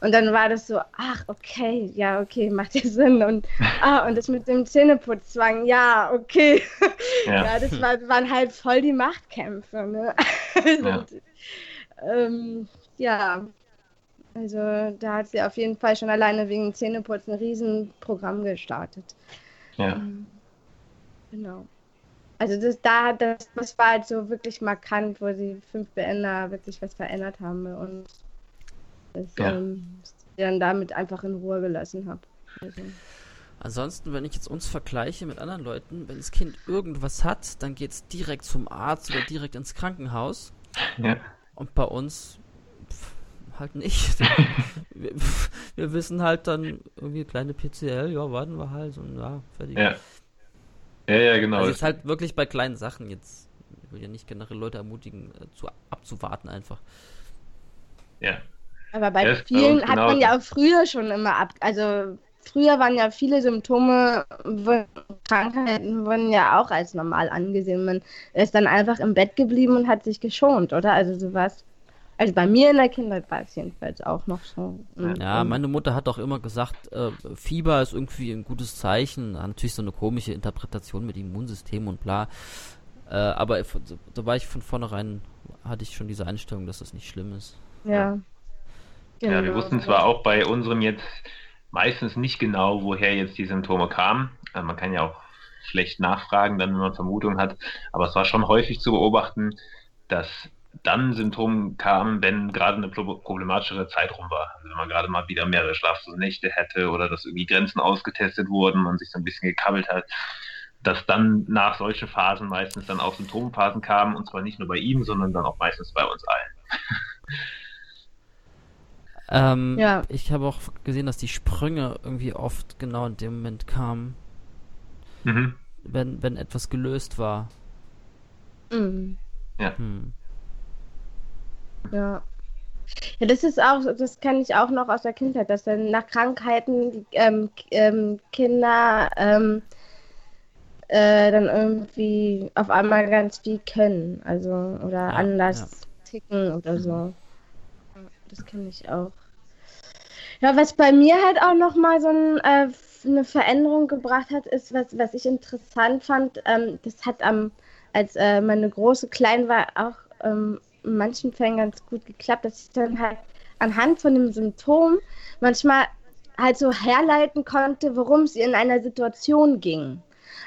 Und dann war das so, ach, okay, ja, okay, macht ja Sinn. Und, ah, und das mit dem Zähneputzwang, ja, okay. Ja, ja das war, waren halt voll die Machtkämpfe. Ne? Also, ja. Ähm, ja, also da hat sie auf jeden Fall schon alleine wegen Zähneputzen ein Riesenprogramm gestartet. Ja. Ähm, Genau. Also das da, das, das war halt so wirklich markant, wo die fünf Beender wirklich was verändert haben bei uns. Dass ja. ähm, ich dann damit einfach in Ruhe gelassen habe. Also. Ansonsten, wenn ich jetzt uns vergleiche mit anderen Leuten, wenn das Kind irgendwas hat, dann geht es direkt zum Arzt oder direkt ins Krankenhaus. Ja. Und bei uns pff, halt nicht. wir, wir, wissen halt dann irgendwie kleine PCL, ja, warten wir halt und ja, fertig. Ja. Ja, ja, genau. Also jetzt halt wirklich bei kleinen Sachen jetzt. Ich will ja nicht generell Leute ermutigen, äh, zu, abzuwarten einfach. Ja. Aber bei ja, vielen bei hat man ja auch früher schon immer ab. Also früher waren ja viele Symptome, Krankheiten wurden ja auch als normal angesehen. Man ist dann einfach im Bett geblieben und hat sich geschont, oder? Also sowas. Also bei mir in der Kindheit war es jedenfalls auch noch so. Ja, meine Mutter hat auch immer gesagt, äh, Fieber ist irgendwie ein gutes Zeichen. Natürlich so eine komische Interpretation mit Immunsystem und bla. Äh, aber da war ich von vornherein, hatte ich schon diese Einstellung, dass das nicht schlimm ist. Ja. Genau. Ja, wir wussten zwar auch bei unserem jetzt meistens nicht genau, woher jetzt die Symptome kamen. Also man kann ja auch schlecht nachfragen, dann wenn man Vermutungen hat. Aber es war schon häufig zu beobachten, dass dann Symptome kamen, wenn gerade eine problematischere Zeit rum war. Also wenn man gerade mal wieder mehrere schlaflose Nächte hätte oder dass irgendwie Grenzen ausgetestet wurden, man sich so ein bisschen gekabbelt hat. dass dann nach solchen Phasen meistens dann auch Symptomphasen kamen, und zwar nicht nur bei ihm, sondern dann auch meistens bei uns allen. ähm, ja. Ich habe auch gesehen, dass die Sprünge irgendwie oft genau in dem Moment kamen, mhm. wenn, wenn etwas gelöst war. Mhm. Ja. Hm. Ja. Ja, das ist auch, das kenne ich auch noch aus der Kindheit, dass dann nach Krankheiten die ähm, ähm, Kinder ähm, äh, dann irgendwie auf einmal ganz viel können, also oder ja, anders ja. ticken oder so. Das kenne ich auch. Ja, was bei mir halt auch noch mal so ein, äh, eine Veränderung gebracht hat, ist, was, was ich interessant fand, ähm, das hat am, als äh, meine Große klein war, auch ähm, in manchen Fällen ganz gut geklappt, dass ich dann halt anhand von dem Symptom manchmal halt so herleiten konnte, worum es ihr in einer Situation ging.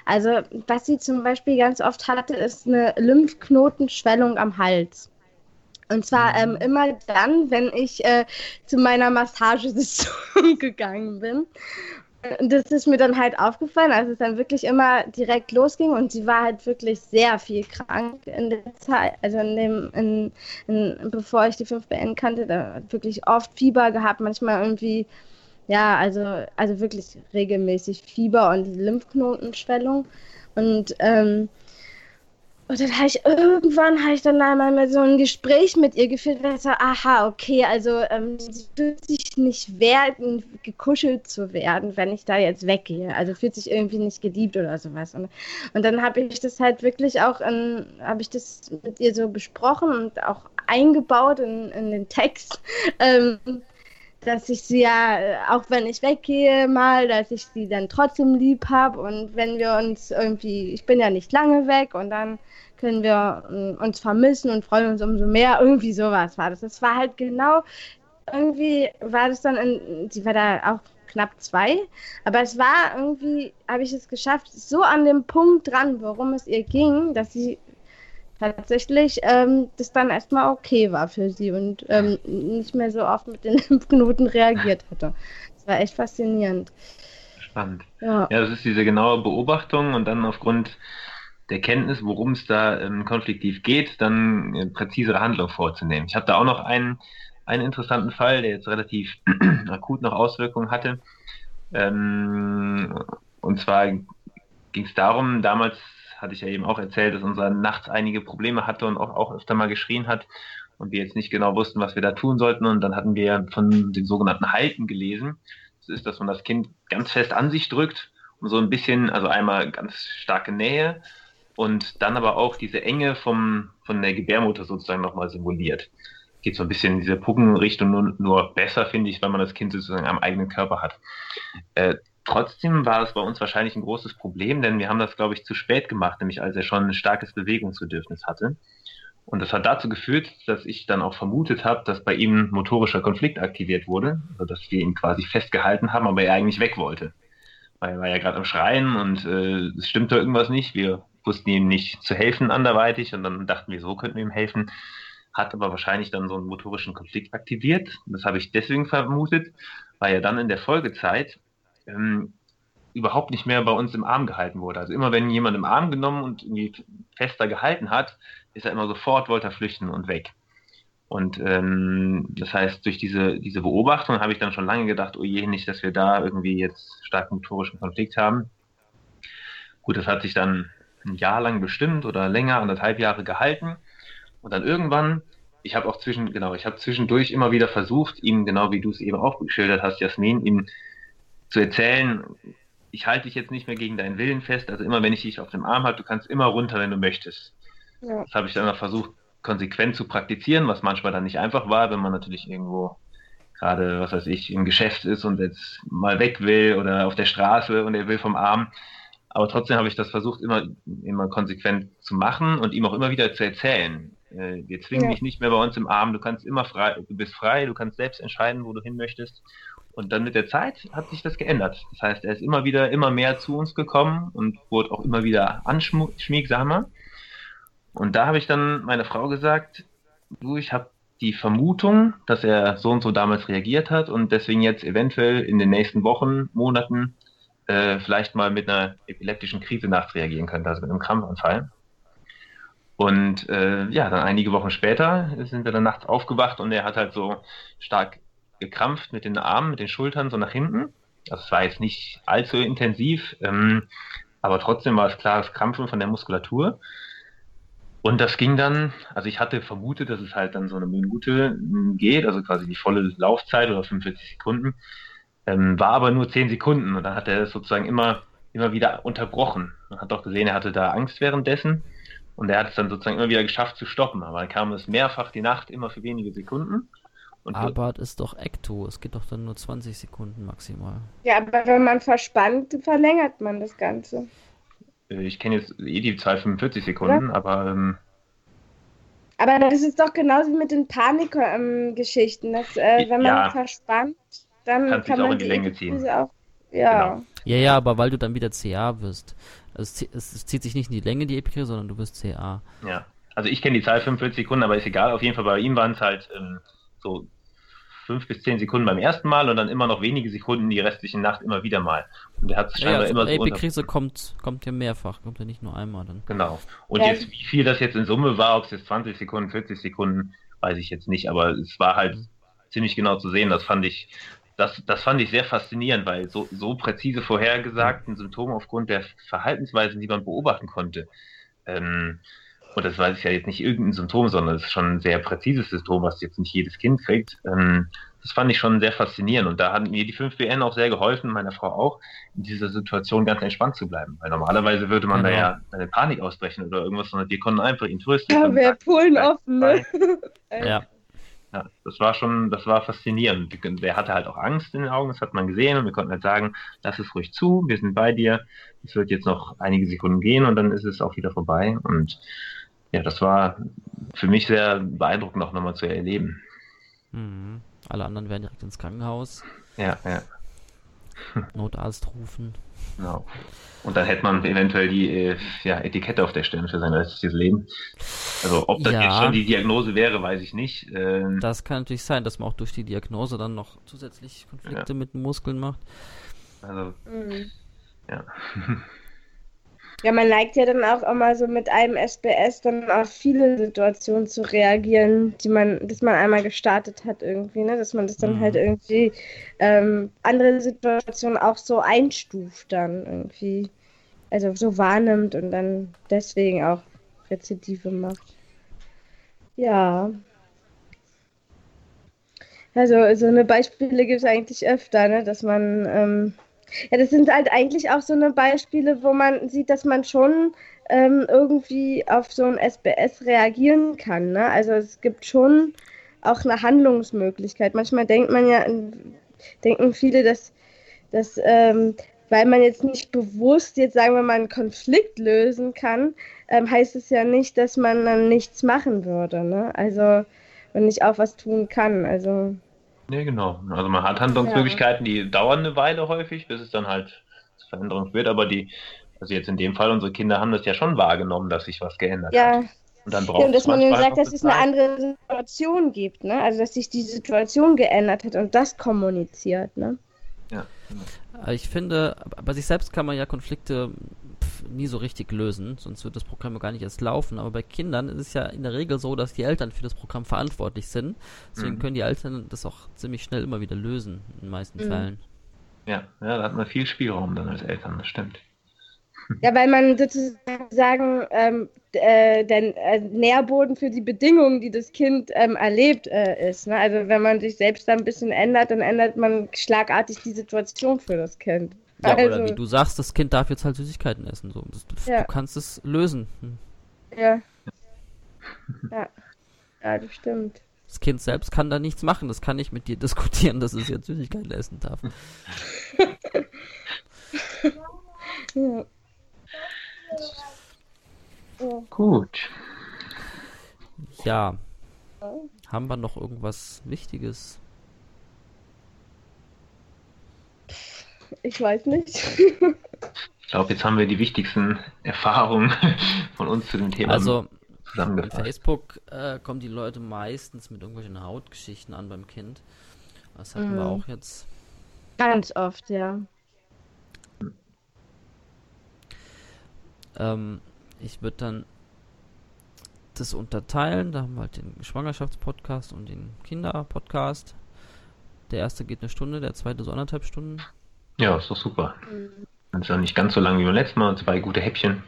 Also, was sie zum Beispiel ganz oft hatte, ist eine Lymphknotenschwellung am Hals. Und zwar ähm, mhm. immer dann, wenn ich äh, zu meiner Massagesitzung gegangen bin das ist mir dann halt aufgefallen, als es dann wirklich immer direkt losging und sie war halt wirklich sehr viel krank in der Zeit, also in dem, in, in, bevor ich die 5BN kannte, da hat wirklich oft Fieber gehabt, manchmal irgendwie, ja, also, also wirklich regelmäßig Fieber und Lymphknotenschwellung. Und ähm, und dann habe ich irgendwann habe ich dann einmal so ein Gespräch mit ihr geführt, weil ich so, aha, okay, also ähm, sie fühlt sich nicht wert, gekuschelt zu werden, wenn ich da jetzt weggehe. Also fühlt sich irgendwie nicht geliebt oder sowas. Und, und dann habe ich das halt wirklich auch, habe ich das mit ihr so besprochen und auch eingebaut in, in den Text. Ähm, dass ich sie ja, äh, auch wenn ich weggehe mal, dass ich sie dann trotzdem lieb habe und wenn wir uns irgendwie, ich bin ja nicht lange weg und dann können wir äh, uns vermissen und freuen uns umso mehr. Irgendwie sowas war das. Das war halt genau, irgendwie war das dann, in, sie war da auch knapp zwei, aber es war irgendwie, habe ich es geschafft, so an dem Punkt dran, worum es ihr ging, dass sie tatsächlich ähm, das dann erstmal okay war für sie und ähm, nicht mehr so oft mit den Lymphknoten reagiert hatte. Das war echt faszinierend. Spannend. Ja. ja, das ist diese genaue Beobachtung und dann aufgrund der Kenntnis, worum es da ähm, konfliktiv geht, dann äh, präzisere Handlung vorzunehmen. Ich habe da auch noch einen, einen interessanten Fall, der jetzt relativ akut noch Auswirkungen hatte. Ähm, und zwar ging es darum, damals hatte ich ja eben auch erzählt, dass unser nachts einige Probleme hatte und auch, auch öfter mal geschrien hat und wir jetzt nicht genau wussten, was wir da tun sollten. Und dann hatten wir von den sogenannten Halten gelesen. Das ist, dass man das Kind ganz fest an sich drückt und so ein bisschen, also einmal ganz starke Nähe und dann aber auch diese Enge vom, von der Gebärmutter sozusagen nochmal simuliert. Geht so ein bisschen in diese Puppenrichtung, nur, nur besser, finde ich, wenn man das Kind sozusagen am eigenen Körper hat. Äh, trotzdem war es bei uns wahrscheinlich ein großes Problem, denn wir haben das, glaube ich, zu spät gemacht, nämlich als er schon ein starkes Bewegungsbedürfnis hatte. Und das hat dazu geführt, dass ich dann auch vermutet habe, dass bei ihm motorischer Konflikt aktiviert wurde, also dass wir ihn quasi festgehalten haben, aber er eigentlich weg wollte. Weil er war ja gerade am Schreien und äh, es stimmte irgendwas nicht. Wir wussten ihm nicht zu helfen anderweitig und dann dachten wir, so könnten wir ihm helfen. Hat aber wahrscheinlich dann so einen motorischen Konflikt aktiviert. Das habe ich deswegen vermutet, weil er dann in der Folgezeit ähm, überhaupt nicht mehr bei uns im Arm gehalten wurde. Also immer wenn jemand im Arm genommen und irgendwie fester gehalten hat, ist er immer sofort, wollte er flüchten und weg. Und ähm, das heißt, durch diese, diese Beobachtung habe ich dann schon lange gedacht, oh je, nicht, dass wir da irgendwie jetzt starken motorischen Konflikt haben. Gut, das hat sich dann ein Jahr lang bestimmt oder länger, anderthalb Jahre gehalten. Und dann irgendwann, ich habe auch zwischen, genau, ich habe zwischendurch immer wieder versucht, ihm, genau wie du es eben auch geschildert hast, Jasmin, ihm zu erzählen, ich halte dich jetzt nicht mehr gegen deinen Willen fest, also immer wenn ich dich auf dem Arm halte, du kannst immer runter, wenn du möchtest. Ja. Das habe ich dann auch versucht, konsequent zu praktizieren, was manchmal dann nicht einfach war, wenn man natürlich irgendwo gerade, was weiß ich, im Geschäft ist und jetzt mal weg will oder auf der Straße und er will vom Arm. Aber trotzdem habe ich das versucht, immer, immer konsequent zu machen und ihm auch immer wieder zu erzählen. Äh, wir zwingen ja. dich nicht mehr bei uns im Arm, du kannst immer frei, du bist frei, du kannst selbst entscheiden, wo du hin möchtest. Und dann mit der Zeit hat sich das geändert. Das heißt, er ist immer wieder, immer mehr zu uns gekommen und wurde auch immer wieder anschmiegsamer. Und da habe ich dann meine Frau gesagt, du, ich habe die Vermutung, dass er so und so damals reagiert hat und deswegen jetzt eventuell in den nächsten Wochen, Monaten äh, vielleicht mal mit einer epileptischen Krise nachts reagieren könnte, also mit einem Krampfanfall. Und äh, ja, dann einige Wochen später sind wir dann nachts aufgewacht und er hat halt so stark gekrampft mit den Armen, mit den Schultern so nach hinten. Also es war jetzt nicht allzu intensiv, ähm, aber trotzdem war es klares Krampfen von der Muskulatur. Und das ging dann, also ich hatte vermutet, dass es halt dann so eine Minute geht, also quasi die volle Laufzeit oder 45 Sekunden, ähm, war aber nur 10 Sekunden und dann hat er es sozusagen immer, immer wieder unterbrochen. Man hat auch gesehen, er hatte da Angst währenddessen und er hat es dann sozusagen immer wieder geschafft zu stoppen, aber dann kam es mehrfach die Nacht immer für wenige Sekunden. Und aber das ist doch Ecto, es geht doch dann nur 20 Sekunden maximal. Ja, aber wenn man verspannt, verlängert man das Ganze. Äh, ich kenne jetzt eh die Zahl 45 Sekunden, ja. aber. Ähm, aber das ist doch genauso wie mit den Panikgeschichten, dass äh, wenn man ja. verspannt, dann kann man auch in die Länge ziehen. Auch, ja. Genau. ja, ja, aber weil du dann wieder CA wirst. Also es, es, zieht sich nicht in die Länge, die Epikrise, sondern du wirst CA. Ja, also ich kenne die Zahl 45 Sekunden, aber ist egal. Auf jeden Fall bei ihm waren es halt ähm, so fünf bis zehn Sekunden beim ersten Mal und dann immer noch wenige Sekunden die restliche Nacht immer wieder mal. Und er hat es scheinbar ja, also immer so. Die Krise kommt, kommt ja mehrfach, kommt ja nicht nur einmal dann. Genau. Und ja. jetzt, wie viel das jetzt in Summe war, ob es jetzt 20 Sekunden, 40 Sekunden, weiß ich jetzt nicht, aber es war halt mhm. ziemlich genau zu sehen. Das fand ich, das, das fand ich sehr faszinierend, weil so, so präzise vorhergesagten mhm. Symptome aufgrund der Verhaltensweisen, die man beobachten konnte, ähm, und das weiß ich ja jetzt nicht irgendein Symptom, sondern es ist schon ein sehr präzises Symptom, was jetzt nicht jedes Kind kriegt. Ähm, das fand ich schon sehr faszinierend und da hat mir die 5BN auch sehr geholfen, meiner Frau auch, in dieser Situation ganz entspannt zu bleiben. Weil normalerweise würde man genau. da ja eine Panik ausbrechen oder irgendwas, sondern wir konnten einfach ihn trösten. Ja, wir Polen offen, ne? ja. Ja, das war schon, das war faszinierend. Der hatte halt auch Angst in den Augen, das hat man gesehen und wir konnten halt sagen, lass es ruhig zu, wir sind bei dir. Es wird jetzt noch einige Sekunden gehen und dann ist es auch wieder vorbei und ja, das war für mich sehr beeindruckend auch nochmal zu erleben. Mhm. Alle anderen werden direkt ins Krankenhaus. Ja, ja. Notarzt rufen. Genau. Und dann hätte man eventuell die äh, ja, Etikette auf der Stirn für sein restliches Leben. Also ob das ja, jetzt schon die Diagnose wäre, weiß ich nicht. Ähm, das kann natürlich sein, dass man auch durch die Diagnose dann noch zusätzlich Konflikte ja. mit den Muskeln macht. Also, mhm. ja. Ja, man neigt ja dann auch immer so mit einem SBS dann auf viele Situationen zu reagieren, die man, dass man einmal gestartet hat irgendwie, ne? Dass man das dann halt mhm. halt irgendwie ähm, andere Situationen auch so einstuft dann irgendwie. Also so wahrnimmt und dann deswegen auch Rezidive macht. Ja. Also so eine Beispiele gibt es eigentlich öfter, ne? Dass man ähm, ja, das sind halt eigentlich auch so eine Beispiele, wo man sieht, dass man schon ähm, irgendwie auf so ein SBS reagieren kann. Ne? Also es gibt schon auch eine Handlungsmöglichkeit. Manchmal denkt man ja, denken viele, dass, dass ähm, weil man jetzt nicht bewusst jetzt sagen wir mal einen Konflikt lösen kann, ähm, heißt es ja nicht, dass man dann nichts machen würde. Ne? Also und nicht auch was tun kann. Also Nee, genau. Also man hat Handlungsmöglichkeiten, die dauern eine Weile häufig, bis es dann halt zur Veränderung wird, aber die, also jetzt in dem Fall, unsere Kinder haben das ja schon wahrgenommen, dass sich was geändert ja. hat. Und dann braucht ja, und dass man ihnen sagt, dass es eine andere Situation gibt, ne? Also dass sich die Situation geändert hat und das kommuniziert, ne? Ja. Genau. Ich finde, bei sich selbst kann man ja Konflikte nie so richtig lösen, sonst wird das Programm gar nicht erst laufen. Aber bei Kindern ist es ja in der Regel so, dass die Eltern für das Programm verantwortlich sind. Deswegen mhm. können die Eltern das auch ziemlich schnell immer wieder lösen, in den meisten mhm. Fällen. Ja, ja, da hat man viel Spielraum dann als Eltern, das stimmt. Ja, weil man sozusagen ähm, äh, der äh, Nährboden für die Bedingungen, die das Kind ähm, erlebt, äh, ist. Ne? Also wenn man sich selbst da ein bisschen ändert, dann ändert man schlagartig die Situation für das Kind. Ja, also, oder wie du sagst, das Kind darf jetzt halt Süßigkeiten essen. So. Das, ja. Du kannst es lösen. Hm. Ja. ja. Ja, das stimmt. Das Kind selbst kann da nichts machen. Das kann nicht mit dir diskutieren, dass es jetzt Süßigkeiten essen darf. ja. Gut. Ja. Haben wir noch irgendwas Wichtiges? Ich weiß nicht. ich glaube, jetzt haben wir die wichtigsten Erfahrungen von uns zu dem Thema also, zusammengefasst. Facebook äh, kommen die Leute meistens mit irgendwelchen Hautgeschichten an beim Kind. Das hatten mhm. wir auch jetzt. Ganz oft, ja. Ähm, ich würde dann das unterteilen. Da haben wir halt den Schwangerschaftspodcast und den Kinderpodcast. Der erste geht eine Stunde, der zweite so anderthalb Stunden. Ja, ist doch super. Mhm. Dann ist ja nicht ganz so lang wie beim letzten Mal zwei gute Häppchen.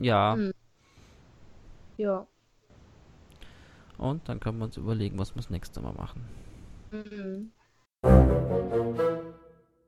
Ja. Mhm. Ja. Und dann können wir uns überlegen, was wir das nächste Mal machen. Mhm.